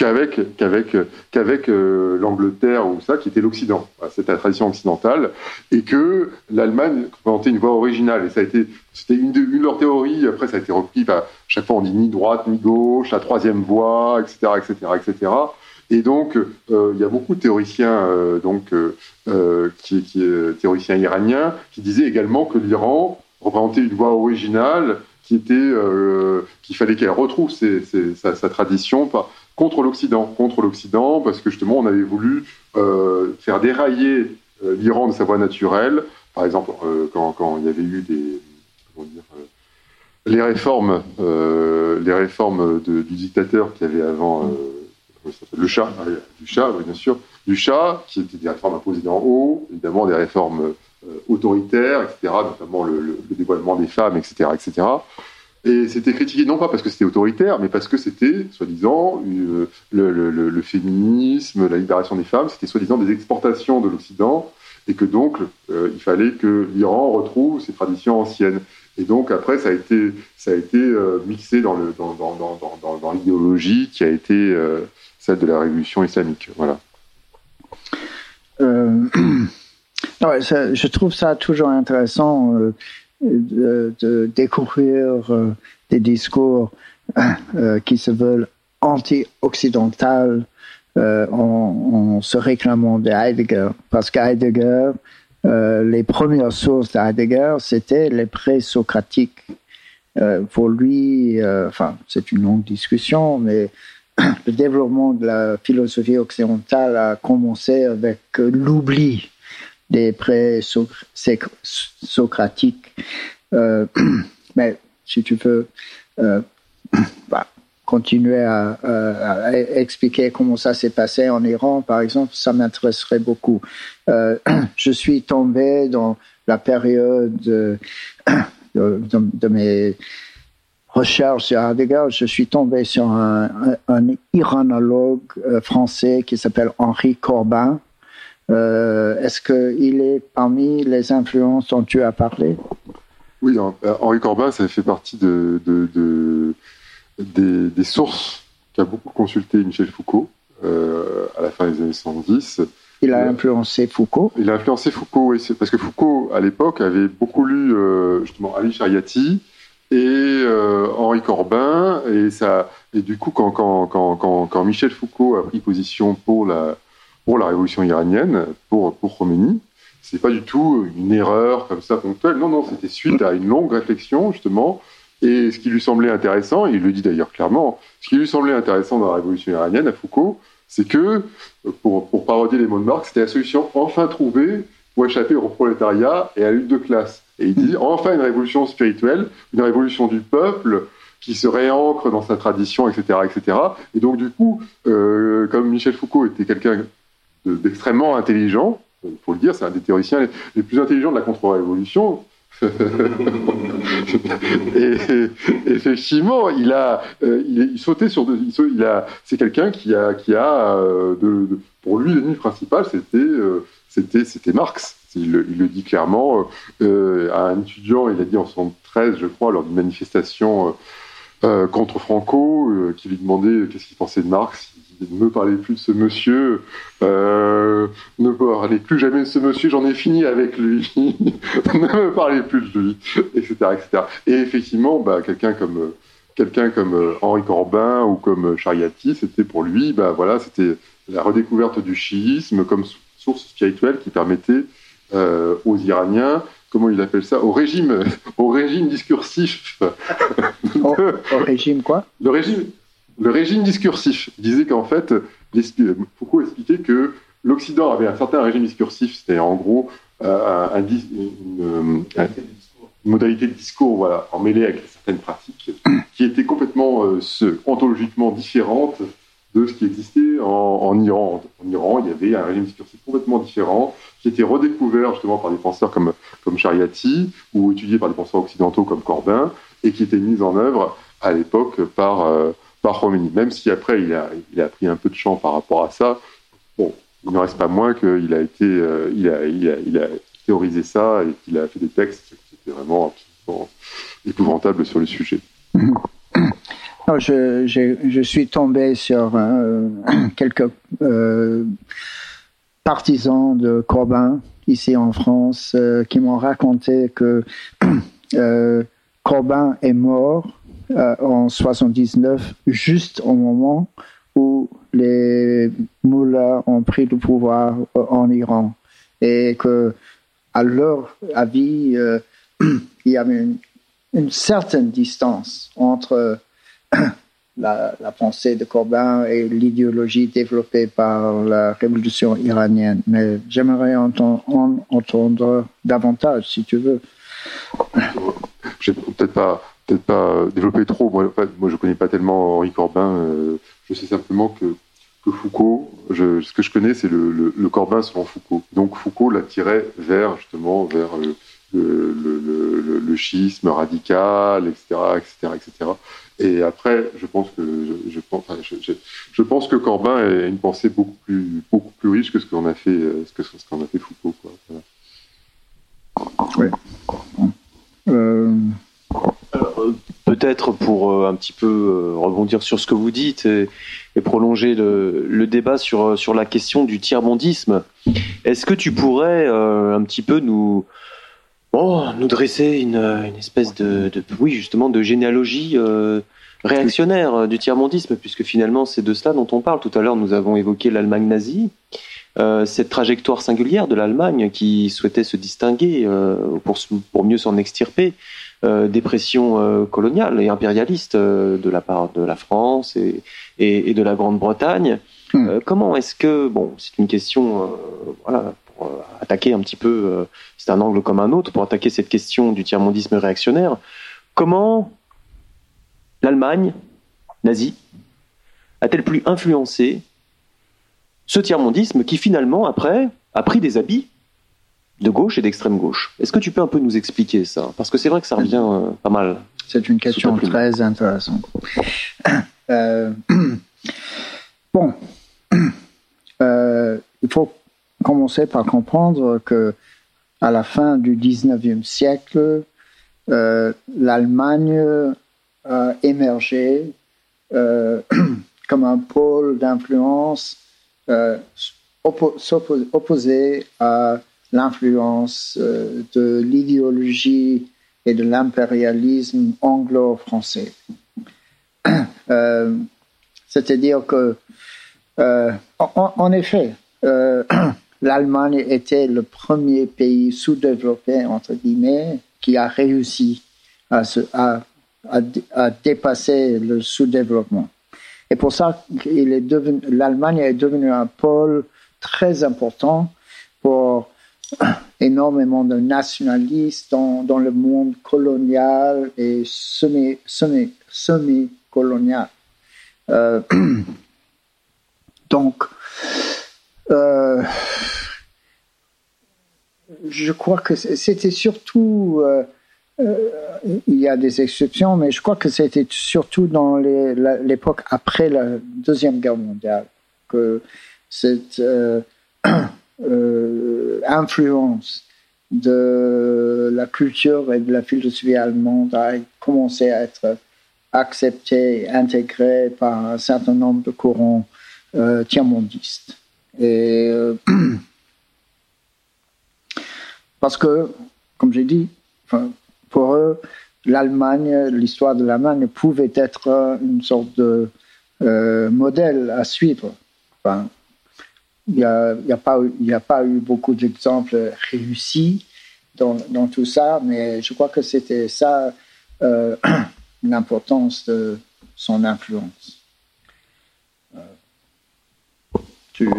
C: qu'avec qu'avec qu'avec euh, l'Angleterre ou ça qui était l'Occident. C'était la tradition occidentale et que l'Allemagne présentait une voie originale et ça a été c'était une de, leurs théories. Après ça a été repris. chaque fois on dit ni droite ni gauche, la troisième voie, etc., etc., etc. Et donc euh, il y a beaucoup de théoriciens euh, donc qui théoriciens iraniens qui disaient également que l'Iran représentait une voie originale qui était qu'il fallait qu'elle retrouve sa, tradition contre l'Occident, contre l'Occident, parce que justement on avait voulu euh, faire dérailler euh, l'Iran de sa voie naturelle. Par exemple, euh, quand, il y avait eu les réformes, les réformes du dictateur qui avait avant le chat, du chat, bien sûr, du chat, qui étaient des réformes imposées d'en haut, évidemment des réformes autoritaires, etc., notamment le, le, le, dévoilement des femmes, etc., etc. Et c'était critiqué non pas parce que c'était autoritaire, mais parce que c'était, soi-disant, euh, le, féminisme, la libération des femmes, c'était soi-disant des exportations de l'Occident, et que donc euh, il fallait que l'Iran retrouve ses traditions anciennes. Et donc après, ça a été, ça a été euh, mixé dans, le, dans, dans, dans, dans l'idéologie qui a été celle de la révolution islamique. Voilà.
B: je trouve ça toujours intéressant de, de découvrir euh, des discours euh, qui se veulent anti-occidental euh, en, se réclamant de Heidegger. Parce qu'Heidegger, euh, les premières sources d'Heidegger, c'était les pré-socratiques. Euh, pour lui, c'est une longue discussion, mais le développement de la philosophie occidentale a commencé avec l'oubli des pré-socratiques. Euh, mais si tu veux euh, bah, continuer à, expliquer comment ça s'est passé en Iran, par exemple, ça m'intéresserait beaucoup. Euh, je suis tombé dans la période de, de, mes recherches sur Heidegger, je suis tombé sur un, un, un iranologue français qui s'appelle Henri Corbin, euh, est-ce qu'il est parmi les influences dont tu as parlé?
C: Oui, euh, Henri Corbin, ça fait partie de, des, sources qu'a beaucoup consulté Michel Foucault euh, à la fin des années 70.
B: Il a influencé Foucault?
C: Il a influencé Foucault, oui, parce que Foucault, à l'époque, avait beaucoup lu justement Ali Shariati et Henri Corbin, et, ça, et du coup, quand, quand, quand, quand Michel Foucault a pris position pour la, pour la révolution iranienne, pour, pour Khomeini. C'est pas du tout une erreur comme ça ponctuelle. Non, non, c'était suite à une longue réflexion, justement. Et ce qui lui semblait intéressant, et il le dit d'ailleurs clairement, ce qui lui semblait intéressant dans la révolution iranienne à Foucault, c'est que, pour, pour parodier les mots de Marx, c'était la solution enfin trouvée échapper au prolétariat et à la lutte de classe. Et il dit enfin une révolution spirituelle, une révolution du peuple qui se réancre dans sa tradition, etc., etc. Et donc du coup, euh, comme Michel Foucault était quelqu'un d'extrêmement intelligent. Il faut le dire, c'est un des théoriciens les, plus intelligents de la contre-révolution. et, effectivement, il a, euh, il, sautait sur, il, a, c'est quelqu'un qui a, qui a, euh, de, pour lui l'ennemi principal, c'était, euh, c'était, Marx. Il, il, le dit clairement à un étudiant, il a dit en 73, je crois, lors d'une manifestation contre Franco, qui lui demandait qu'est-ce qu'il pensait de Marx? Ne me parlez plus de ce monsieur, euh, ne parlez plus jamais de ce monsieur, j'en ai fini avec lui, ne me parlez plus de lui, etc. etc. Et effectivement, bah, quelqu'un comme, euh, Henri Corbin ou comme Chariati, c'était pour lui, bah, voilà, c'était la redécouverte du chiisme comme source spirituelle qui permettait euh, aux Iraniens comment il appelle ça, au régime, au régime discursif.
B: au, au régime quoi?
C: Le régime, le régime discursif disait qu'en fait, Foucault expliquait que l'Occident avait un certain régime discursif, c'était en gros euh, une, modalité de discours voilà, emmêlée avec certaines pratiques qui étaient complètement euh, ontologiquement différentes de ce qui existait en, Iran. En Iran, il y avait un régime discursif complètement différent qui était redécouvert justement par des penseurs comme, comme Chariati ou étudié par des penseurs occidentaux comme Corbin et qui était mis en œuvre à l'époque par, euh, par. Même si après il a, il a pris un peu de champ par rapport à ça, bon, il ne reste pas moins qu'il a été, euh, il, a, il, a, il, a, théorisé ça et qu'il a fait des textes qui étaient vraiment complètement épouvantable sur le sujet.
B: je, suis tombé sur euh, quelques euh, partisans de Corbin ici en France euh, qui m'ont raconté que Corbin est mort en 79 juste au moment où les moulins ont pris le pouvoir en Iran. Et que à leur avis il y avait une certaine distance entre la, pensée de Corbin et l'idéologie développée par la révolution iranienne. Mais j'aimerais en entendre davantage, si tu veux.
C: Je peut-être pas, peut-être pas développer trop. Moi, je connais pas tellement Henri Corbin. Euh, je sais simplement que, que Foucault, ce que je connais, c'est le, Corbin selon Foucault. Donc Foucault l'attirait vers justement vers le, le, le, schisme radical, etc., etc., etc. Et après, je pense que je, pense, je, pense que Corbin a une pensée beaucoup plus beaucoup plus riche que ce qu'on a fait euh, ce que ce qu'on a fait Foucault. Quoi.
B: Oui. Euh,
A: peut-être pour un petit peu rebondir sur ce que vous dites et, prolonger le, le, débat sur sur la question du tiers-mondisme, est-ce que tu pourrais un petit peu nous Oh, nous dresser une, une espèce de, de, oui, justement, de généalogie euh, réactionnaire euh, du tiers-mondisme, puisque finalement, c'est de cela dont on parle. Tout à l'heure, nous avons évoqué l'Allemagne nazie, euh, cette trajectoire singulière de l'Allemagne qui souhaitait se distinguer euh, pour, pour mieux s'en extirper euh, des pressions coloniales et impérialistes de la part de la France et, et, et de la Grande-Bretagne. Hmm. comment est-ce que, bon, c'est une question, voilà, pour attaquer un petit peu c'est un angle comme un autre pour attaquer cette question du tiers-mondisme réactionnaire. Comment l'Allemagne nazie a-t-elle pu influencer ce tiers-mondisme qui finalement, après, a pris des habits de gauche et d'extrême gauche? Est-ce que tu peux un peu nous expliquer ça? Parce que c'est vrai que ça revient euh, pas mal.
B: C'est une question très intéressante. Euh, bon, euh, il faut commencer par comprendre que à la fin du 19e siècle, euh, l'Allemagne a émergé euh, comme un pôle d'influence euh, opposé à l'influence de l'idéologie et de l'impérialisme anglo-français. C'est-à-dire que, en, effet, l'Allemagne était le premier pays sous-développé, entre guillemets, qui a réussi à, dépasser le sous-développement. Et pour ça, l'Allemagne est devenue un pôle très important pour énormément de nationalistes dans, dans le monde colonial et semi-colonial. euh, donc, euh, je crois que c'était surtout, euh, euh, il y a des exceptions, mais je crois que c'était surtout dans l'époque après la Deuxième Guerre mondiale que cette influence de la culture et de la philosophie allemande a commencé à être acceptée, intégrée par un certain nombre de courants tiers-mondistes. Et euh, parce que, comme j'ai dit, pour eux, l'Allemagne, l'histoire de l'Allemagne pouvait être une sorte de euh, modèle à suivre. Il n'y a, pas, eu beaucoup d'exemples réussis dans, tout ça, mais je crois que c'était ça euh, l'importance de son influence.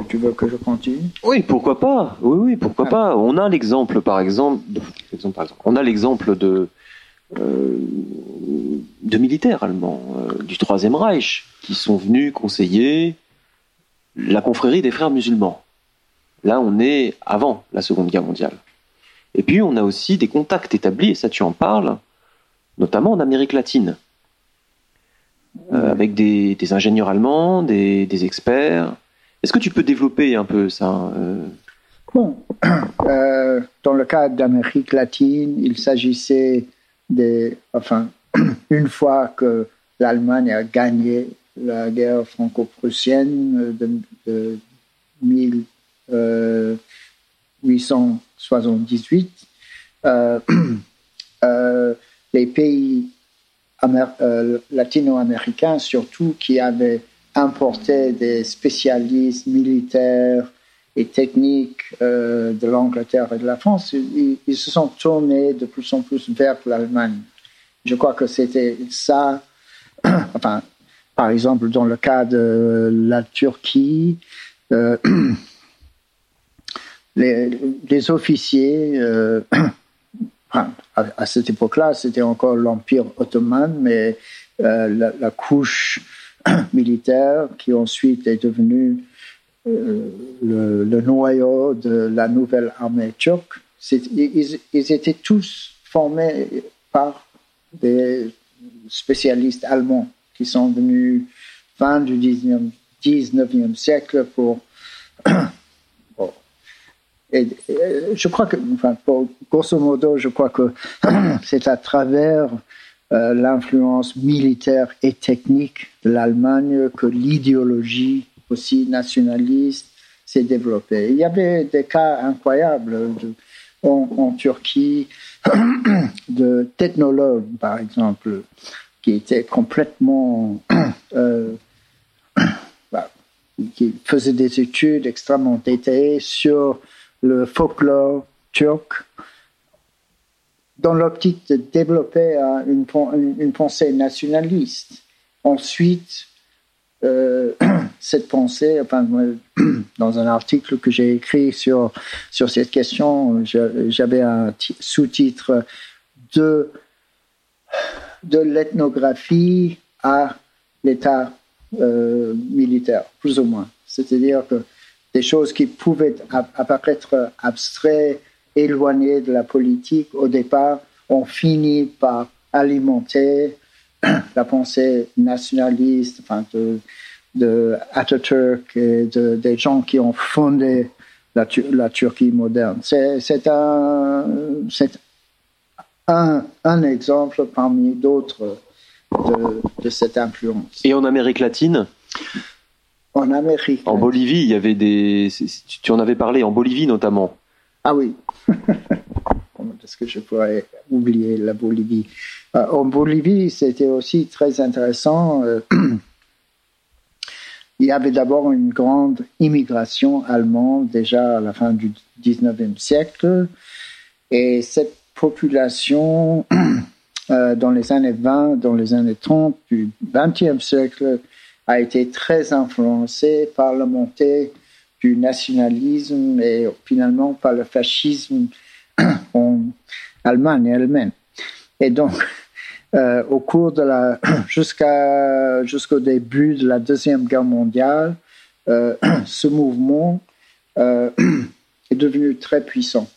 B: Tu, veux que je continue?
A: Oui, pourquoi pas? Oui, oui, pourquoi ah. pas? On a l'exemple, par exemple, on a l'exemple de euh, de militaires allemands euh, du Troisième Reich qui sont venus conseiller la confrérie des frères musulmans. Là, on est avant la Seconde Guerre mondiale. Et puis, on a aussi des contacts établis, et ça tu en parles, notamment en Amérique latine, euh, avec des, ingénieurs allemands, des, des experts, est-ce que tu peux développer un peu ça euh?
B: Euh, dans le cas d'Amérique latine, il s'agissait des, enfin, une fois que l'Allemagne a gagné la guerre franco-prussienne de, de 1878, euh, les pays latino-américains, surtout, qui avaient importé des spécialistes militaires et techniques de l'Angleterre et de la France, ils, se sont tournés de plus en plus vers l'Allemagne. Je crois que c'était ça, enfin, par exemple, dans le cas de la Turquie, les, officiers, euh, à, cette époque-là, c'était encore l'Empire ottoman, mais euh, la, couche militaire qui ensuite est devenue euh, le, noyau de la nouvelle armée turque, ils, étaient tous formés par des spécialistes allemands qui sont venus fin du 19e siècle pour je crois que, enfin, grosso modo, je crois que c'est à travers euh, l'influence militaire et technique de l'Allemagne que l'idéologie aussi nationaliste s'est développée. Il y avait des cas incroyables en, Turquie de technologues, par exemple, qui étaient complètement euh, bah, qui faisaient des études extrêmement détaillées sur le folklore turc dans l'optique de développer une, pensée nationaliste. Ensuite, euh, cette pensée, dans un article que j'ai écrit sur, sur cette question, j'avais un sous-titre de, de l'ethnographie à l'état euh, militaire, plus ou moins. C'est-à-dire que des choses qui pouvaient apparaître abstraites, éloignées de la politique au départ, ont fini par alimenter la pensée nationaliste enfin de, de Atatürk et de, des gens qui ont fondé la, la Turquie moderne. C'est un, un, un, exemple parmi d'autres de, de cette influence.
A: Et en Amérique latine?
B: En Amérique.
A: En Bolivie, il y avait des. Tu en avais parlé, en Bolivie notamment.
B: Ah oui. Est-ce que je pourrais oublier la Bolivie? Euh, En Bolivie, c'était aussi très intéressant. Euh, il y avait d'abord une grande immigration allemande déjà à la fin du 19e siècle. Et cette population, euh, dans les années 20, dans les années 30 du 20e siècle, a été très influencé par la montée du nationalisme et finalement par le fascisme en Allemagne elle-même. Et donc, euh, au cours de la jusqu'à jusqu'au début de la deuxième guerre mondiale, euh, ce mouvement euh, est devenu très puissant.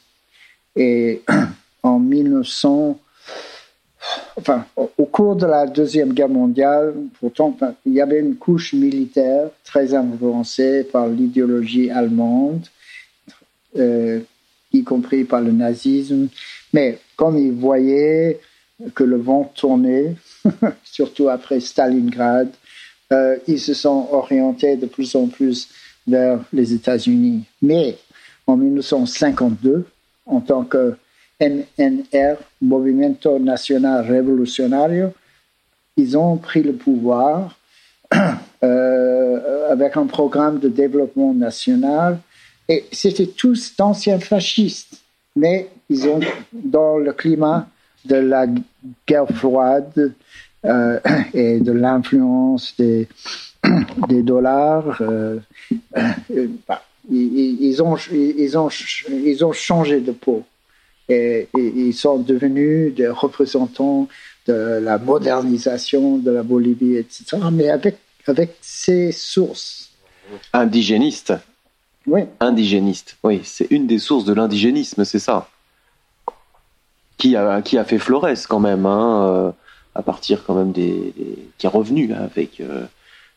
B: Et en 1900 au cours de la Deuxième Guerre mondiale, pourtant, il y avait une couche militaire très influencée par l'idéologie allemande, euh, y compris par le nazisme. Mais comme ils voyaient que le vent tournait, surtout après Stalingrad, euh, ils se sont orientés de plus en plus vers les États-Unis. Mais en 1952, en tant que MNR, Movimiento Nacional Revolucionario, ils ont pris le pouvoir euh, avec un programme de développement national. Et c'était tous d'anciens fascistes, mais ils ont, dans le climat de la guerre froide euh, et de l'influence des, dollars, euh, bah, ils, ont, ils, ont, ils ont changé de peau et, ils sont devenus des représentants de la modernisation de la Bolivie, etc. Mais avec, avec ces sources.
A: Indigénistes.
B: Oui.
A: Indigénistes, oui. C'est une des sources de l'indigénisme, c'est ça. Qui a, qui a fait Flores quand même, hein, euh, à partir quand même des, qui est revenu avec euh,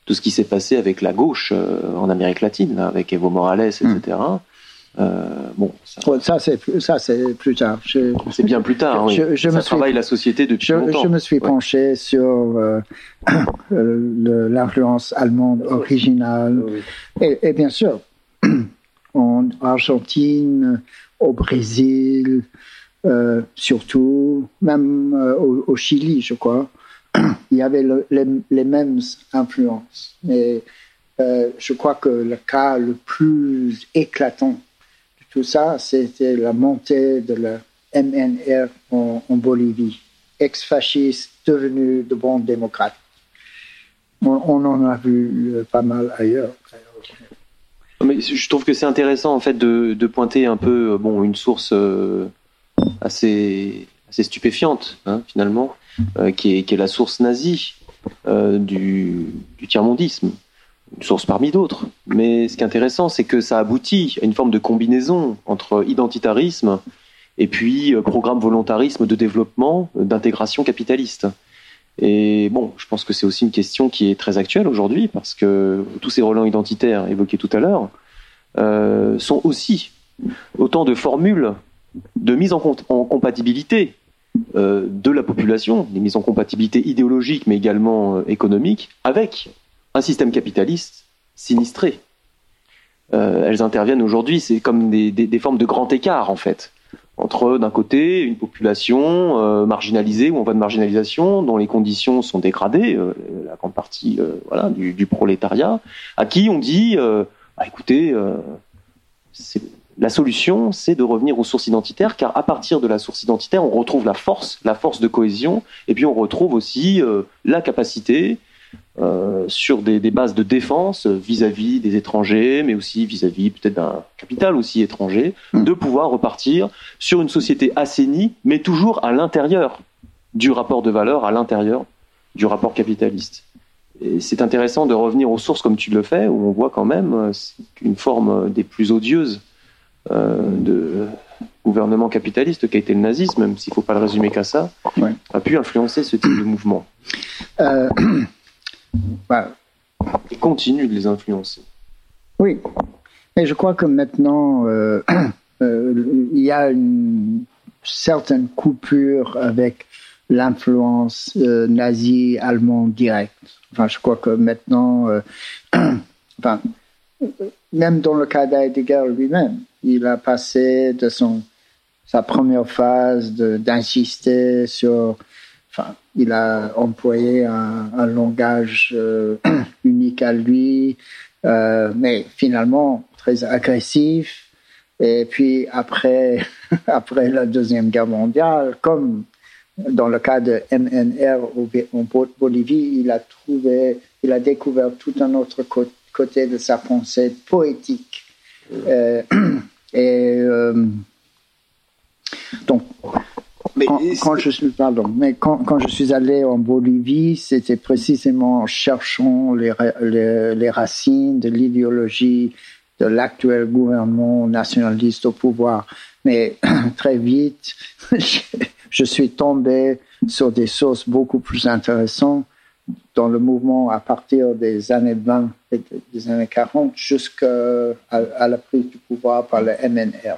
A: tout ce qui s'est passé avec la gauche euh, en Amérique latine, avec Evo Morales, etc.
B: bon, ça, c'est ça c'est plus tard.
A: C'est bien plus tard. oui. je, ça travaille la société depuis
B: je,
A: longtemps.
B: Je me suis penché sur l'influence allemande originale et, et, bien sûr en Argentine, au Brésil, euh, surtout, même euh, au, Chili, je crois, il y avait les, mêmes influences. Mais euh, je crois que le cas le plus éclatant tout ça, c'était la montée de la MNR en, Bolivie, ex-fasciste devenu de bons démocrates. On, en a vu pas mal ailleurs.
A: Mais je trouve que c'est intéressant en fait de, pointer un peu bon une source assez, assez stupéfiante, hein, finalement, euh, qui, est, la source nazie euh, du, du tiers-mondisme. Une source parmi d'autres. Mais ce qui est intéressant, c'est que ça aboutit à une forme de combinaison entre identitarisme et puis euh, programme volontarisme de développement, d'intégration capitaliste. Et bon, je pense que c'est aussi une question qui est très actuelle aujourd'hui parce que tous ces relents identitaires évoqués tout à l'heure euh, sont aussi autant de formules de mise en, en compatibilité euh, de la population, des mises en compatibilité idéologique mais également euh, économique, avec un système capitaliste sinistré. Euh, elles interviennent aujourd'hui, c'est comme des, des, formes de grand écart en fait, entre d'un côté une population marginalisée ou en voie de marginalisation, dont les conditions sont dégradées, la grande partie voilà, du, prolétariat, à qui on dit, bah, écoutez, la solution, c'est de revenir aux sources identitaires, car à partir de la source identitaire, on retrouve la force, la force de cohésion, et puis on retrouve aussi euh, la capacité, euh, sur des, bases de défense vis-à-vis des étrangers, mais aussi vis-à-vis peut-être d'un capital aussi étranger, hmm. de pouvoir repartir sur une société assainie, mais toujours à l'intérieur du rapport de valeur, à l'intérieur du rapport capitaliste. Et c'est intéressant de revenir aux sources comme tu le fais, où on voit quand même euh, une forme des plus odieuses euh, de gouvernement capitaliste qui a été le nazisme, même s'il ne faut pas le résumer qu'à ça, a pu influencer ce type de mouvement. Euh, bah. Et continue de les influencer.
B: Oui, et je crois que maintenant, euh, il y a une certaine coupure avec l'influence nazie allemande directe. Enfin, je crois que maintenant, enfin, même dans le cas d'Heidegger lui-même, il a passé de son, sa première phase d'insister sur, enfin, il a employé un, langage euh, unique à lui, euh, mais finalement très agressif. Et puis après, après la deuxième guerre mondiale, comme dans le cas de MNR en Bolivie, il a trouvé, il a découvert tout un autre côté de sa pensée poétique. Euh, et donc, quand, je suis, pardon, mais quand, quand, je suis allé en Bolivie, c'était précisément en cherchant les, les, racines de l'idéologie de l'actuel gouvernement nationaliste au pouvoir. Mais très vite, je suis tombé sur des sources beaucoup plus intéressantes dans le mouvement à partir des années 20 et des années 40 jusqu'à à la prise du pouvoir par le MNR.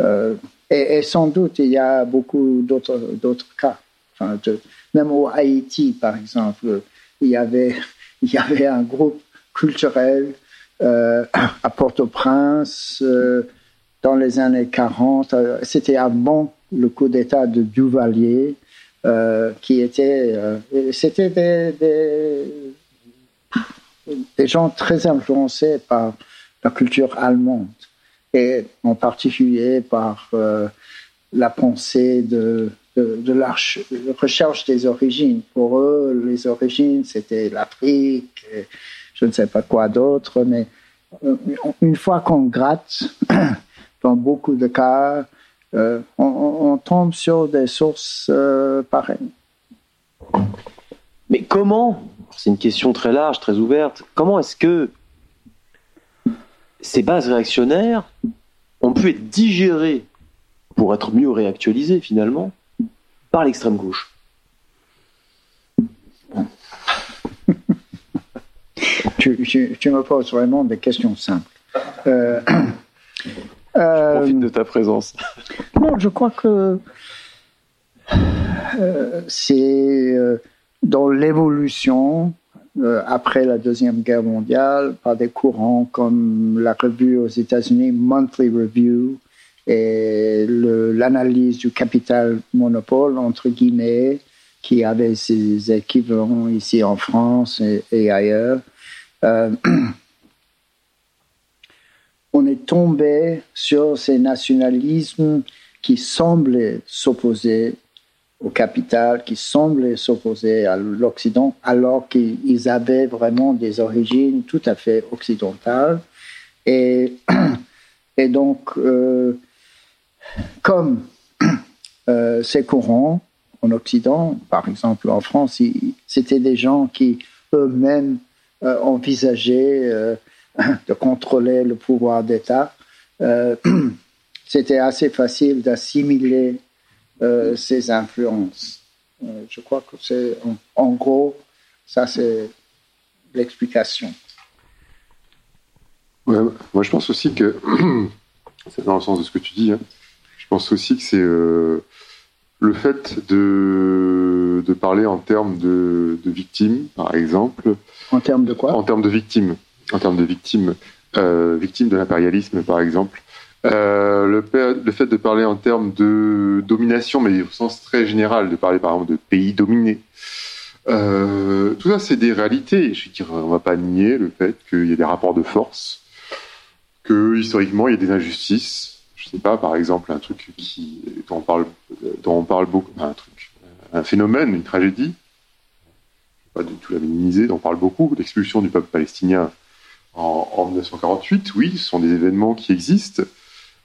B: Euh, et, sans doute, il y a beaucoup d'autres cas. Enfin, même au Haïti, par exemple, il y avait, il y avait un groupe culturel euh, à Port-au-Prince euh, dans les années 40. C'était avant le coup d'État de Duvalier. Euh, qui étaient, euh, c'était des, des, gens très influencés par la culture allemande et en particulier par euh, la pensée de, de, la recherche des origines. Pour eux, les origines, c'était l'Afrique, je ne sais pas quoi d'autre, mais une fois qu'on gratte, dans beaucoup de cas, euh, on, tombe sur des sources euh, pareilles.
A: Mais comment, c'est une question très large, très ouverte, comment est-ce que ces bases réactionnaires ont pu être digérées pour être mieux réactualisées finalement par l'extrême gauche
B: tu, me poses vraiment des questions simples. Euh,
A: je profite de ta présence.
B: Non, je crois que c'est dans l'évolution après la Deuxième Guerre mondiale par des courants comme la revue aux États-Unis, Monthly Review, et l'analyse du capital monopole, entre guillemets, qui avait ses équivalents ici en France et, ailleurs. Euh, on est tombé sur ces nationalismes qui semblaient s'opposer au capital, qui semblaient s'opposer à l'Occident, alors qu'ils avaient vraiment des origines tout à fait occidentales. Et, et donc, euh, comme euh, ces courants en Occident, par exemple en France, c'était des gens qui eux-mêmes euh, envisageaient de contrôler le pouvoir d'État. c'était assez facile d'assimiler ces influences. je crois que c'est en, gros, ça c'est l'explication.
C: moi je pense aussi que c'est dans le sens de ce que tu dis. Hein je pense aussi que c'est euh, le fait de, de, parler en termes de, victimes, par exemple.
B: En termes de quoi?
C: En termes de victimes. En termes de victimes. Euh, victimes de l'impérialisme, par exemple. Euh, le, le, fait de parler en termes de domination, mais au sens très général, de parler par exemple de pays dominés. tout ça, c'est des réalités. Je veux dire, on va pas nier le fait qu'il y ait des rapports de force, que historiquement, il y a des injustices, je sais pas, par exemple, un truc qui, dont on parle, dont on parle beaucoup, un truc, un phénomène, une tragédie, pas du tout la minimiser, dont on parle beaucoup, l'expulsion du peuple palestinien en, 1948, oui, ce sont des événements qui existent.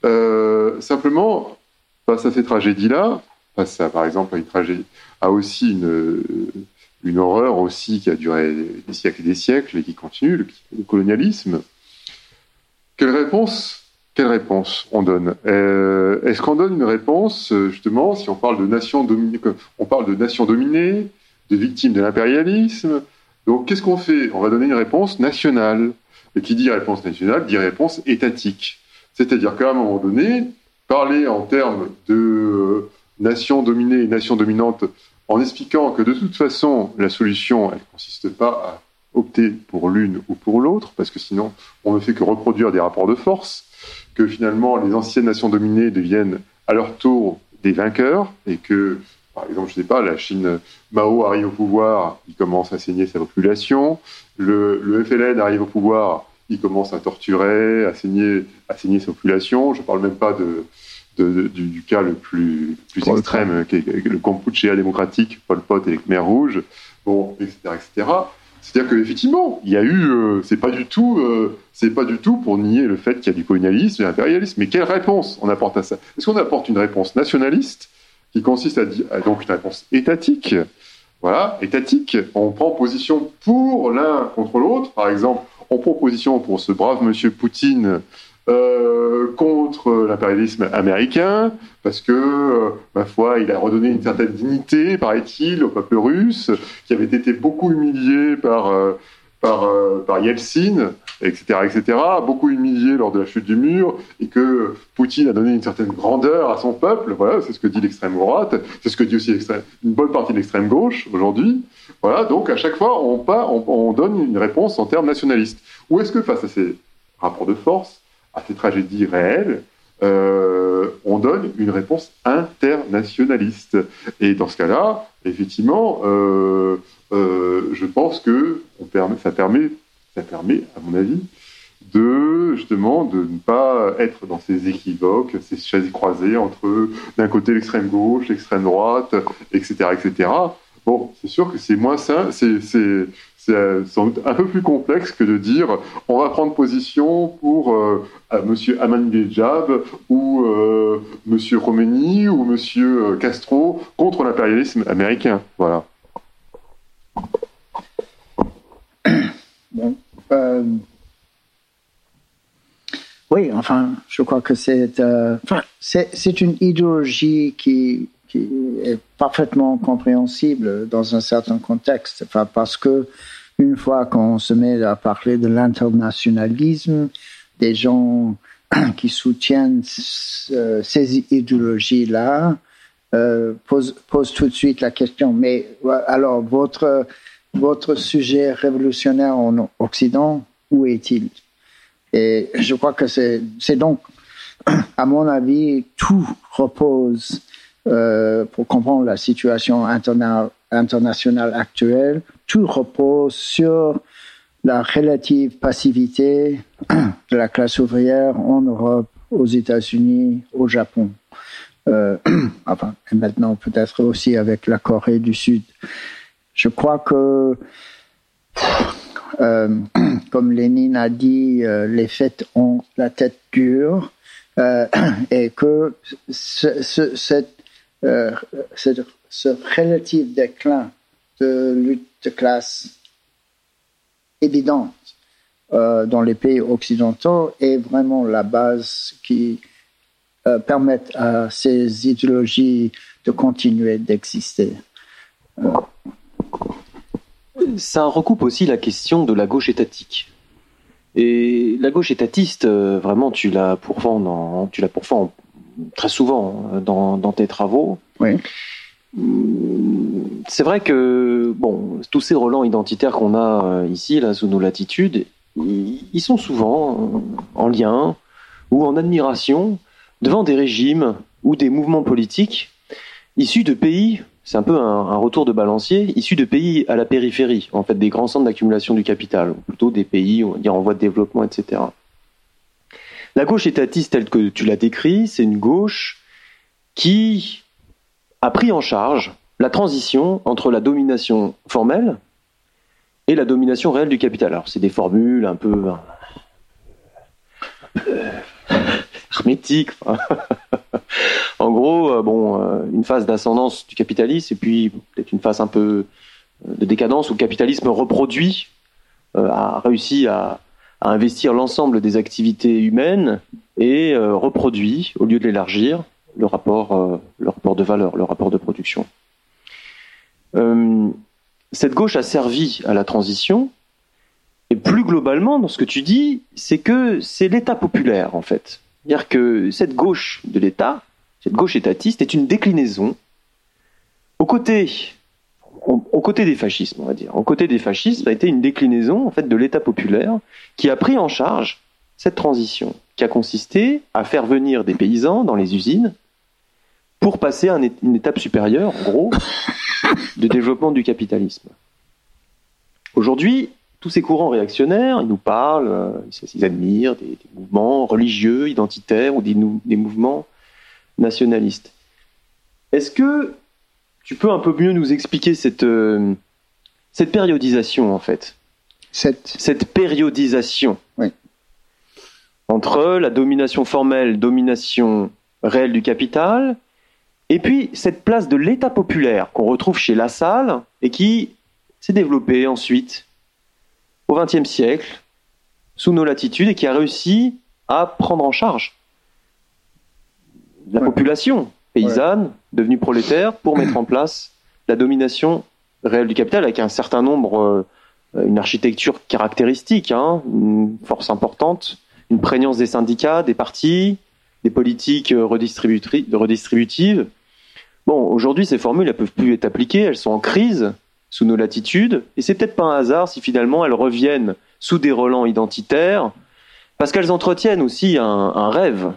C: Euh, simplement, face à ces tragédies-là, face à, par exemple, à une tragédie, à aussi une, horreur aussi qui a duré des siècles et des siècles et qui continue, le colonialisme, quelle réponse quelle réponse on donne? Euh, Est-ce qu'on donne une réponse, euh, justement, si on parle de nations dominées, on parle de dominées, de victimes de l'impérialisme? Donc, qu'est-ce qu'on fait? On va donner une réponse nationale. Et qui dit réponse nationale dit réponse étatique. C'est-à-dire qu'à un moment donné, parler en termes de euh, nations dominées et nations dominantes, en expliquant que de toute façon, la solution, elle ne consiste pas à opter pour l'une ou pour l'autre, parce que sinon, on ne fait que reproduire des rapports de force que finalement les anciennes nations dominées deviennent à leur tour des vainqueurs et que, par exemple, je sais pas, la Chine, Mao arrive au pouvoir, il commence à saigner sa population, le, le FLN arrive au pouvoir, il commence à torturer, à saigner, à saigner sa population. Je ne parle même pas de, du, cas le plus, plus extrême, qui est le Kampuchea démocratique, Pol Pot et les Khmer rouges, bon, etc., etc. C'est-à-dire qu'effectivement, il y a eu, euh, c'est pas du tout, euh, c'est pas du tout pour nier le fait qu'il y a du colonialisme et l'impérialisme. Mais quelle réponse on apporte à ça? Est-ce qu'on apporte une réponse nationaliste qui consiste à dire, donc une réponse étatique? Voilà, étatique. On prend position pour l'un contre l'autre. Par exemple, on prend position pour ce brave monsieur Poutine euh, contre l'impérialisme américain, parce que, euh, ma foi, il a redonné une certaine dignité, paraît-il, au peuple russe, qui avait été beaucoup humilié par, euh, par, par Yeltsin, etc., etc., beaucoup humilié lors de la chute du mur, et que Poutine a donné une certaine grandeur à son peuple. Voilà, c'est ce que dit l'extrême droite, c'est ce que dit aussi une bonne partie de l'extrême gauche aujourd'hui. Voilà, donc à chaque fois, on, on, on donne une réponse en termes nationalistes. Ou est-ce que face à ces rapports de force, à ces tragédies réelles, euh, on donne une réponse internationaliste? Et dans ce cas-là, effectivement, euh, euh, je pense que ça, permet, ça permet, à mon avis, de justement de ne pas être dans ces équivoques, ces chaises croisées entre d'un côté l'extrême gauche, l'extrême droite, etc., etc. Bon, c'est sûr que c'est moins ça, c'est euh, sans doute un peu plus complexe que de dire on va prendre position pour euh, Monsieur Ahmadinejad ou euh, Monsieur ou Monsieur Castro contre l'impérialisme américain. Voilà.
B: oui, enfin, je crois que c'est enfin, c'est une idéologie qui, qui est parfaitement compréhensible dans un certain contexte, enfin, parce que une fois qu'on se met à parler de l'internationalisme, des gens qui soutiennent ces idéologies-là posent, posent tout de suite la question, mais alors votre, votre sujet révolutionnaire en Occident, où est-il? Et je crois que c'est donc, à mon avis, tout repose euh, pour comprendre la situation internationale actuelle, tout repose sur la relative passivité de la classe ouvrière en Europe, aux États-Unis, au Japon. Euh, enfin, et maintenant peut-être aussi avec la Corée du Sud. Je crois que, euh, comme Lénine a dit, les faits ont la tête dure et que ce, ce, cette euh, ce relatif déclin de lutte de classe évidente euh, dans les pays occidentaux est vraiment la base qui euh, permet à ces idéologies de continuer d'exister.
A: Ça recoupe aussi la question de la gauche étatique. Et la gauche étatiste, vraiment, tu la pourfends, dans, tu très souvent euh, dans, dans tes travaux.
B: Oui.
A: Hum, c'est vrai que bon, tous ces relents identitaires qu'on a euh, ici, là, sous nos latitudes, ils sont souvent euh, en lien ou en admiration devant des régimes ou des mouvements politiques issus de pays, c'est un peu un, retour de balancier, issus de pays à la périphérie, en fait, des grands centres d'accumulation du capital, ou plutôt des pays, on va dire, en voie de développement, etc. La gauche étatiste telle que tu l'as décrit, c'est une gauche qui a pris en charge la transition entre la domination formelle et la domination réelle du capital. Alors c'est des formules un peu, hermétiques. en gros, euh, bon, euh, une phase d'ascendance du capitalisme et puis peut-être une phase un peu euh, de décadence où le capitalisme reproduit, a réussi à, à investir l'ensemble des activités humaines et euh, reproduit, au lieu de l'élargir, le rapport, euh, le rapport de valeur, le rapport de production. Euh, cette gauche a servi à la transition, et plus globalement, dans ce que tu dis, c'est que c'est l'État populaire, en fait. C'est-à-dire que cette gauche de l'État, cette gauche étatiste, est une déclinaison aux côtés aux côtés des fascismes, on va dire. Aux côtés des fascistes, a été une déclinaison en fait de l'État populaire qui a pris en charge cette transition, qui a consisté à faire venir des paysans dans les usines pour passer à une étape supérieure, en gros, de développement du capitalisme. Aujourd'hui, tous ces courants réactionnaires, ils nous parlent, euh, ils admirent des, mouvements religieux, identitaires ou des, des mouvements nationalistes. Est-ce que tu peux un peu mieux nous expliquer cette, euh, cette périodisation, en fait?
B: Cette...
A: cette périodisation.
B: Oui.
A: entre la domination formelle, domination réelle du capital, et puis cette place de l'État populaire qu'on retrouve chez Lassalle et qui s'est développée ensuite au XXe siècle sous nos latitudes et qui a réussi à prendre en charge la population paysanne, devenue prolétaire, pour mettre en place la domination réelle du capital avec un certain nombre, euh, une architecture caractéristique, hein, une force importante, une prégnance des syndicats, des partis, des politiques euh, redistributives. Bon, aujourd'hui, ces formules, elles peuvent plus être appliquées, elles sont en crise sous nos latitudes, et c'est peut-être pas un hasard si finalement elles reviennent sous des relents identitaires, parce qu'elles entretiennent aussi un, un rêve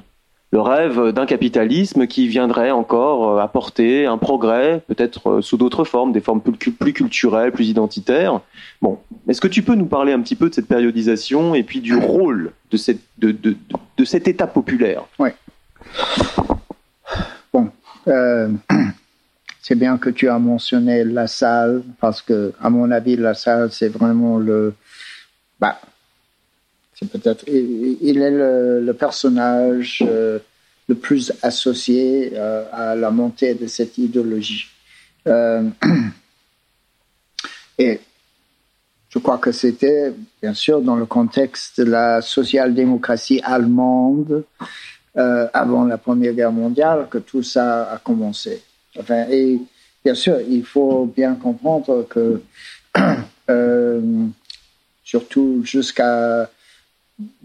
A: le rêve d'un capitalisme qui viendrait encore euh, apporter un progrès, peut-être euh, sous d'autres formes, des formes plus, culturelles, plus identitaires. Bon, est-ce que tu peux nous parler un petit peu de cette périodisation et puis du rôle de, cette, de, de, de cet État populaire?
B: Oui. Bon, euh, c'est bien que tu as mentionné la salle, parce que, à mon avis, la salle, c'est vraiment le. Bah, peut-être, il est le, personnage euh, le plus associé euh, à la montée de cette idéologie. Euh, et je crois que c'était, bien sûr, dans le contexte de la social-démocratie allemande avant la Première Guerre mondiale que tout ça a commencé. Enfin, et bien sûr, il faut bien comprendre que, surtout jusqu'à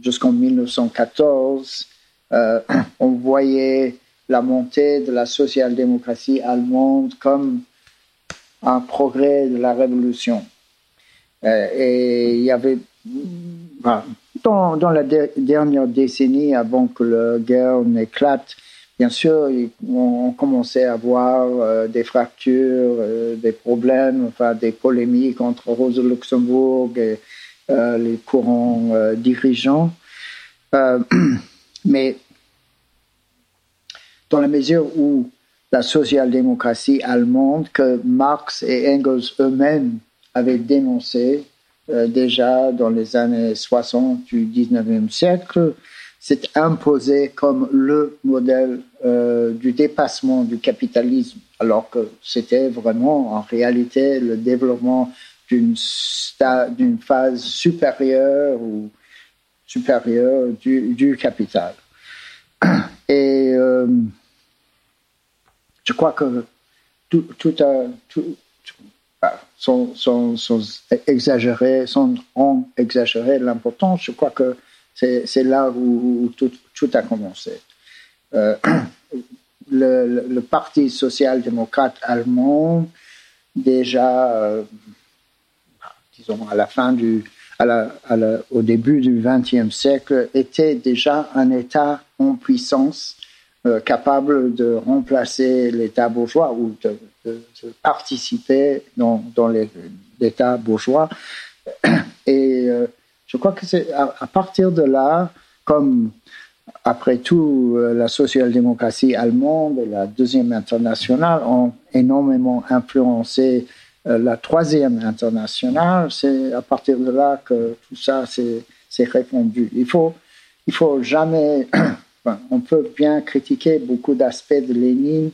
B: jusqu'en 1914, on voyait la montée de la social-démocratie allemande comme un progrès de la révolution. et il y avait, dans, la dernière décennie, avant que la guerre n'éclate, bien sûr, on, commençait à voir euh, des fractures, euh, des problèmes, enfin des polémiques entre Rosa Luxembourg et euh, les courants dirigeants. mais dans la mesure où la social-démocratie allemande, que Marx et Engels eux-mêmes avaient dénoncé déjà dans les années 60 du 19e siècle, s'est imposé comme le modèle euh, du dépassement du capitalisme, alors que c'était vraiment en réalité le développement d'une phase supérieure ou supérieure du, capital. Et euh, je crois que tout, a, tout, sont, exagérés, sont, ont exagéré l'importance. Je crois que c'est là où, tout, a commencé. Euh, le, Parti social-démocrate allemand, déjà, euh, disons, à au début du XXe siècle, était déjà un État en puissance euh, capable de remplacer l'État bourgeois ou de, participer dans, l'État bourgeois. Et je crois que c'est à, partir de là, comme après tout, euh, la social-démocratie allemande et la deuxième internationale ont énormément influencé euh, la troisième internationale. C'est à partir de là que tout ça s'est répandu. Il faut, il faut jamais. on peut bien critiquer beaucoup d'aspects de Lénine,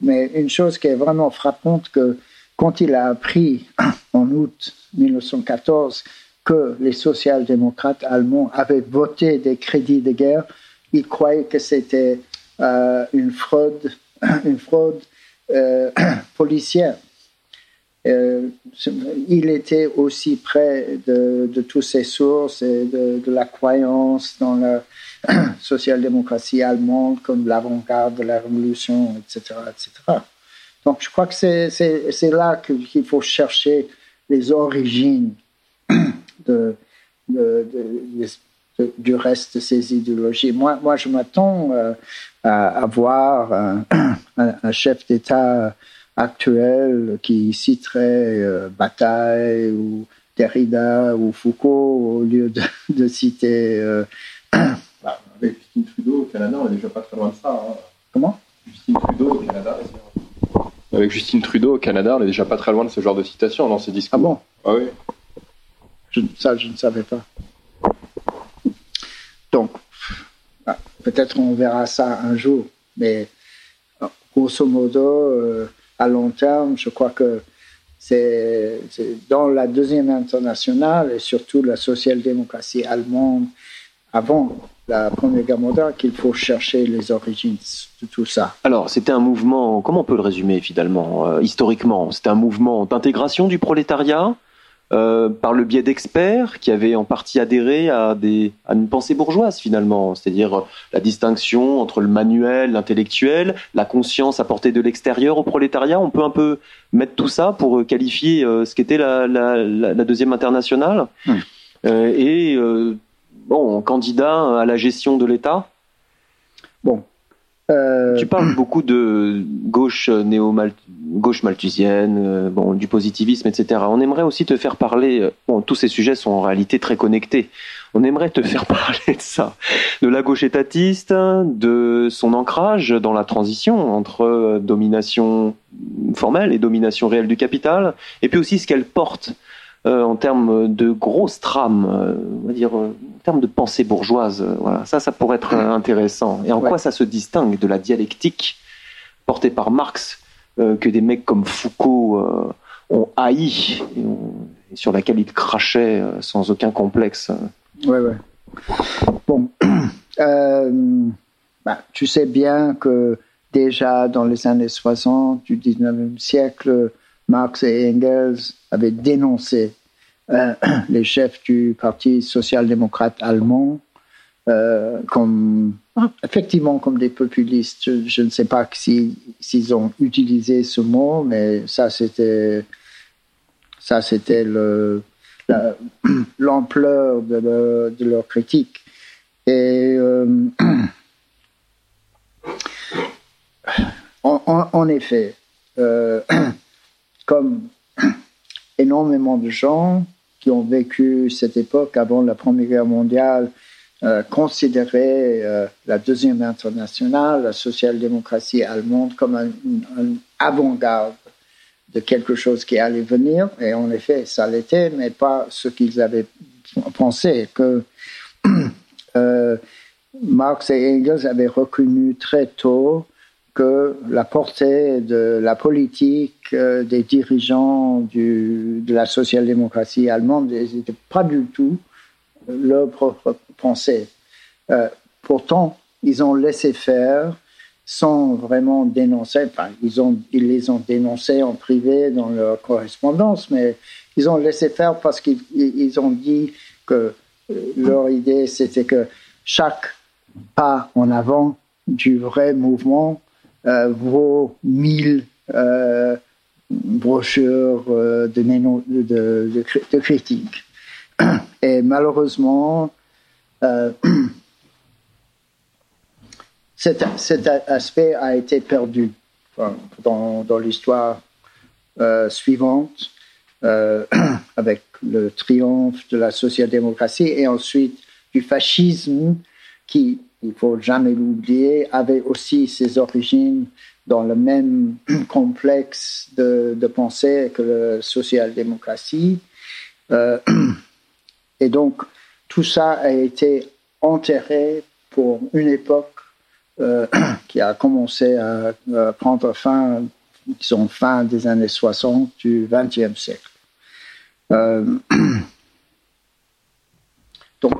B: mais une chose qui est vraiment frappante, que quand il a appris en août 1914 que les social-démocrates allemands avaient voté des crédits de guerre, ils croyaient que c'était euh, une fraude, une fraude euh, policière. Euh, il était aussi près de, toutes ces sources et de, la croyance dans la social-démocratie allemande comme l'avant-garde de la révolution, etc., etc. Donc je crois que c'est là qu'il faut chercher les origines du reste de ces idéologies. Moi, moi je m'attends euh, à, voir un, chef d'État actuel qui citerait euh, Bataille ou Derrida ou Foucault au lieu de, citer. Euh,
D: bah, avec Justin Trudeau au Canada, on n'est déjà pas très loin de ça. Hein.
B: Comment?
D: Justin Trudeau au Canada.
E: Avec Justin Trudeau au Canada, on n'est déjà pas très loin de ce genre de citation dans ses discours.
B: Ah bon?
E: Ah oui.
B: Je, ça, je ne savais pas. Donc, ah, peut-être on verra ça un jour, mais grosso modo, euh, à long terme, je crois que c'est dans la deuxième internationale et surtout la social-démocratie allemande avant la Première Guerre mondiale qu'il faut chercher les origines de tout ça.
A: Alors, c'était un mouvement, comment on peut le résumer finalement, euh, historiquement? C'était un mouvement d'intégration du prolétariat? Euh, par le biais d'experts qui avaient en partie adhéré à, des, à une pensée bourgeoise finalement, c'est-à-dire euh, la distinction entre le manuel, l'intellectuel, la conscience apportée de l'extérieur au prolétariat. On peut un peu mettre tout ça pour euh, qualifier ce qu'était la, la, la, deuxième internationale. Hmm. et bon, candidat à la gestion de l'État.
B: Bon,
A: euh, tu parles beaucoup de gauche néo gauche malthusienne, euh, bon, du positivisme, etc. On aimerait aussi te faire parler. Euh, bon, tous ces sujets sont en réalité très connectés. On aimerait te faire parler de ça, de la gauche étatiste, de son ancrage dans la transition entre domination formelle et domination réelle du capital, et puis aussi ce qu'elle porte euh, en termes de grosses trames, euh, on va dire, euh, en termes de pensée bourgeoise. voilà, ça, ça pourrait être intéressant. Et en quoi ça se distingue de la dialectique portée par Marx que des mecs comme Foucault ont haï et, sur laquelle il crachait sans aucun complexe?
B: Ouais, ouais. Bon, bah, tu sais bien que déjà dans les années 60 du 19e siècle, Marx et Engels avaient dénoncé euh, les chefs du Parti social-démocrate allemand euh, comme effectivement comme des populistes. Je, ne sais pas s'ils ont utilisé ce mot, mais ça c'était l'ampleur de, leur critique. Et euh, en, effet, comme énormément de gens qui ont vécu cette époque avant la Première Guerre mondiale euh, considéraient euh, la Deuxième Internationale, la social-démocratie allemande, comme un, avant-garde de quelque chose qui allait venir. Et en effet, ça l'était, mais pas ce qu'ils avaient pensé. Que Marx et Engels avaient reconnu très tôt que la portée de la politique euh, des dirigeants de la social-démocratie allemande n'était pas du tout leur propre pensée. Euh, pourtant, ils ont laissé faire sans vraiment dénoncer. Enfin, ils les ont dénoncés en privé dans leur correspondance, mais ils ont laissé faire parce qu'ils ont dit que euh, leur idée, c'était que chaque pas en avant du vrai mouvement euh, vaut mille euh, brochures euh, de, critiques. Et malheureusement, cet, aspect a été perdu dans l'histoire suivante, avec le triomphe de la social-démocratie et ensuite du fascisme qui il faut jamais l'oublier, avait aussi ses origines dans le même complexe de, pensée que la social-démocratie. Euh, et donc, tout ça a été enterré pour une époque euh, qui a commencé à, prendre fin, disons, fin des années 60 du XXe siècle. Euh,
A: donc,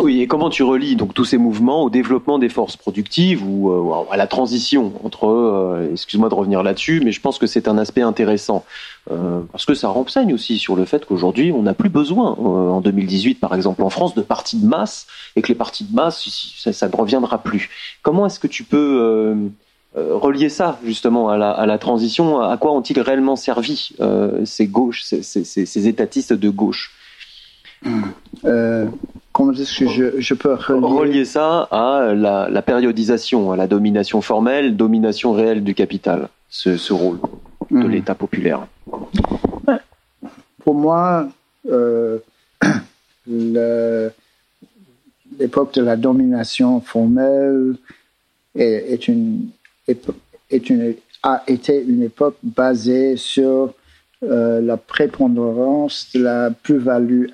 A: oui, et comment tu relis donc tous ces mouvements au développement des forces productives ou euh, à la transition entre, euh, excuse-moi de revenir là-dessus, mais je pense que c'est un aspect intéressant euh, parce que ça renseigne aussi sur le fait qu'aujourd'hui on n'a plus besoin, en 2018 par exemple en France, de partis de masse et que les partis de masse ça, ne reviendra plus. Comment est-ce que tu peux relier ça justement à la, transition? À quoi ont-ils réellement servi ces gauches, ces étatistes de gauche?
B: Euh, comment est-ce que je, je, peux
A: relier... ça à la, périodisation, à la domination formelle, domination réelle du capital, ce, rôle de hmm. l'État populaire
B: Pour moi, euh, l'époque de la domination formelle est, une, est une, a été une époque basée sur euh, la prépondérance de la plus-value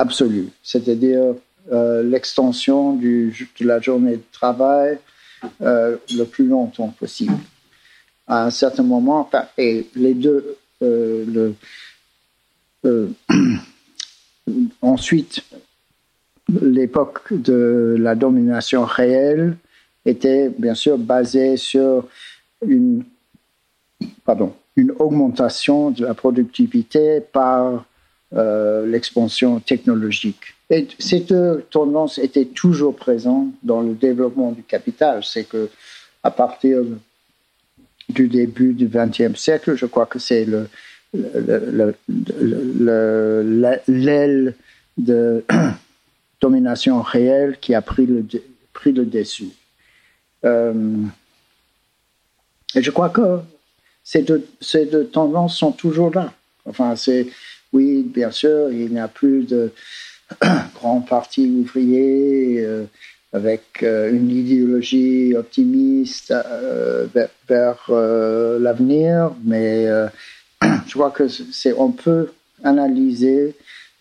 B: absolue, c'est-à-dire euh, l'extension de la journée de travail euh, le plus longtemps possible. À un certain moment, et les deux, euh, le, ensuite, l'époque de la domination réelle était bien sûr basée sur une, pardon, une augmentation de la productivité par euh, l'expansion technologique. Et cette tendance était toujours présente dans le développement du capital. C'est que à partir du début du XXe siècle, je crois que c'est le, l'aile de domination réelle qui a pris le, pris le dessus. Euh, et je crois que ces deux, ces deux tendances sont toujours là. Enfin, c'est oui, bien sûr, il n'y a plus de grands partis ouvriers euh, avec euh, une idéologie optimiste euh, vers, l'avenir, mais je crois que c'est on peut analyser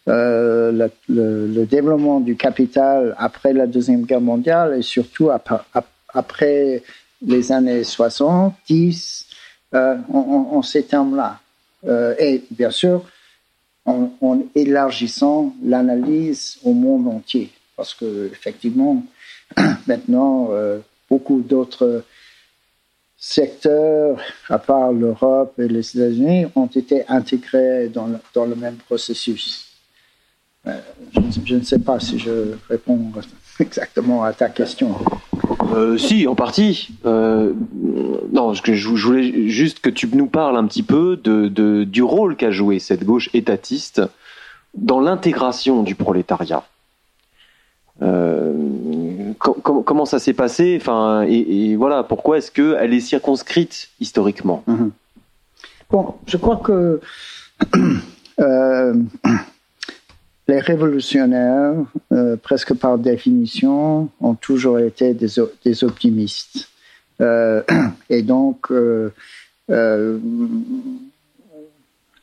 B: le, développement du capital après la deuxième guerre mondiale et surtout après, les années 70 en, ces termes-là. et bien sûr, en, élargissant l'analyse au monde entier. Parce que effectivement, maintenant, euh, beaucoup d'autres secteurs, à part l'Europe et les États-Unis, ont été intégrés dans le, même processus. Euh, je, ne sais pas si je réponds exactement à ta question.
A: Euh, si, en partie. Euh, non, je, voulais juste que tu nous parles un petit peu du rôle qu'a joué cette gauche étatiste dans l'intégration du prolétariat. Euh, com- comment ça s'est passé? Enfin, et, voilà, pourquoi est-ce qu'elle est circonscrite historiquement?
B: Bon, je crois que les révolutionnaires, euh, presque par définition, ont toujours été des, optimistes. Euh, et donc, euh,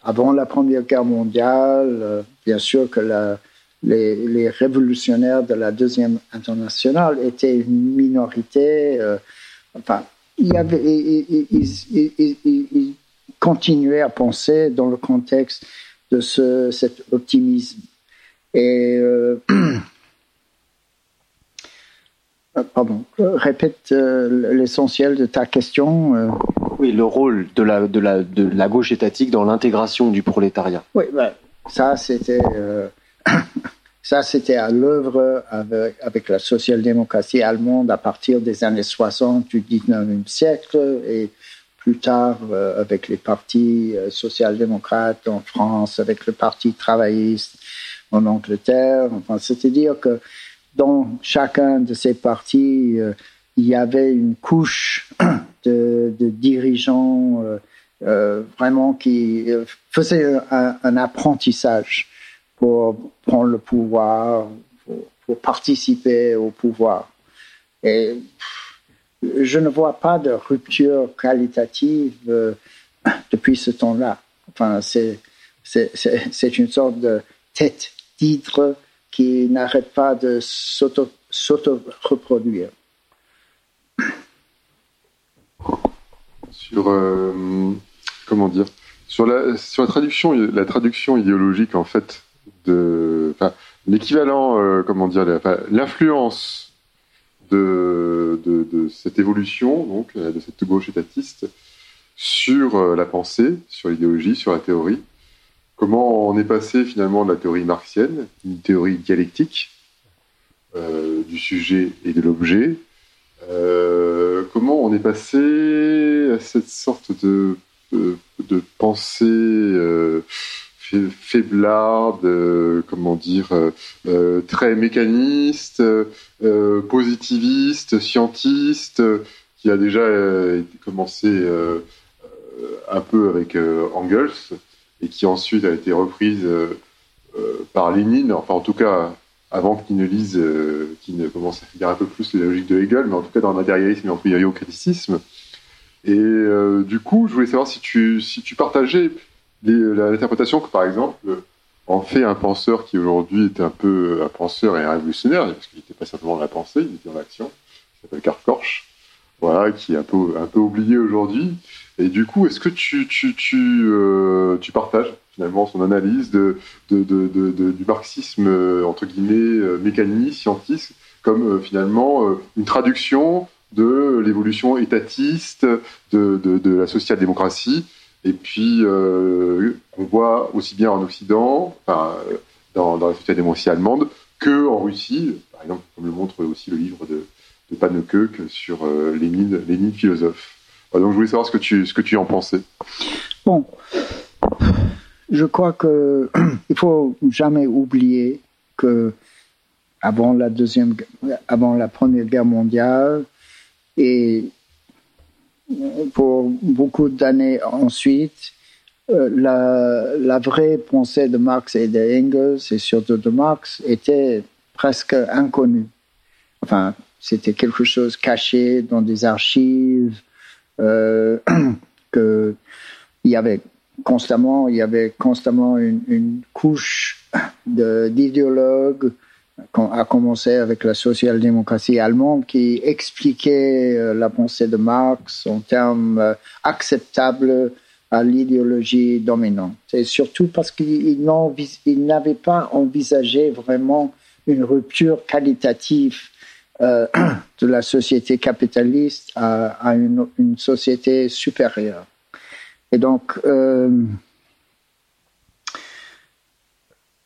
B: avant la Première Guerre mondiale, bien sûr que les, révolutionnaires de la Deuxième Internationale étaient une minorité. enfin, ils, continuaient à penser dans le contexte de ce, cet optimisme. Et euh, euh, pardon, répète euh, l'essentiel de ta question.
A: Oui, le rôle de la, de la, de la gauche étatique dans l'intégration du prolétariat.
B: Oui, ben, ça c'était ça c'était à l'œuvre avec, avec la social-démocratie allemande à partir des années 60 du 19e siècle et plus tard euh, avec les partis euh, social-démocrates en France, avec le parti travailliste en Angleterre. Enfin, c'est-à-dire que dans chacun de ces partis, euh, il y avait une couche de, dirigeants euh, euh, vraiment qui faisaient un, apprentissage pour prendre le pouvoir, pour, participer au pouvoir. Et je ne vois pas de rupture qualitative depuis ce temps-là. Enfin, c'est une sorte de tête d'hydre qui n'arrête pas de s'auto- s'auto-reproduire.
C: sur euh, comment dire? Sur la sur la traduction la traduction idéologique en fait de l'équivalent euh, comment dire l'influence de, de, de cette évolution donc euh, de cette gauche étatiste sur la pensée sur l'idéologie sur la théorie comment on est passé finalement de la théorie marxienne une théorie dialectique euh, du sujet et de l'objet euh, comment on est passé à cette sorte de, pensée euh, euh, comment dire, euh, très mécaniste, positiviste, scientiste, qui a déjà commencé un peu avec Engels et qui ensuite a été reprise euh, euh, par Lénine, enfin en tout cas avant qu'il ne lise, euh, qu'il ne commence à lire un peu plus la logique de Hegel, mais en tout cas dans le matérialisme et l'empirico-criticisme. Et euh, du coup, je voulais savoir si tu, si tu partageais l'interprétation que, par exemple, en fait un penseur qui aujourd'hui était un peu un penseur et un révolutionnaire, parce qu'il n'était pas simplement dans la pensée, il était dans l'action, qui s'appelle Karl Korsch, voilà, qui est un peu, un peu oublié aujourd'hui. Et du coup, est-ce que tu, tu, tu, euh, tu partages finalement son analyse de, de, de, de- du marxisme, euh, entre guillemets, euh, mécaniste, scientiste, comme euh, finalement euh, une traduction de l'évolution étatiste de, la social-démocratie, et puis qu'on voit aussi bien en Occident, enfin, dans, dans la social-démocratie allemande, que en Russie, par exemple, comme le montre aussi le livre de, de sur Lénine, Lénine philosophe. Donc je voulais savoir ce que tu, ce que tu en pensais.
B: Bon, je crois que il faut jamais oublier que avant la deuxième, avant la première guerre mondiale et pour beaucoup d'années ensuite, euh, la, la vraie pensée de Marx et de Engels et surtout de Marx était presque inconnue. Enfin, c'était quelque chose caché dans des archives euh, que il y avait constamment, il y avait constamment une, une couche d'idéologues, à commencer avec la social-démocratie allemande, qui expliquait euh, la pensée de Marx en termes euh, acceptables à l'idéologie dominante. Et surtout parce ils n'avaient pas envisagé vraiment une rupture qualitative euh, de la société capitaliste à, une, société supérieure. Et donc, euh,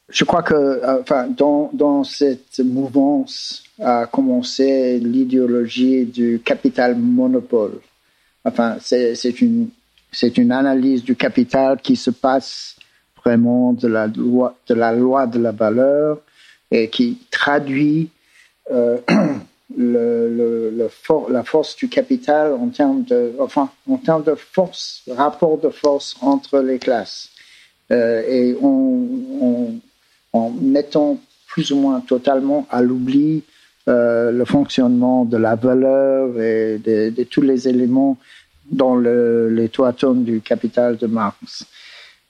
B: je crois que enfin, dans, dans cette mouvance a commencé l'idéologie du capital monopole. Enfin, c'est une, une analyse du capital qui se passe vraiment de la loi de la, loi de la valeur et qui traduit euh, la force du capital en termes de, enfin, en termes de force, rapport de force entre les classes. Euh, et on, en mettant plus ou moins totalement à l'oubli euh, le fonctionnement de la valeur et de, tous les éléments dans le, les trois tomes du capital de Marx.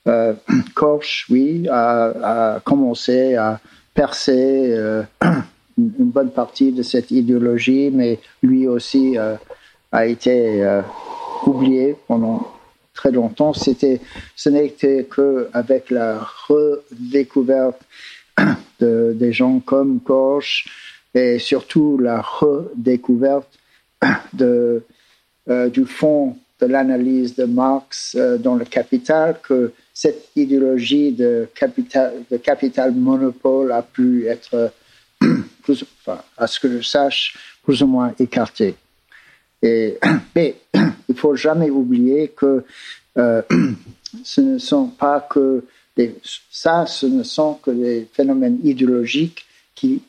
B: Euh, Korsch, oui, a, commencé à percer une bonne partie de cette idéologie, mais lui aussi euh, a été euh, oublié pendant très longtemps. C'était, ce n'était qu'avec la redécouverte de, des gens comme Korsch et surtout la redécouverte euh, du fond de l'analyse de Marx dans le Capital que cette idéologie de capital, de capital monopole a pu être, à ce que je sache, plus ou moins écartée. Et, mais il faut jamais oublier que euh, ce ne sont pas que des, ça, ce ne sont que des phénomènes idéologiques qui,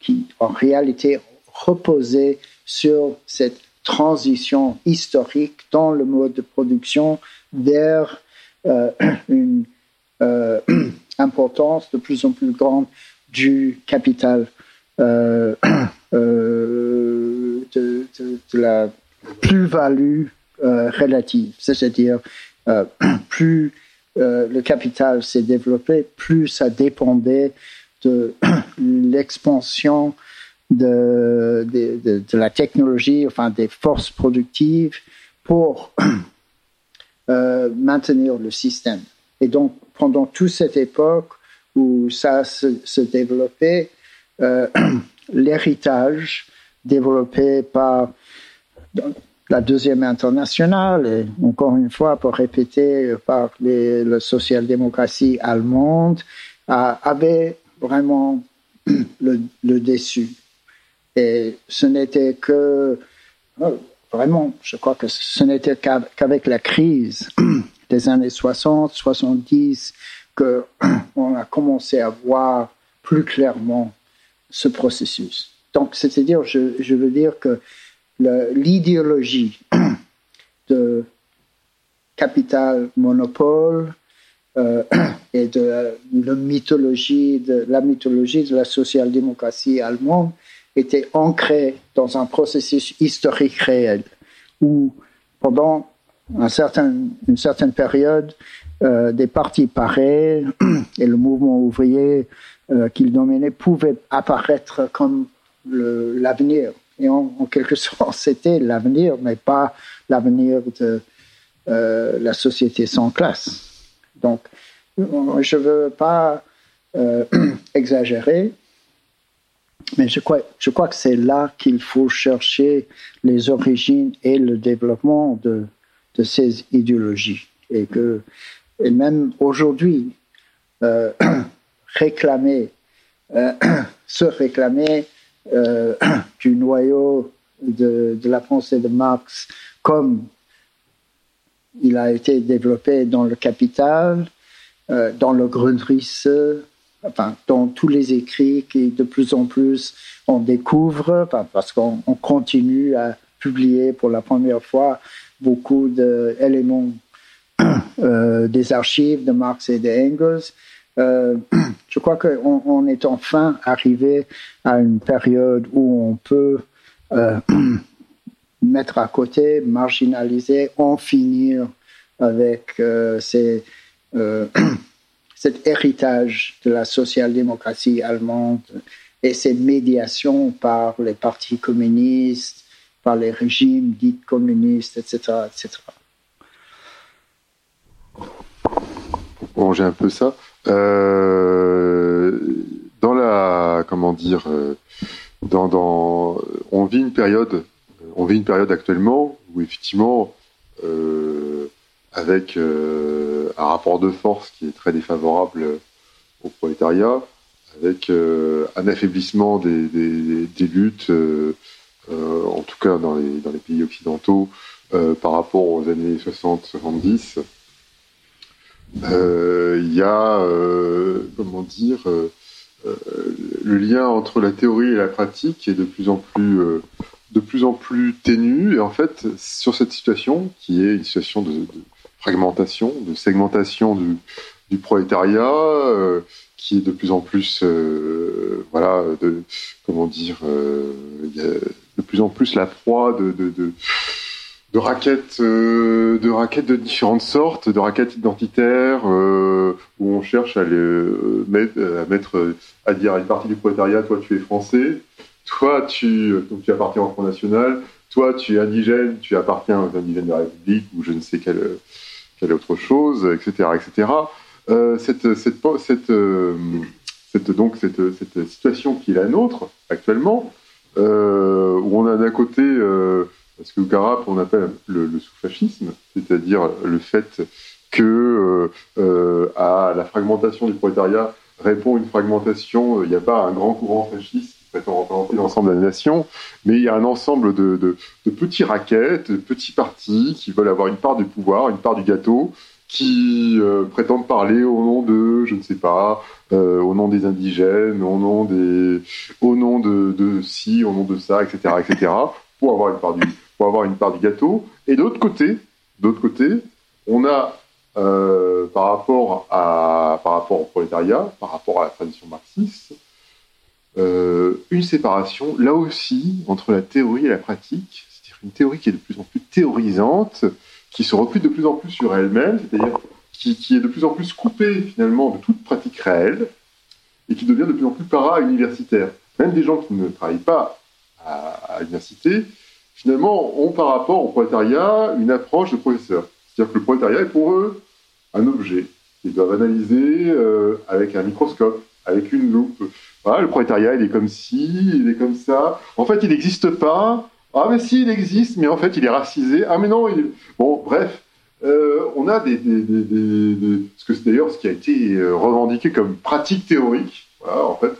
B: qui en réalité reposaient sur cette transition historique dans le mode de production vers euh, une euh, importance de plus en plus grande du capital de, de, de, la plus-value euh, relative, c'est-à-dire euh, plus le capital s'est développé, plus ça dépendait de l'expansion de, la technologie, enfin des forces productives pour euh, maintenir le système. Et donc, pendant toute cette époque où ça se, se développait, euh, l'héritage développé par la deuxième internationale, et encore une fois, pour répéter, par les, la social-démocratie allemande, euh, avait vraiment le, le déçu. Et ce n'était que, oh, vraiment, je crois que ce n'était qu'avec la crise des années 60, 70, qu'on a commencé à voir plus clairement ce processus. Donc, c'est-à-dire, je, veux dire que l'idéologie de capital monopole euh, et de la mythologie de la mythologie de la social-démocratie allemande était ancré dans un processus historique réel où pendant une certaine période, euh, des partis pareils et le mouvement ouvrier euh, qu'il dominait pouvaient apparaître comme l'avenir. Et en, quelque sorte, c'était l'avenir, mais pas l'avenir de euh, la société sans classe. Donc, je ne veux pas euh, exagérer, mais je crois, que c'est là qu'il faut chercher les origines et le développement de, ces idéologies. Et que, et même aujourd'hui, réclamer, euh, se réclamer euh, du noyau de, de, la pensée de Marx comme il a été développé dans le Capital, euh, dans le Grundrisse, enfin, dans tous les écrits qui de plus en plus on découvre, parce qu'on continue à publier pour la première fois beaucoup d'éléments des archives de Marx et d'Engels. Euh, je crois qu'on on est enfin arrivé à une période où on peut euh, mettre à côté, marginaliser, en finir avec euh, cet héritage de la social-démocratie allemande et ces médiations par les partis communistes, par les régimes dits communistes, etc. etc.
C: Bon, j'ai un peu ça. Euh, dans la, comment dire, euh, dans, dans, on vit une période, on vit une période actuellement où effectivement, euh, avec euh, un rapport de force qui est très défavorable au prolétariat, avec un affaiblissement des, des, luttes, en tout cas dans les, dans les pays occidentaux, par rapport aux années 60-70. Il y a, comment dire, le lien entre la théorie et la pratique est de plus en plus de plus en plus ténue. Et en fait, sur cette situation, qui est une situation de, fragmentation, de segmentation du, du prolétariat, euh, qui est de plus en plus, euh, voilà, de, comment dire, euh, de plus en plus la proie de, de, de de raquettes, de raquettes de différentes sortes, de raquettes identitaires, où on cherche à, les, à mettre, à dire à une partie du prolétariat, toi tu es français, toi, tu, appartiens au Front National, toi, tu es indigène, tu appartiens aux indigènes de la République ou je ne sais quelle, autre chose, etc., etc. Euh, cette, euh, donc cette, situation qui est la nôtre actuellement, euh, où on a d'un côté euh, ce que Garap on appelle le, sous-fascisme, c'est-à-dire le fait que euh, à la fragmentation du prolétariat répond une fragmentation, il n'y a pas un grand courant fasciste prétend représenter l'ensemble de la nation, mais il y a un ensemble de, petits raquettes, de petits partis qui veulent avoir une part du pouvoir, une part du gâteau, qui euh, prétendent parler au nom de, je ne sais pas, euh, au nom des indigènes, au nom des, au nom de, de ci, au nom de ça, etc., etc., pour avoir une part du, avoir une part du gâteau. Et d'autre côté, d'autre côté, on a euh, par rapport à, par rapport au prolétariat, par rapport à la tradition marxiste, euh, une séparation, là aussi, entre la théorie et la pratique, c'est-à-dire une théorie qui est de plus en plus théorisante, qui se replie de plus en plus sur elle-même, c'est-à-dire qui, est de plus en plus coupée finalement de toute pratique réelle, et qui devient de plus en plus para-universitaire. Même des gens qui ne travaillent pas à l'université, finalement, ont par rapport au prolétariat une approche de professeur. C'est-à-dire que le prolétariat est pour eux un objet qu'ils doivent analyser euh, avec un microscope, avec une loupe, le prolétariat, il est comme ci, il est comme ça. En fait, il n'existe pas. Ah, mais si, il existe, mais en fait, il est racisé. Ah, mais non, il. Bon, bref, euh, on a des, ce que c'est d'ailleurs ce qui a été euh, revendiqué comme pratique théorique. Voilà, en fait,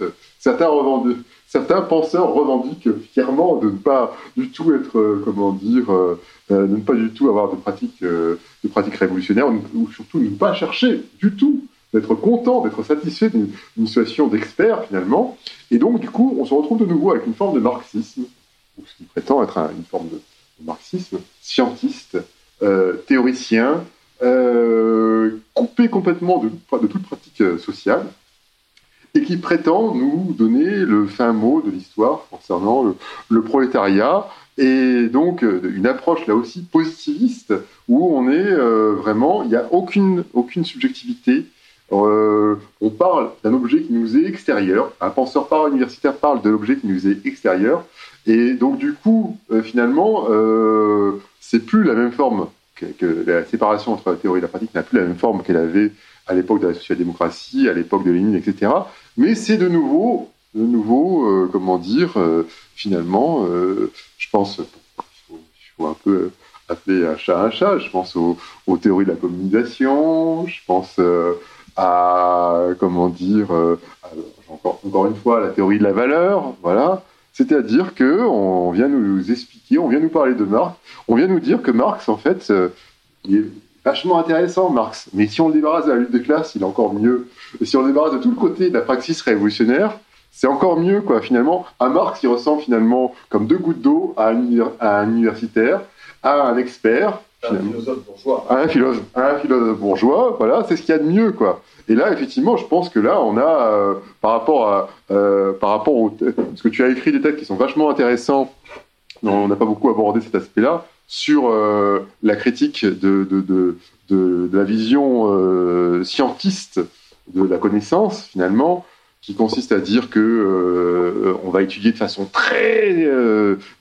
C: certains, penseurs revendiquent fièrement de ne pas du tout être, euh, comment dire, euh, de ne pas du tout avoir de pratique, de pratique révolutionnaire, ou surtout ne pas chercher du tout d'être content, d'être satisfait d'une situation d'expert finalement. Et donc, du coup, on se retrouve de nouveau avec une forme de marxisme, ce qui prétend être une forme de, marxisme scientiste, euh, théoricien, euh, coupé complètement de, de, toute pratique euh, sociale, et qui prétend nous donner le fin mot de l'histoire concernant le, prolétariat, et donc une approche là aussi positiviste, où on est vraiment, il n'y a aucune, aucune subjectivité, euh, on parle d'un objet qui nous est extérieur. Un penseur par universitaire parle de l'objet qui nous est extérieur. Et donc, du coup, euh, finalement, euh, c'est plus la même forme que, la séparation entre la théorie et la pratique n'a plus la même forme qu'elle avait à l'époque de la social-démocratie, à l'époque de Lénine, etc. Mais c'est de nouveau, de nouveau, comment dire, finalement, je pense, il faut, un peu appeler un chat un chat. Je pense aux, aux théories de la communication. Je pense à comment dire euh, encore, une fois la théorie de la valeur, voilà. C'est-à-dire que on vient nous expliquer, on vient nous parler de Marx, on vient nous dire que Marx en fait euh, il est vachement intéressant Marx, mais si on le débarrasse de la lutte des classes, il est encore mieux. Et si on le débarrasse de tout le côté de la praxis révolutionnaire, c'est encore mieux quoi. Finalement, à Marx il ressemble finalement comme deux gouttes d'eau à, à un universitaire, à un expert
D: un philosophe bourgeois.
C: Un philosophe, un philosophe bourgeois, voilà, c'est ce qu'il y a de mieux, quoi. Et là, effectivement, je pense que là, on a, euh, par rapport à, euh, par rapport au, parce que tu as écrit des textes qui sont vachement intéressants. On n'a pas beaucoup abordé cet aspect-là sur euh, la critique de, la vision euh, scientiste de la connaissance, finalement, qui consiste à dire que euh, on va étudier de façon très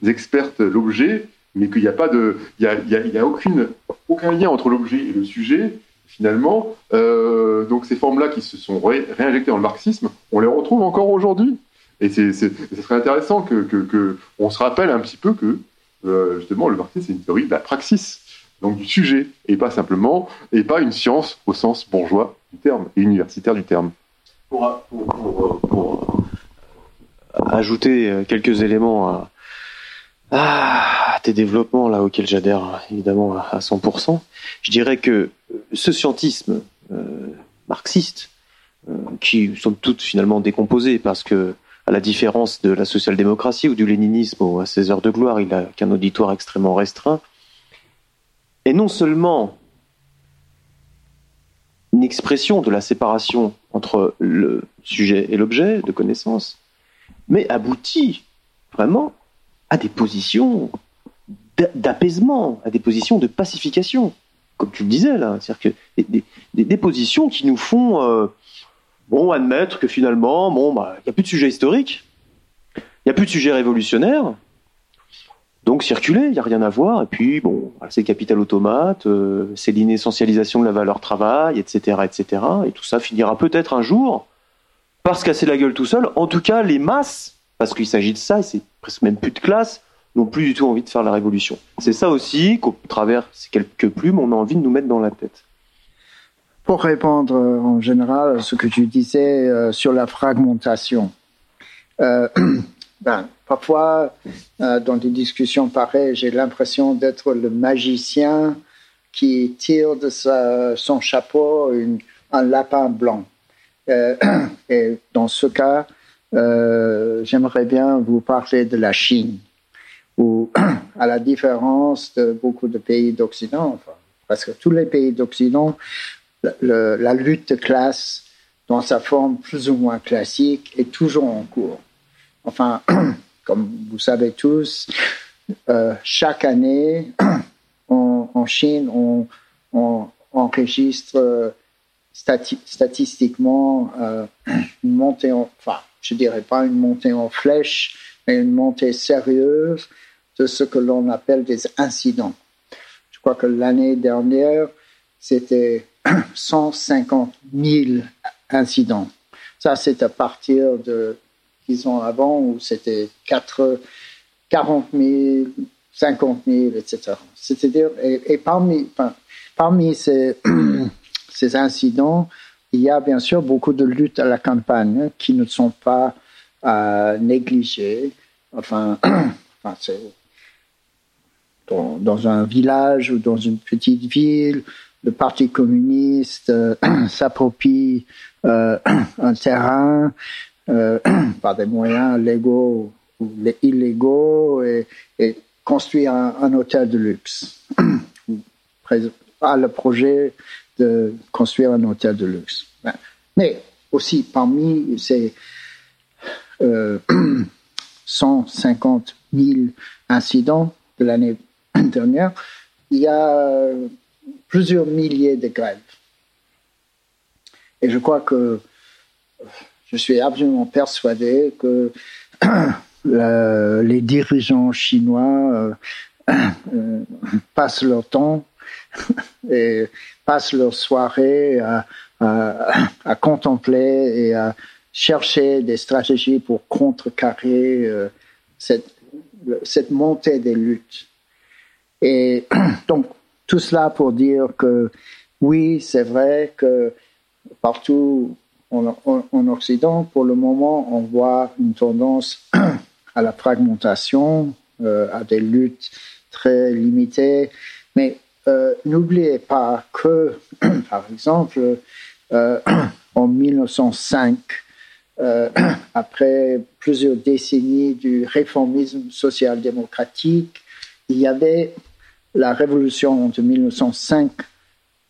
C: experte l'objet, mais qu'il n'y a pas de, il a, aucune, aucun lien entre l'objet et le sujet. Finalement, donc ces formes-là qui se sont ré réinjectées dans le marxisme, on les retrouve encore aujourd'hui. Et ce serait intéressant que, que, que, on se rappelle un petit peu que euh, justement le marxisme c'est une théorie de la praxis, donc du sujet, et pas simplement, et pas une science au sens bourgeois du terme et universitaire du terme.
A: Pour, pour, pour, ajouter quelques éléments à, à tes développements là auxquels j'adhère évidemment à 100%, je dirais que ce scientisme euh, marxiste, euh, qui sont toutes finalement décomposé parce que à la différence de la social-démocratie ou du léninisme à ses heures de gloire, il n'a qu'un auditoire extrêmement restreint, est non seulement une expression de la séparation entre le sujet et l'objet de connaissance, mais aboutit vraiment à des positions d'apaisement, à des positions de pacification, comme tu le disais là, c'est-à-dire que des, positions qui nous font euh, bon admettre que finalement, bon, bah, il n'y a plus de sujet historique, il n'y a plus de sujet révolutionnaire, donc circuler, il n'y a rien à voir. Et puis, bon, c'est le capital automate, euh, c'est l'inessentialisation de la valeur travail, etc., etc. Et tout ça finira peut-être un jour par se casser la gueule tout seul. En tout cas, les masses, parce qu'il s'agit de ça, et c'est presque même plus de classe, n'ont plus du tout envie de faire la révolution. C'est ça aussi qu'au travers ces quelques plumes, on a envie de nous mettre dans la tête.
B: Pour répondre euh, en général à ce que tu disais euh, sur la fragmentation, euh, ben, parfois euh, dans des discussions pareilles, j'ai l'impression d'être le magicien qui tire de sa, son chapeau une, un lapin blanc. Euh, et dans ce cas, j'aimerais bien vous parler de la Chine où, à la différence de beaucoup de pays d'Occident, enfin, presque tous les pays d'Occident, la lutte de classe, dans sa forme plus ou moins classique, est toujours en cours. Enfin, comme vous savez tous, euh, chaque année, en Chine, on, enregistre euh, statistiquement euh, une montée en, enfin, je dirais pas une montée en flèche, mais une montée sérieuse de ce que l'on appelle des incidents. Je crois que l'année dernière, c'était 150 000 incidents. Ça, c'est à partir de, disons, avant où c'était 40 000, 50 000, etc. C'est-à-dire, et, parmi, parmi ces, ces incidents, il y a bien sûr beaucoup de luttes à la campagne qui ne sont pas euh, négligées. Enfin, enfin c'est dans, un village ou dans une petite ville, le Parti communiste euh, s'approprie euh, un terrain euh, par des moyens légaux ou illégaux et, construit un, hôtel de luxe. a le projet de construire un hôtel de luxe. Mais aussi parmi ces 150 000 incidents de l'année dernière, il y a plusieurs milliers de grèves. Et je crois que je suis absolument persuadé que les dirigeants chinois euh, euh, passent leur temps et passent leur soirée à, contempler et à chercher des stratégies pour contrecarrer euh, cette, cette montée des luttes. Et donc, tout cela pour dire que oui, c'est vrai que partout en, Occident, pour le moment, on voit une tendance à la fragmentation, euh, à des luttes très limitées. Mais euh, n'oubliez pas que, par exemple, euh, en 1905, après plusieurs décennies du réformisme social-démocratique, il y avait la révolution de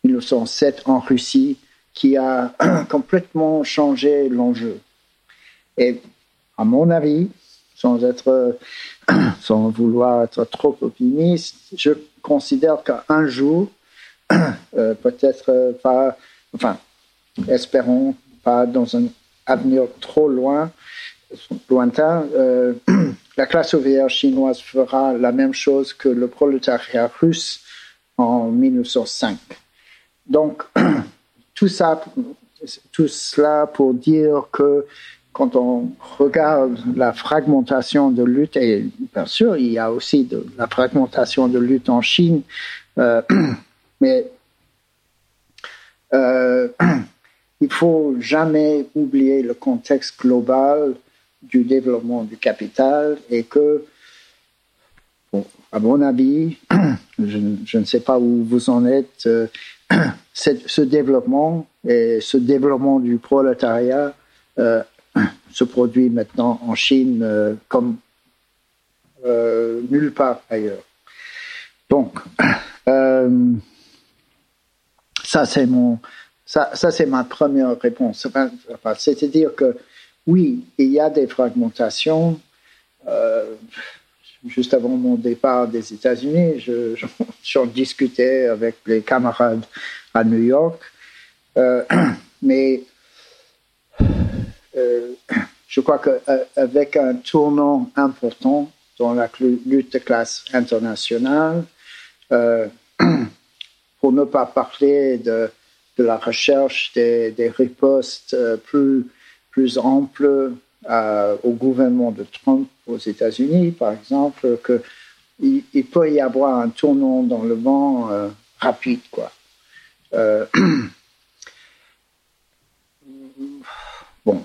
B: 1905-1907 en Russie qui a complètement changé l'enjeu. Et à mon avis, sans être, sans vouloir être trop optimiste, je considère qu'un jour, euh, peut-être pas, enfin, espérons pas dans un avenir trop loin, lointain, euh, la classe ouvrière chinoise fera la même chose que le prolétariat russe en 1905. Donc, tout ça, tout cela pour dire que quand on regarde la fragmentation de lutte, et bien sûr, il y a aussi la fragmentation de lutte en Chine, euh, mais euh, il faut jamais oublier le contexte global du développement du capital et que, à mon avis, je, ne sais pas où vous en êtes, euh, ce développement et ce développement du prolétariat euh, se produit maintenant en Chine euh, comme nulle part ailleurs. Donc, ça c'est mon, ça, ça c'est ma première réponse. C'est-à-dire que oui, il y a des fragmentations. Euh, juste avant mon départ des États-Unis, j'en discutais avec les camarades à New York. Euh, mais euh, je crois qu'avec un tournant important dans la lutte de classe internationale, pour ne pas parler de, la recherche des ripostes plus plus ample euh, au gouvernement de Trump aux États-Unis, par exemple, qu'il il peut y avoir un tournant dans le vent euh, rapide, quoi. Euh, bon.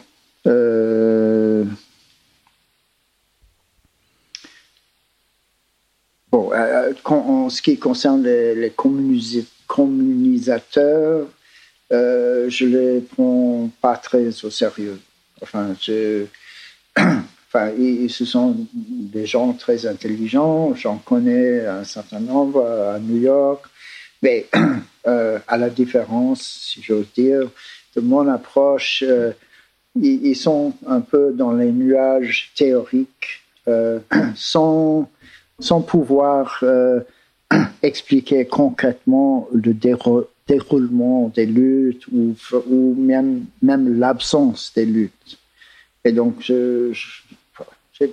B: bon, en ce qui concerne les, les communisateurs, euh, je les prends pas très au sérieux. Enfin, ils, ce sont des gens très intelligents. J'en connais un certain nombre à New York, mais euh, à la différence, si j'ose dire, de mon approche, euh, ils, sont un peu dans les nuages théoriques, sans, sans pouvoir expliquer concrètement le déroulement déroulement des luttes ou, même, même l'absence des luttes. Et donc, je, je,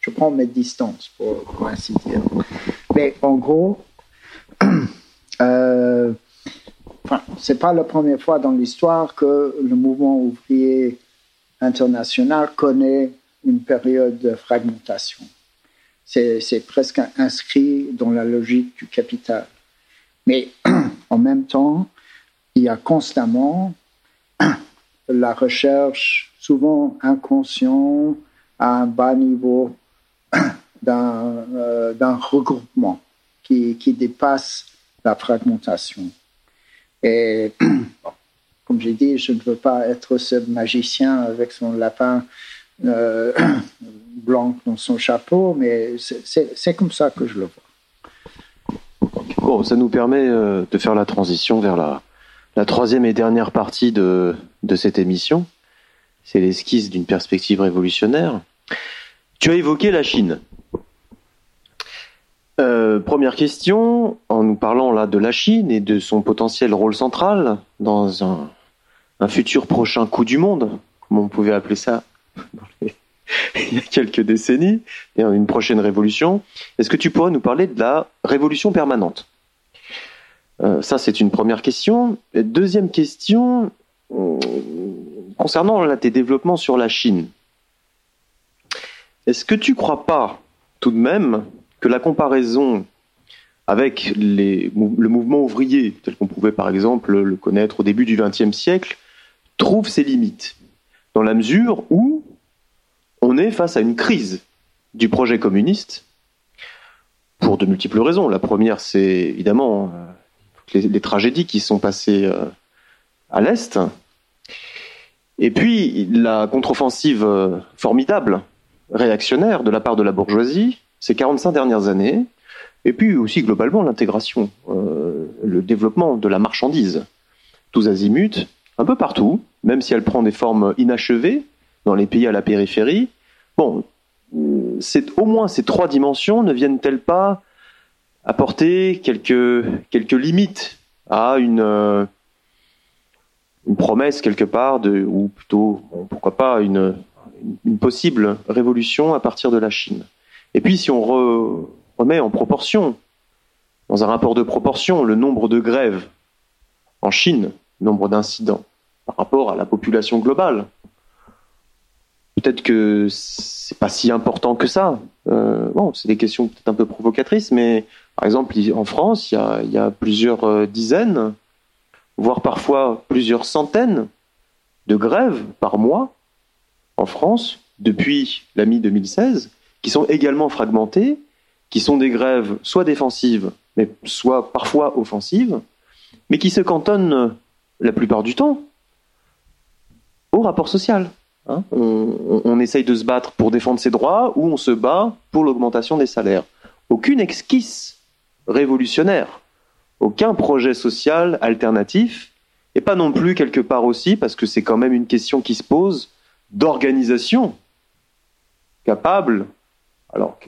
B: je, prends mes distances, pour, ainsi dire. Mais en gros, euh, enfin, c'est pas la première fois dans l'histoire que le mouvement ouvrier international connaît une période de fragmentation. C'est presque inscrit dans la logique du capital. Mais en même temps, il y a constamment la recherche, souvent inconsciente, à un bas niveau euh, d'un regroupement qui, dépasse la fragmentation. Et comme j'ai dit, je ne veux pas être ce magicien avec son lapin euh, blanc dans son chapeau, mais c'est comme ça que je le vois.
A: Bon, ça nous permet euh, de faire la transition vers la, troisième et dernière partie de, cette émission. C'est l'esquisse d'une perspective révolutionnaire. Tu as évoqué la Chine. Euh, première question, en nous parlant là de la Chine et de son potentiel rôle central dans un, futur prochain coup du monde, comme on pouvait appeler ça il y a quelques décennies, une prochaine révolution, est-ce que tu pourrais nous parler de la révolution permanente? Ça, c'est une première question. deuxième question, euh, concernant tes développements sur la Chine. Est-ce que tu ne crois pas, tout de même, que la comparaison avec le mouvement ouvrier, tel qu'on pouvait par exemple le connaître au début du XXe siècle, trouve ses limites, dans la mesure où on est face à une crise du projet communiste, pour de multiples raisons. La première, c'est évidemment les, tragédies qui sont passées euh, à l'Est. Et puis la contre-offensive euh, formidable, réactionnaire de la part de la bourgeoisie ces 45 dernières années, et puis aussi globalement l'intégration, euh, le développement de la marchandise, tous azimuts, un peu partout, même si elle prend des formes inachevées dans les pays à la périphérie. Bon, au moins ces trois dimensions ne viennent-elles pas apporter quelques, quelques limites à une, euh, une promesse quelque part, de, ou plutôt, pourquoi pas, une, une possible révolution à partir de la Chine. Et puis si on remet en proportion, dans un rapport de proportion, le nombre de grèves en Chine, le nombre d'incidents, par rapport à la population globale, peut-être que c'est pas si important que ça. Euh, bon, c'est des questions peut-être un peu provocatrices, mais par exemple, en France, il y a, plusieurs euh, dizaines, voire parfois plusieurs centaines de grèves par mois en France depuis la mi-2016, qui sont également fragmentées, qui sont des grèves soit défensives, mais soit parfois offensives, mais qui se cantonnent la plupart du temps au rapport social. Hein. on, on, essaye de se battre pour défendre ses droits ou on se bat pour l'augmentation des salaires. Aucune esquisse révolutionnaire, aucun projet social alternatif, et pas non plus quelque part aussi, parce que c'est quand même une question qui se pose, d'organisation capable, alors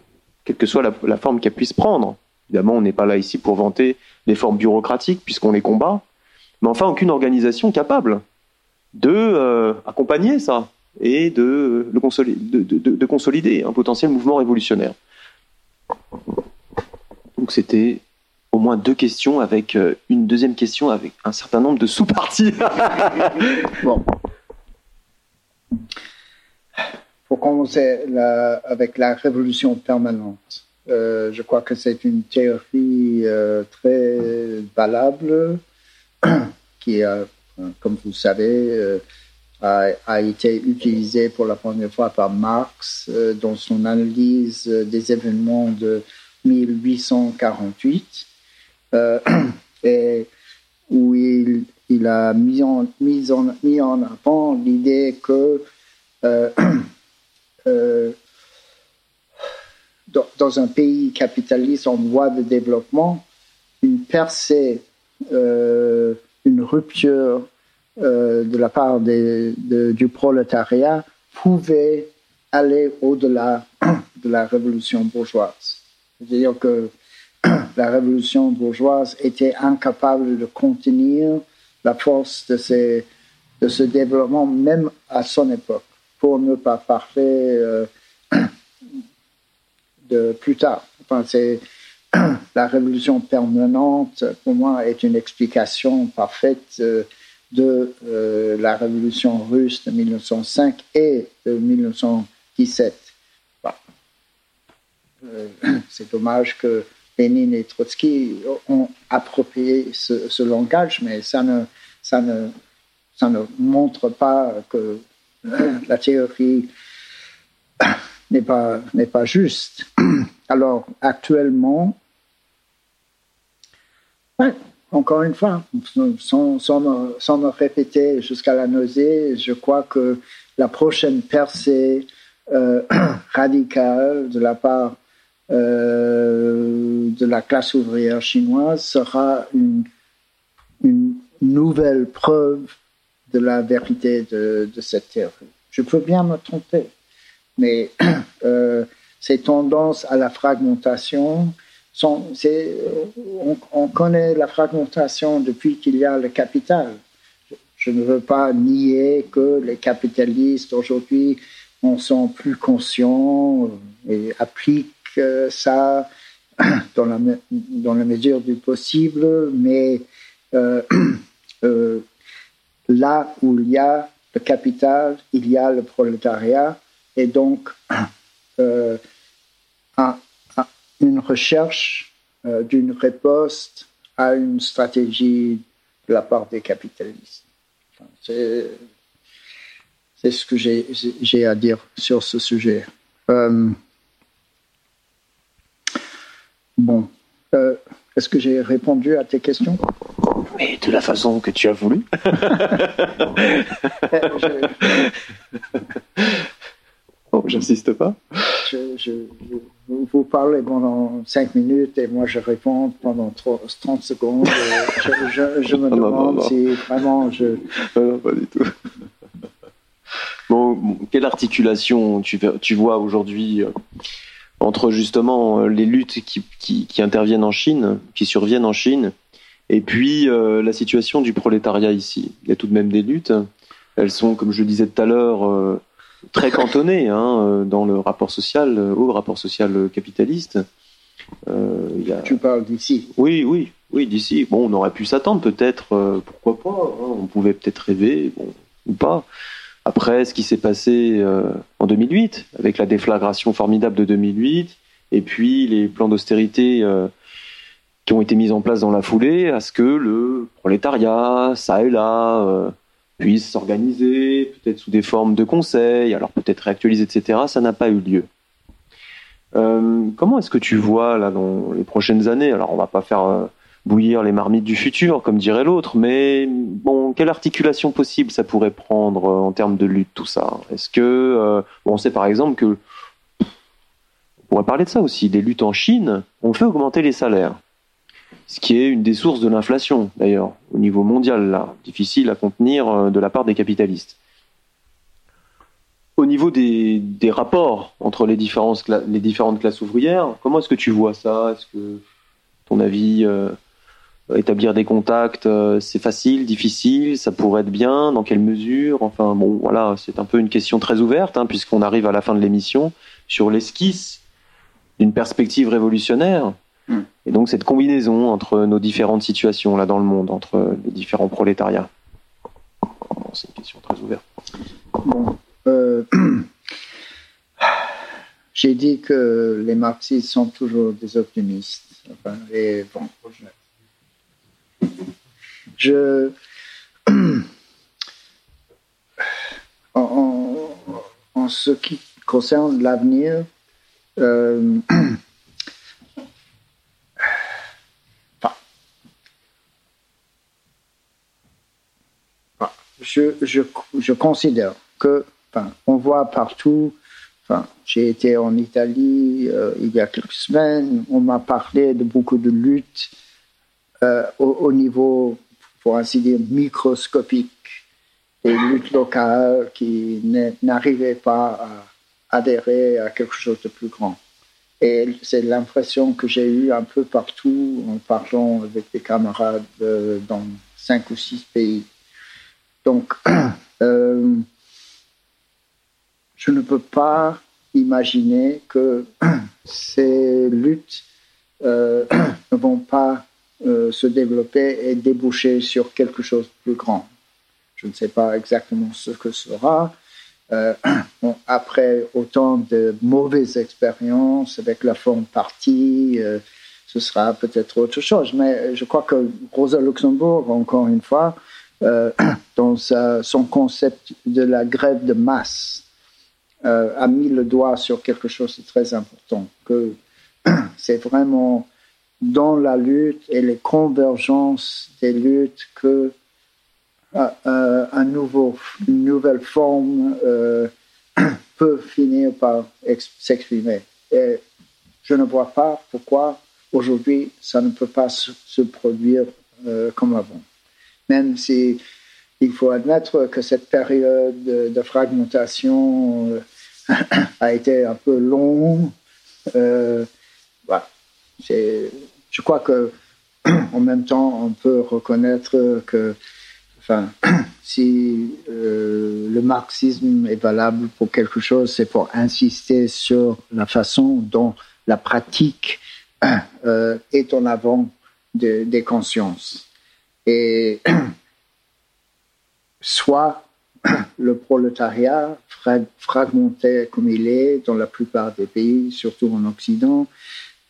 A: quelle que soit la, forme qu'elle puisse prendre. Évidemment, on n'est pas là ici pour vanter les formes bureaucratiques puisqu'on les combat, mais enfin aucune organisation capable de euh, accompagner ça et de, de, consolider un potentiel mouvement révolutionnaire. Donc c'était au moins deux questions avec euh, une deuxième question avec un certain nombre de sous-parties.
B: bon. Pour commencer avec la révolution permanente, euh, je crois que c'est une théorie euh, très valable qui, a, comme vous savez, a, été utilisée pour la première fois par Marx dans son analyse des événements de 1848 euh, où il, a mis en, avant l'idée que euh, euh, dans, un pays capitaliste en voie de développement, une percée, une rupture de la part du prolétariat pouvait aller au-delà de la révolution bourgeoise. C'est-à-dire que la révolution bourgeoise était incapable de contenir la force de, ce développement, même à son époque, pour ne pas parler euh, de plus tard. Enfin, c'est la révolution permanente, pour moi, est une explication parfaite euh, de euh, la révolution russe de 1905 et de 1917. Euh, c'est dommage que Lénine et Trotsky ont approprié ce, langage, mais ça ne, ça, ne, ça ne montre pas que la théorie n'est pas, n'est pas juste. Alors, actuellement, encore une fois, sans, sans, me, sans me répéter jusqu'à la nausée, je crois que la prochaine percée euh, radicale de la part euh, de la classe ouvrière chinoise sera une, nouvelle preuve de la vérité de, de, cette théorie. Je peux bien me tromper, mais euh, ces tendances à la fragmentation, sont, on, on, connaît la fragmentation depuis qu'il y a le capital. Je ne veux pas nier que les capitalistes aujourd'hui en sont plus conscients et appliquent ça dans la, dans la mesure du possible, mais euh, euh, là où il y a le capital, il y a le prolétariat, et donc euh, un, un, une recherche d'une riposte à une stratégie de la part des capitalistes. C'est ce que j'ai à dire sur ce sujet. Bon. Euh, Est-ce que j'ai répondu à tes questions?
A: Mais de la façon que tu as voulu. je... oh, j'insiste pas.
B: Je, je, vous parlez pendant 5 minutes et moi je réponds pendant 30 secondes. je, me demande non, non, non. si vraiment je.
A: Non, pas du tout. Bon, quelle articulation tu, tu vois aujourd'hui euh, entre justement euh, les luttes qui, qui, qui, interviennent en Chine, qui surviennent en Chine, et puis euh, la situation du prolétariat ici. Il y a tout de même des luttes. Elles sont, comme je le disais tout à l'heure, euh, très cantonnées hein, dans le rapport social, au rapport social capitaliste.
B: Y a... Tu parles d'ici
A: Oui, oui, oui, d'ici. Bon, on aurait pu s'attendre peut-être, pourquoi pas. Hein, on pouvait peut-être rêver, bon, ou pas. Après, ce qui s'est passé euh, en 2008, avec la déflagration formidable de 2008, et puis les plans d'austérité euh, qui ont été mis en place dans la foulée, à ce que le prolétariat, ça et là, euh, puissent s'organiser, peut-être sous des formes de conseils, alors peut-être réactualiser, etc. Ça n'a pas eu lieu. Euh, comment est-ce que tu vois là dans les prochaines années? Alors on va pas faire euh, bouillir les marmites du futur, comme dirait l'autre, mais bon, quelle articulation possible ça pourrait prendre euh, en termes de lutte tout ça? Est-ce que on sait par exemple que on pourrait parler de ça aussi, des luttes en Chine ont fait augmenter les salaires, ce qui est une des sources de l'inflation d'ailleurs au niveau mondial là, difficile à contenir de la part des capitalistes. Au niveau des, des, rapports entre les différentes, classes ouvrières, comment est-ce que tu vois ça? Est-ce que, ton avis, euh, établir des contacts, euh, c'est facile, difficile Ça pourrait être bien Dans quelle mesure Enfin, bon, voilà, c'est un peu une question très ouverte, hein, puisqu'on arrive à la fin de l'émission sur l'esquisse d'une perspective révolutionnaire. Hmm. Et donc, cette combinaison entre nos différentes situations là dans le monde, entre les différents prolétariats. C'est une question très ouverte.
B: Bon. Euh, j'ai dit que les marxistes sont toujours des optimistes. et bon, je. En, ce qui concerne l'avenir, euh, je, je, je considère que on voit partout. Enfin, j'ai été en Italie euh, il y a quelques semaines. On m'a parlé de beaucoup de luttes euh, au, niveau, pour ainsi dire, microscopique, des luttes locales qui n'arrivaient pas à adhérer à quelque chose de plus grand. Et c'est l'impression que j'ai eue un peu partout en parlant avec des camarades euh, dans cinq ou six pays. Donc, je ne peux pas imaginer que ces luttes euh, ne vont pas euh, se développer et déboucher sur quelque chose de plus grand. Je ne sais pas exactement ce que sera. Euh, après autant de mauvaises expériences avec la forme partie, ce sera peut-être autre chose. Mais je crois que Rosa Luxembourg, encore une fois, dans son concept de la grève de masse, euh, a mis le doigt sur quelque chose de très important, que c'est vraiment dans la lutte et les convergences des luttes que euh, euh, une nouvelle forme peut finir par s'exprimer. Et je ne vois pas pourquoi aujourd'hui ça ne peut pas se, produire comme avant. Même si il faut admettre que cette période de, fragmentation euh, a été un peu longue. Euh, je crois que en même temps, on peut reconnaître que enfin, si euh, le marxisme est valable pour quelque chose, c'est pour insister sur la façon dont la pratique est en avant des consciences. Et soit le prolétariat fragmenté comme il est dans la plupart des pays, surtout en Occident,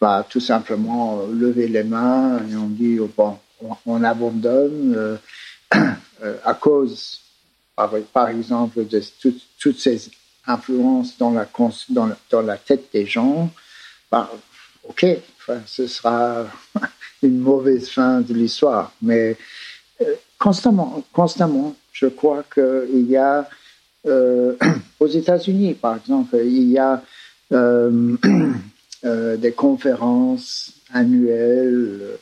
B: va tout simplement lever les mains et on dit oh, bon, on, abandonne euh, euh, à cause, par, exemple, de toutes ces influences dans la, dans, la tête des gens. Bah, ok, ce sera une mauvaise fin de l'histoire, mais euh, constamment, constamment, je crois qu'il y a, euh, aux États-Unis par exemple, il y a euh, euh, des conférences annuelles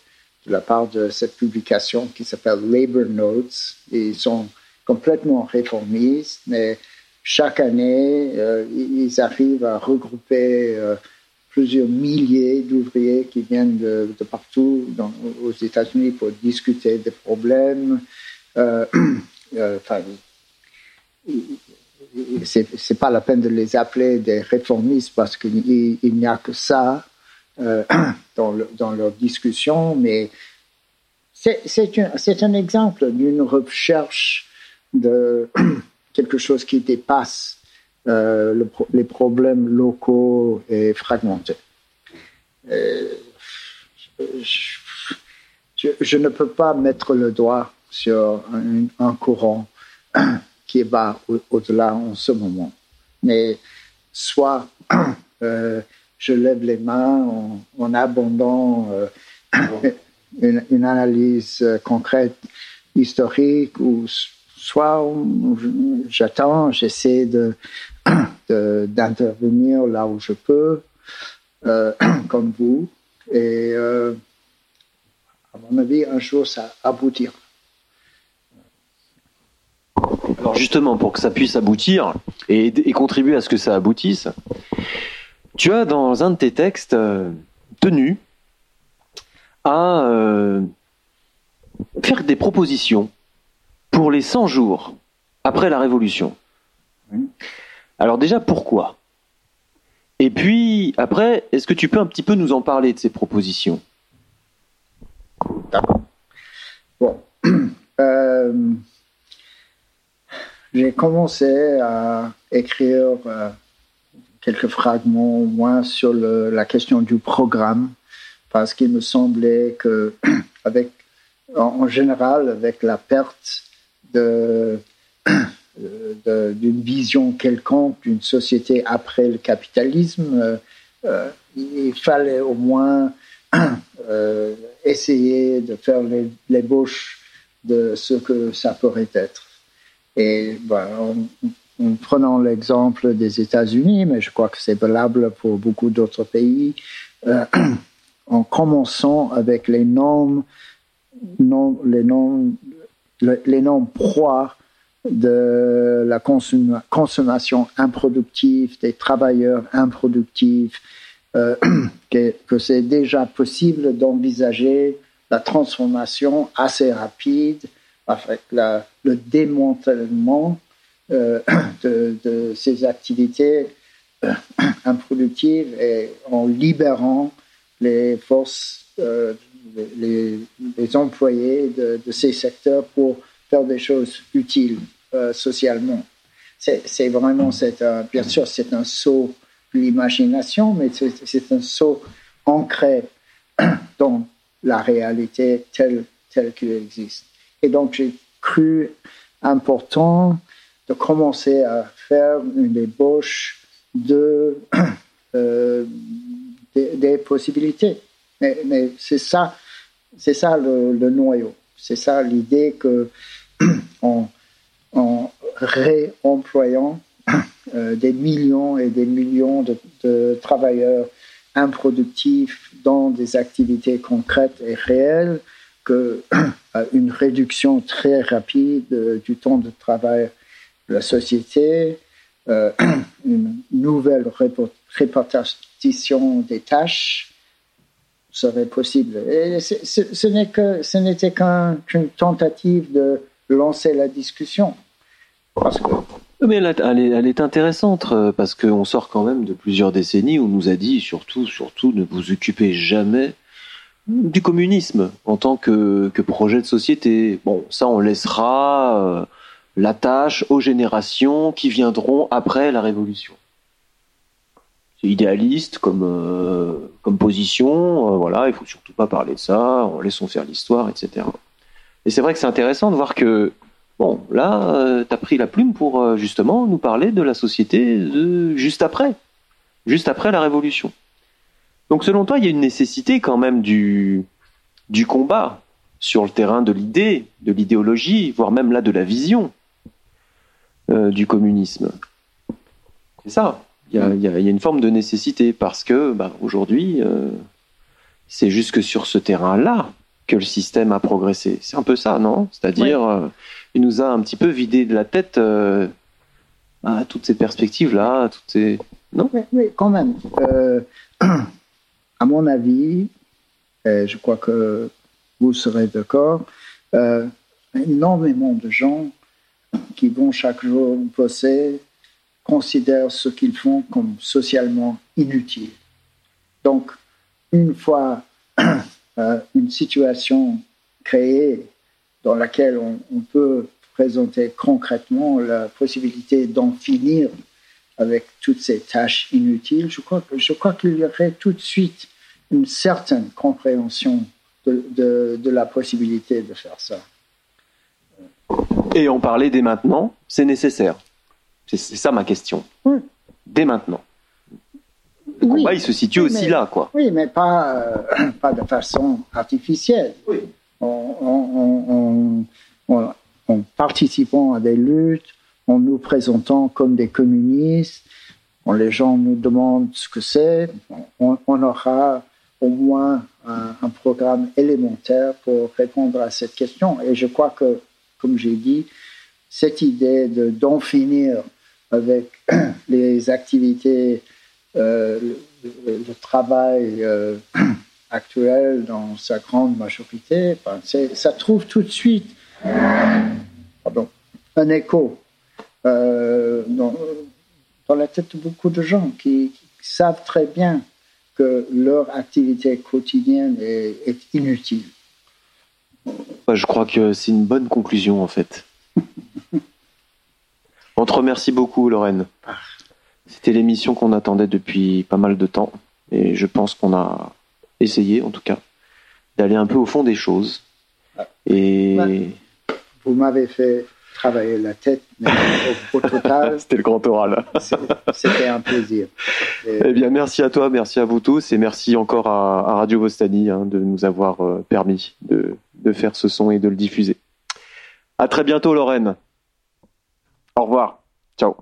B: de la part de cette publication qui s'appelle Labor Notes. ils sont complètement réformistes, mais chaque année, ils arrivent à regrouper plusieurs milliers d'ouvriers qui viennent de, partout aux États-Unis pour discuter des problèmes. Euh, c'est pas la peine de les appeler des réformistes parce qu'il n'y a que ça euh, dans, dans leur discussion, mais c'est un, un exemple d'une recherche de quelque chose qui dépasse euh, les problèmes locaux et fragmentés. je, je, ne peux pas mettre le doigt sur un, courant qui va au-delà en ce moment. Mais soit euh, je lève les mains en, abondant une, analyse concrète, historique, ou soit j'attends, j'essaie de, d'intervenir là où je peux, comme vous, et à mon avis, un jour, ça aboutira.
A: Alors justement, pour que ça puisse aboutir et, contribuer à ce que ça aboutisse, tu as dans un de tes textes euh, tenu à euh, faire des propositions pour les 100 jours après la Révolution. Alors déjà, pourquoi? Et puis, après, est-ce que tu peux un petit peu nous en parler de ces propositions?
B: Bon. Euh, j'ai commencé à écrire euh, quelques fragments au moins sur la question du programme, parce qu'il me semblait que, général, avec la perte de, d'une vision quelconque d'une société après le capitalisme, euh, il fallait au moins essayer de faire l'ébauche de ce que ça pourrait être. Et ben, en, prenant l'exemple des États-Unis, mais je crois que c'est valable pour beaucoup d'autres pays, euh, en commençant avec les normes, les normes, les normes proies de la consommation improductive, des travailleurs improductifs, euh, que c'est déjà possible d'envisager la transformation assez rapide avec le démantèlement euh, de, ces activités euh, improductives et en libérant les forces, euh, les, employés de, ces secteurs pour faire des choses utiles socialement. C'est vraiment, bien sûr, c'est un saut de l'imagination, mais c'est un saut ancré dans la réalité telle telle qu'elle existe. Et donc, j'ai cru important de commencer à faire une ébauche de, euh, des, possibilités. Mais, c'est ça, c'est ça le, noyau. C'est ça l'idée que en, en réemployant euh, des millions et des millions de, travailleurs improductifs dans des activités concrètes et réelles, que une réduction très rapide euh, du temps de travail de la société, euh, une nouvelle répartition des tâches serait possible. Et ce n'était qu'une tentative de lancer la discussion.
A: Que... Mais elle, elle, est, intéressante euh, parce qu'on sort quand même de plusieurs décennies où on nous a dit surtout, surtout, ne vous occupez jamais du communisme en tant que, projet de société. Bon, ça, on laissera euh, la tâche aux générations qui viendront après la Révolution. C'est idéaliste comme, euh, comme position, euh, voilà, il faut surtout pas parler de ça, laissons faire l'histoire, etc. Et c'est vrai que c'est intéressant de voir que, bon, là, tu as pris la plume pour justement nous parler de la société de, juste après, juste après la Révolution. Donc selon toi, il y a une nécessité quand même du, du combat sur le terrain de l'idée, de l'idéologie, voire même là de la vision euh, du communisme. C'est ça. Il y, a, y, a, une forme de nécessité parce que bah, aujourd'hui, euh, c'est juste que sur ce terrain-là que le système a progressé. C'est un peu ça, non? C'est-à-dire, euh, il nous a un petit peu vidé de la tête à toutes ces perspectives-là, toutes ces...
B: Non? Oui, quand même. à mon avis, et je crois que vous serez d'accord, euh, énormément de gens qui vont chaque jour bosser considèrent ce qu'ils font comme socialement inutile. Donc, une fois euh, une situation créée dans laquelle on, peut présenter concrètement la possibilité d'en finir avec toutes ces tâches inutiles, je crois, je crois qu'il y aurait tout de suite une certaine compréhension de, de, la possibilité de faire ça.
A: Et en parler dès maintenant, c'est nécessaire. C'est ça ma question.
B: Oui.
A: Dès maintenant. Le
B: Oui.
A: combat, il se situe
B: Oui,
A: aussi là, quoi.
B: Oui, mais pas, euh, pas de façon artificielle. En, en- en- en- en participant à des luttes, en nous présentant comme des communistes, quand les gens nous demandent ce que c'est, on, aura au moins un, programme élémentaire pour répondre à cette question. Et je crois que, comme j'ai dit, cette idée de- d'en finir avec les activités euh, le, travail euh, actuel dans sa grande majorité, ben, ça trouve tout de suite un écho euh, dans, dans la tête de beaucoup de gens qui, qui savent très bien que leur activité quotidienne est, est inutile.
A: Je crois que c'est une bonne conclusion, en fait. On te remercie beaucoup, Lorraine. C'était l'émission qu'on attendait depuis pas mal de temps. Et je pense qu'on a essayé, en tout cas, d'aller un peu au fond des choses. Et
B: Ouais. Vous m'avez fait travailler la tête, mais au, au total,
A: c'était le grand oral.
B: c'était un plaisir. Et-
A: Eh bien, merci à toi, merci à vous tous, et merci encore à, à Radio Vostani hein, de nous avoir euh, permis de, de faire ce son et de le diffuser. À très bientôt, Lorraine. Au revoir. Ciao.